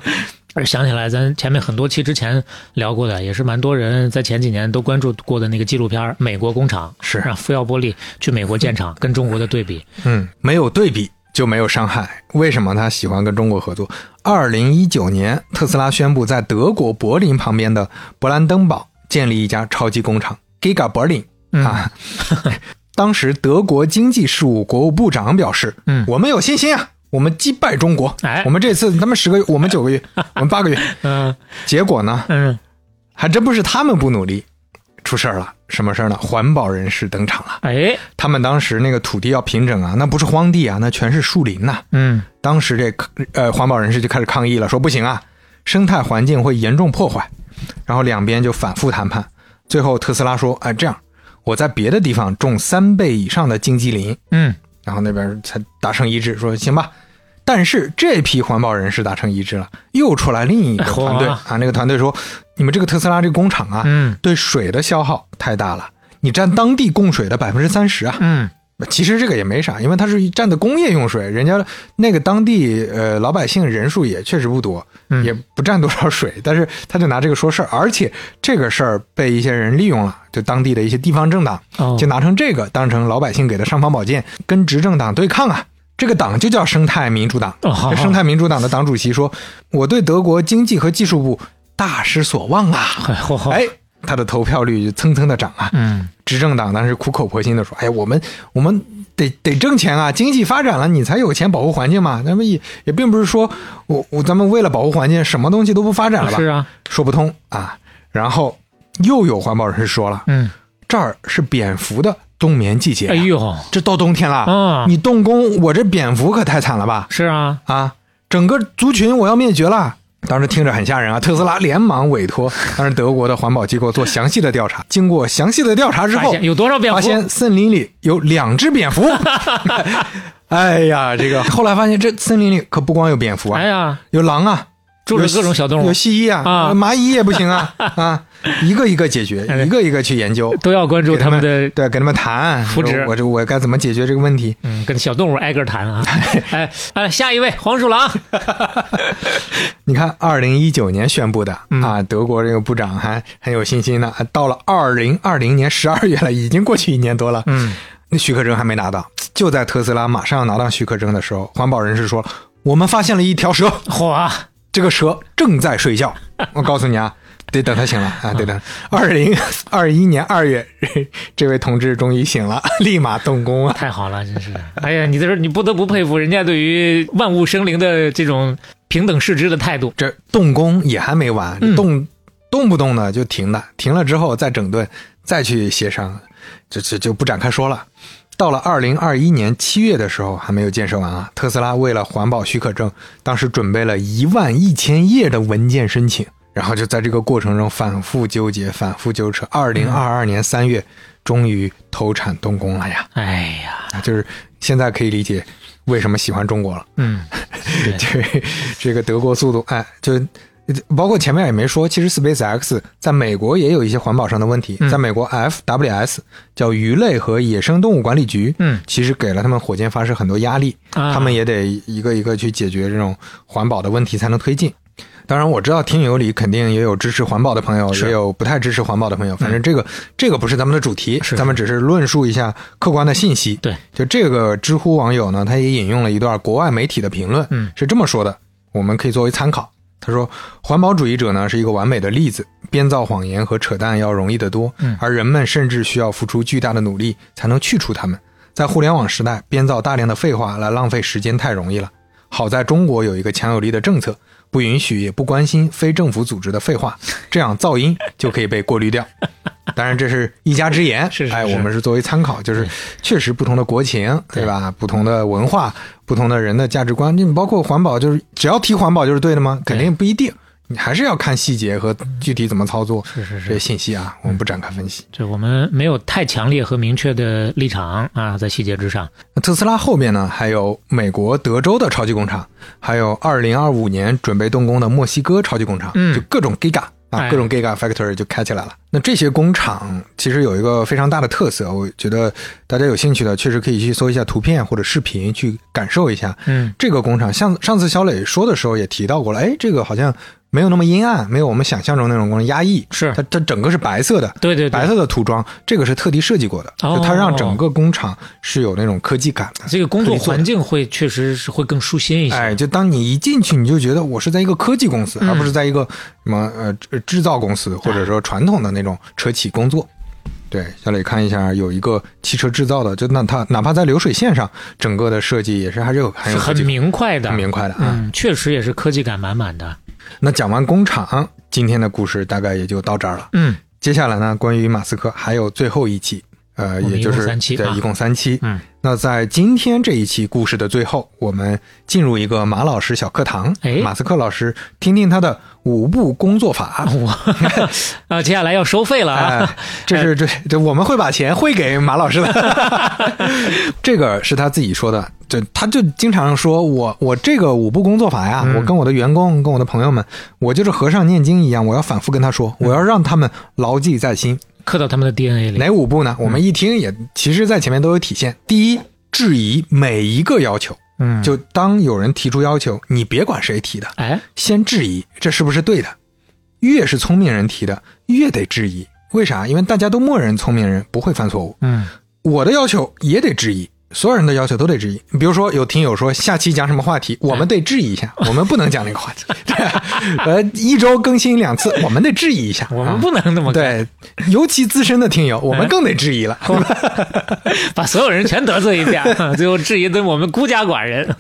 而想起来，咱前面很多期之前聊过的，也是蛮多人在前几年都关注过的那个纪录片《美国工厂》，是让福耀玻璃去美国建厂，跟中国的对比。嗯，没有对比就没有伤害。为什么他喜欢跟中国合作？二零一九年，特斯拉宣布在德国柏林旁边的勃兰登堡建立一家超级工厂 Giga Berlin 啊。当时德国经济事务国务部长表示：“嗯我们有信心啊，我们击败中国。哎我们这次他们十个月，我们九个月，我们八个月。嗯结果呢，嗯，还真不是他们不努力，出事儿了。什么事儿呢？环保人士登场了。哎，他们当时那个土地要平整啊，那不是荒地啊，那全是树林呐、嗯当时这呃环保人士就开始抗议了，说不行啊，生态环境会严重破坏。然后两边就反复谈判，最后特斯拉说：“哎，这样我在别的地方种三倍以上的荆棘林。嗯，”然后那边才达成一致，说行吧。但是这批环保人士达成一致了，又出来另一个团队 嚯啊，那个团队说：“你们这个特斯拉这个工厂啊，嗯对水的消耗太大了，你占当地供水的百分之三十啊。”嗯其实这个也没啥，因为它是占的工业用水，人家那个当地呃老百姓人数也确实不多，嗯也不占多少水，但是他就拿这个说事儿，而且这个事儿被一些人利用了，就当地的一些地方政党哦就拿成这个当成老百姓给的尚方宝剑，跟执政党对抗啊。这个党就叫生态民主党。生态民主党的党主席说：“我对德国经济和技术部大失所望啊！”哎，他的投票率就蹭蹭的涨啊。嗯执政党当时苦口婆心的说：“哎，我们我们得得挣钱啊，经济发展了，你才有钱保护环境嘛。那么也也并不是说我我咱们为了保护环境，什么东西都不发展了吧？是啊，说不通啊。然后又有环保人士说了，嗯，这儿是蝙蝠的冬眠季节、哎，呦，这到冬天了，啊你动工，我这蝙蝠可太惨了吧？是啊，啊，整个族群我要灭绝了。当时听着很吓人啊！特斯拉连忙委托当时德国的环保机构做详细的调查。经过详细的调查之后，发现有多少蝙蝠发现森林里有两只蝙蝠。哎呀，这个后来发现这森林里可不光有蝙蝠啊，哎呀，有狼啊，住着有各种小动物有蜥蜴啊，啊蚂蚁也不行啊 啊，一个一个解决，哎一个一个去研究，都要关注他他们的对，跟他们谈福祉我这我该怎么解决这个问题？嗯，跟小动物挨个谈啊。哎哎，下一位黄鼠狼，你看，二零一九年宣布的、嗯啊，德国这个部长还很有信心呢。啊到了二零二零年十二月了，已经过去一年多了，嗯，那许可证还没拿到。就在特斯拉马上要拿到许可证的时候，环保人士说，我们发现了一条蛇，嚯，这个蛇正在睡觉。我告诉你啊，得等它醒了啊，得等。二零二一年二月，这位同志终于醒了，立马动工啊。太好了，真是。哎呀，你这是你不得不佩服人家对于万物生灵的这种平等视之的态度。这动工也还没完，嗯动动不动呢就停的，停了之后再整顿，再去协商，这这就不展开说了。到了二零二一年七月的时候，还没有建设完啊。特斯拉为了环保许可证，当时准备了一万一千页的文件申请，然后就在这个过程中反复纠结、反复纠扯。二零二二年三月，终于投产动工了呀！哎呀，啊就是现在可以理解为什么喜欢中国了。嗯，对这这个德国速度，哎，就包括前面也没说，其实 SpaceX 在美国也有一些环保上的问题，嗯在美国 FWS 叫鱼类和野生动物管理局，嗯，其实给了他们火箭发射很多压力，啊他们也得一个一个去解决这种环保的问题才能推进。当然，我知道听友里肯定也有支持环保的朋友，也有不太支持环保的朋友。反正这个、这个不是咱们的主题，是咱们只是论述一下客观的信息。对，就这个知乎网友呢，他也引用了一段国外媒体的评论，嗯是这么说的，我们可以作为参考。他说，环保主义者呢是一个完美的例子，编造谎言和扯淡要容易得多，而人们甚至需要付出巨大的努力才能去除它们。在互联网时代，编造大量的废话来浪费时间太容易了。好在中国有一个强有力的政策，不允许也不关心非政府组织的废话，这样噪音就可以被过滤掉。当然，这是一家之言，哎，是是是我们是作为参考，就是确实不同的国情，对吧？不同的文化，不同的人的价值观，你包括环保，就是只要提环保就是对的吗？肯定不一定。你还是要看细节和具体怎么操作是是是这些信息啊，我们不展开分析。这我们没有太强烈和明确的立场啊，在细节之上。那特斯拉后面呢，还有美国德州的超级工厂，还有二零二五年准备动工的墨西哥超级工厂，嗯就各种 Giga 啊，哎各种 Giga Factory 就开起来了。那这些工厂其实有一个非常大的特色，我觉得大家有兴趣的，确实可以去搜一下图片或者视频去感受一下。嗯，这个工厂，像上次小磊说的时候也提到过了，哎，这个好像没有那么阴暗，没有我们想象中那种工厂压抑，是它它整个是白色的，对对对白色的涂装，这个是特地设计过的，哦就它让整个工厂是有那种科技感的。这个工作环境会确实是会更舒心一些。哎，就当你一进去，你就觉得我是在一个科技公司，嗯而不是在一个什么呃制制造公司，或者说传统的那种车企工作。对，小磊看一下，有一个汽车制造的，就那它哪怕在流水线上，整个的设计也是还是有很是很明快的，很明快的啊。嗯，确实也是科技感满满的。那讲完工厂，今天的故事大概也就到这儿了。嗯，接下来呢，关于马斯克还有最后一期，呃，也就是三期啊对一共三期。嗯，那在今天这一期故事的最后，我们进入一个马老师小课堂。哎马斯克老师听听他的五步工作法。我 啊，接下来要收费了啊。哎，这是这这我们会把钱汇给马老师的，这个是他自己说的，就他就经常说我我这个五步工作法呀，嗯我跟我的员工跟我的朋友们，我就是和尚念经一样，我要反复跟他说，我要让他们牢记在心。刻到他们的 DNA 里。哪五步呢？我们一听也其实在前面都有体现。第一，质疑每一个要求，嗯，就当有人提出要求，你别管谁提的，哎，先质疑这是不是对的。越是聪明人提的，越得质疑。为啥？因为大家都默认聪明人不会犯错误。嗯，我的要求也得质疑，所有人的要求都得质疑。比如说，有听友说下期讲什么话题，我们得质疑一下，我们不能讲那个话题。对啊，呃，一周更新两次，我们得质疑一下。我们啊不能那么干，对，尤其资深的听友，我们更得质疑了。把所有人全得罪一遍，最后质疑的我们孤家寡人。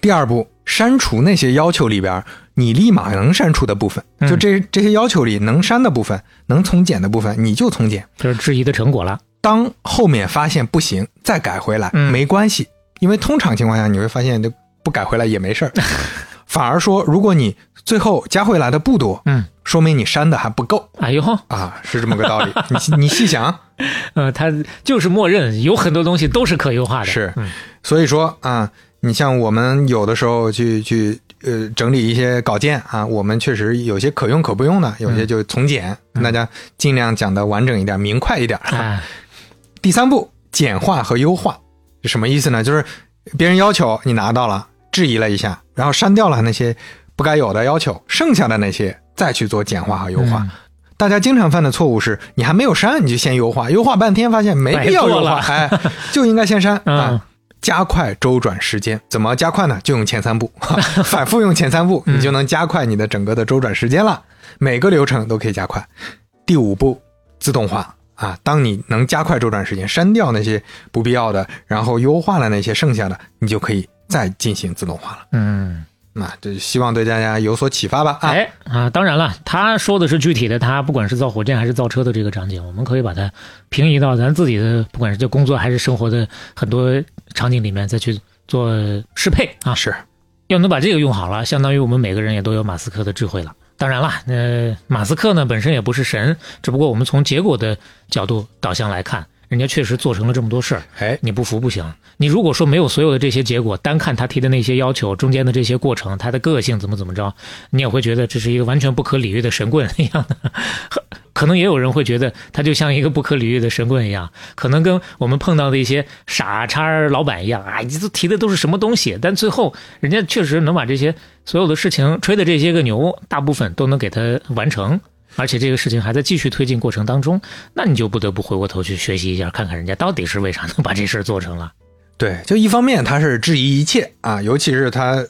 第二步，删除那些要求里边你立马能删除的部分，嗯就这这些要求里能删的部分，能从简的部分，你就从简。这是质疑的成果了。当后面发现不行，再改回来、嗯。没关系，因为通常情况下你会发现，就不改回来也没事儿。反而说，如果你最后加回来的不多，嗯，说明你删的还不够。哎呦，啊，是这么个道理。你你细想，呃，他就是默认有很多东西都是可优化的。是。嗯。所以说啊，你像我们有的时候去去呃整理一些稿件啊，我们确实有些可用可不用的，有些就从简，跟大家尽量讲的完整一点、明快一点。哎，第三步，简化和优化是什么意思呢？就是别人要求你拿到了，质疑了一下，然后删掉了那些不该有的要求，剩下的那些再去做简化和优化。嗯大家经常犯的错误是，你还没有删，你就先优化，优化半天发现没必要优化，哎，就应该先删嗯啊。加快周转时间，怎么加快呢？就用前三步，反复用前三步，嗯你就能加快你的整个的周转时间了。每个流程都可以加快。第五步，自动化啊，当你能加快周转时间，删掉那些不必要的，然后优化了那些剩下的，你就可以再进行自动化了。嗯，那这希望对大家有所启发吧啊！哎啊，当然了，他说的是具体的，他不管是造火箭还是造车的这个场景，我们可以把它平移到咱自己的，不管是这工作还是生活的很多场景里面，再去做适配啊。是要能把这个用好了，相当于我们每个人也都有马斯克的智慧了。当然了，呃，马斯克呢本身也不是神，只不过我们从结果的角度导向来看，人家确实做成了这么多事儿。哎，你不服不行。你如果说没有所有的这些结果，单看他提的那些要求，中间的这些过程，他的个性怎么怎么着，你也会觉得这是一个完全不可理喻的神棍一样的。可能也有人会觉得他就像一个不可理喻的神棍一样，可能跟我们碰到的一些傻叉老板一样啊，你这提的都是什么东西？但最后人家确实能把这些所有的事情吹的这些个牛，大部分都能给他完成。而且这个事情还在继续推进过程当中，那你就不得不回过头去学习一下，看看人家到底是为啥能把这事儿做成了。对，就一方面他是质疑一切啊，尤其是他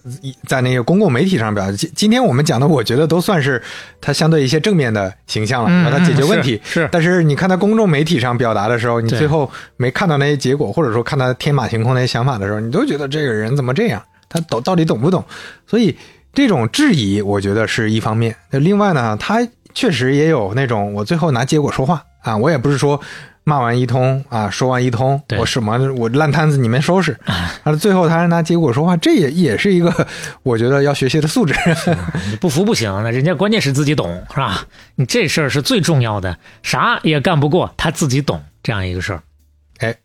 在那个公共媒体上表达。今今天我们讲的，我觉得都算是他相对一些正面的形象了，嗯让他解决问题。是是但是你看他公众媒体上表达的时候，你最后没看到那些结果，或者说看他天马行空那些想法的时候，你都觉得这个人怎么这样？他懂到底懂不懂？所以这种质疑，我觉得是一方面。那另外呢，他确实也有那种我最后拿结果说话啊，我也不是说。骂完一通啊，说完一通，我什么我烂摊子你们收拾，啊，最后他还拿结果说话，这也也是一个我觉得要学习的素质。你不服不行，那人家关键是自己懂，是吧？你这事儿是最重要的，啥也干不过他自己懂这样一个事儿。哎，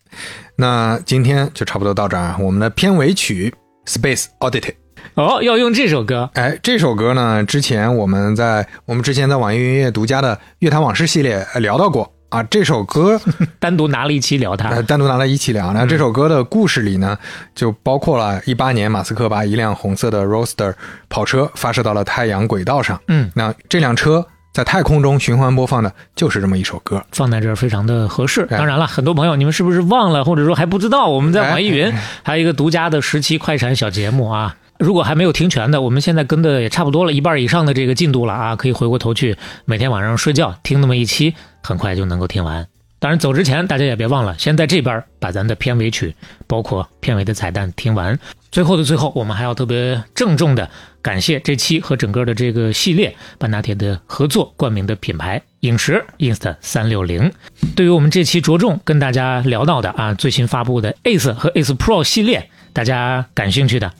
那今天就差不多到这儿啊。我们的片尾曲《Space Oddity》，哦，要用这首歌，哎，这首歌呢，之前我们在我们之前在网易云音乐独家的《乐坛往事》系列呃聊到过啊。这首歌 单独拿了一期聊它。呃单独拿了一期聊。那这首歌的故事里呢，就包括了一八年马斯克把一辆红色的 Roadster 跑车发射到了太阳轨道上。嗯，那这辆车在太空中循环播放的就是这么一首歌。放在这儿非常的合适。哎当然了，很多朋友你们是不是忘了，或者说还不知道，我们在网易云哎还有一个独家的十期快闪小节目啊。如果还没有听全的，我们现在跟的也差不多了，一半以上的这个进度了啊，可以回过头去每天晚上睡觉听那么一期，很快就能够听完。当然，走之前大家也别忘了，先在这边把咱的片尾曲，包括片尾的彩蛋听完。最后的最后，我们还要特别郑重的感谢这期和整个的这个系列半打铁的合作冠名的品牌影石 Insta 三六零。对于我们这期着重跟大家聊到的啊最新发布的 Ace 和 Ace Pro 系列，大家感兴趣的，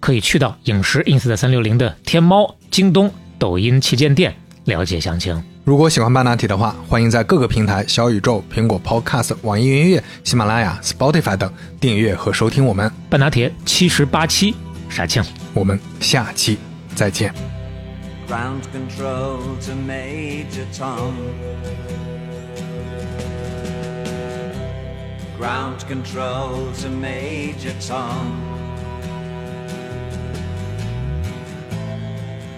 可以去到影石 Insta 三六零的天猫、京东、抖音旗舰店了解详情。如果喜欢半导体的话，欢迎在各个平台小宇宙、苹果 Podcast、网易云音乐、喜马拉雅、Spotify 等订阅和收听我们。半打铁七十八期，杀青。我们下期再见。Ground control to Major Tom. Ground control to Major Tom.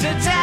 to town.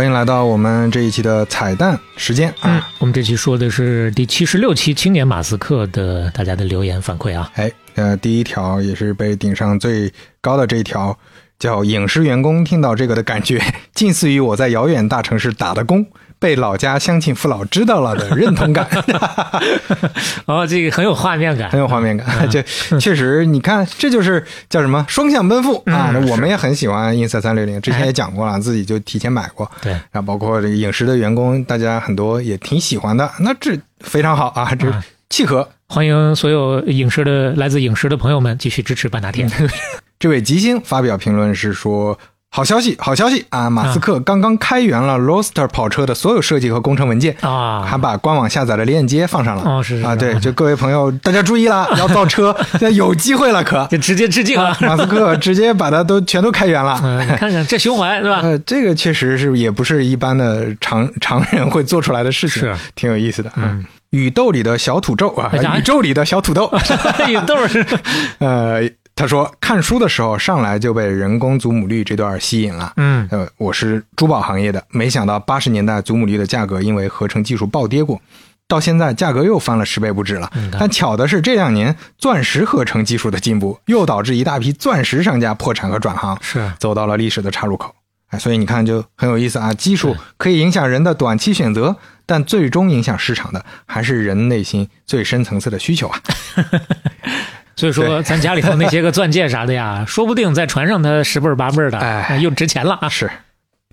欢迎来到我们这一期的彩蛋时间嗯啊！，我们这期说的是第七十六期青年马斯克的大家的留言反馈啊。哎，呃，第一条也是被顶上最高的这一条，叫影视员工听到这个的感觉，近似于我在遥远大城市打的工，被老家乡亲父老知道了的认同感。哦，这个很有画面感很。有画面感。这确实，你看，这就是叫什么双向奔赴啊！嗯我们也很喜欢 ins 三六零，之前也讲过了，自己就提前买过。对，然后包括这个影视的员工，大家很多也挺喜欢的，那这非常好啊，这啊契合。欢迎所有影视的来自影视的朋友们继续支持半大天。这位吉星发表评论是说。好消息，好消息啊！马斯克刚刚开源了 Roadster 跑车的所有设计和工程文件，啊还把官网下载的链接放上了。哦是是啊，对，就各位朋友，大家注意了，要造车，现在有机会了，可 就直接致敬了！马斯克 直接把它都全都开源了。看看这胸怀是吧？呃，这个确实是也不是一般的常常人会做出来的事情，是挺有意思的。嗯，宇宙里的小土豆啊，宇宙里的小土豆，宇宙是呃，他说看书的时候上来就被人工祖母绿这段吸引了。嗯呃，我是珠宝行业的，没想到八十年代祖母绿的价格因为合成技术暴跌过。到现在价格又翻了十倍不止了但巧的是这两年钻石合成技术的进步，又导致一大批钻石商家破产和转行。是走到了历史的岔路口。哎，所以你看就很有意思啊！技术可以影响人的短期选择，但最终影响市场的还是人内心最深层次的需求啊！所以说，咱家里头那些个钻戒啥的呀，说不定在船上它十倍儿八倍儿的，哎又值钱了啊！是，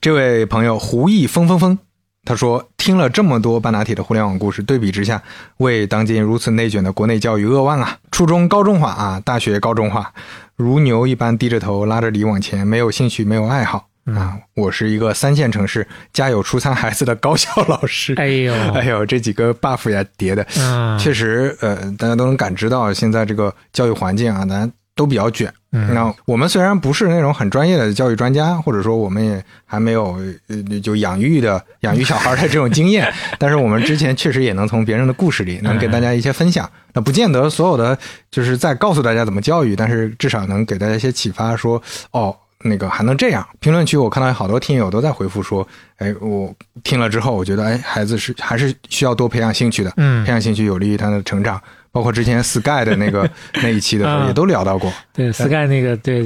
这位朋友胡毅风风风，他说听了这么多半导体的互联网故事，对比之下，为当今如此内卷的国内教育扼腕啊！初中高中化啊，大学高中化，如牛一般低着头拉着犁往前，没有兴趣，没有爱好。啊，我是一个三线城市家有初三孩子的高校老师。哎呦，哎呦，这几个 buff 呀叠的，嗯，确实，呃，大家都能感知到现在这个教育环境啊，咱都比较卷。嗯那我们虽然不是那种很专业的教育专家，或者说我们也还没有呃就养育的养育小孩的这种经验，但是我们之前确实也能从别人的故事里能给大家一些分享。那不见得所有的就是在告诉大家怎么教育，但是至少能给大家一些启发说，哦。那个还能这样？评论区我看到有好多听友都在回复说，哎，我听了之后，我觉得，哎，孩子是还是需要多培养兴趣的，嗯培养兴趣有利于他的成长。包括之前 Sky 的那个那一期的时候，啊也都聊到过。对 Sky 那个对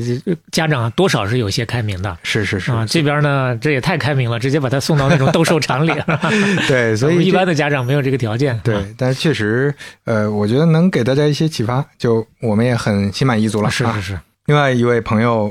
家长多少是有些开明的。是是是，啊，这边呢，这也太开明了，直接把他送到那种斗兽场里。对，所以一般的家长没有这个条件。对，但是确实，呃，我觉得能给大家一些启发，就我们也很心满意足了。啊是是是，另外一位朋友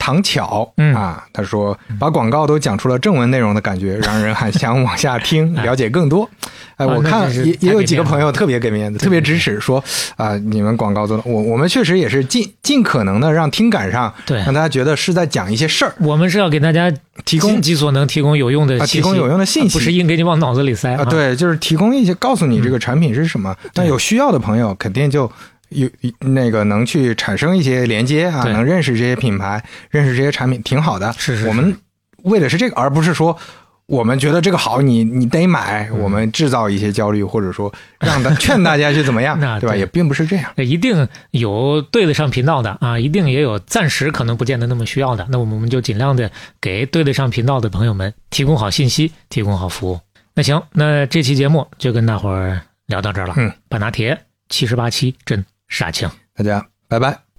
唐巧，嗯。啊，他说把广告都讲出了正文内容的感觉，让人还想往下听，了解更多。哎，我看也也有几个朋友特别给面子，特别支持，说啊，你们广告做的，我我们确实也是尽尽可能的让听感上，对。让大家觉得是在讲一些事儿，我们是要给大家提供尽己所能提供有用的信息，啊提供有用的信息。不是硬给你往脑子里塞啊，。对，就是提供一些告诉你这个嗯。产品是什么。但有需要的朋友肯定就有那个能去产生一些连接啊，对能认识这些品牌，认识这些产品，挺好的。是是是我们为的是这个，而不是说。我们觉得这个好，你你得买。嗯我们制造一些焦虑，或者说让他劝大家去怎么样那，对吧？也并不是这样。一定有对得上频道的啊，一定也有暂时可能不见得那么需要的。那我们就尽量的给对得上频道的朋友们提供好信息，提供好服务。那行，那这期节目就跟大伙儿聊到这儿了。嗯，半拿铁七十八期真杀青。大家拜拜。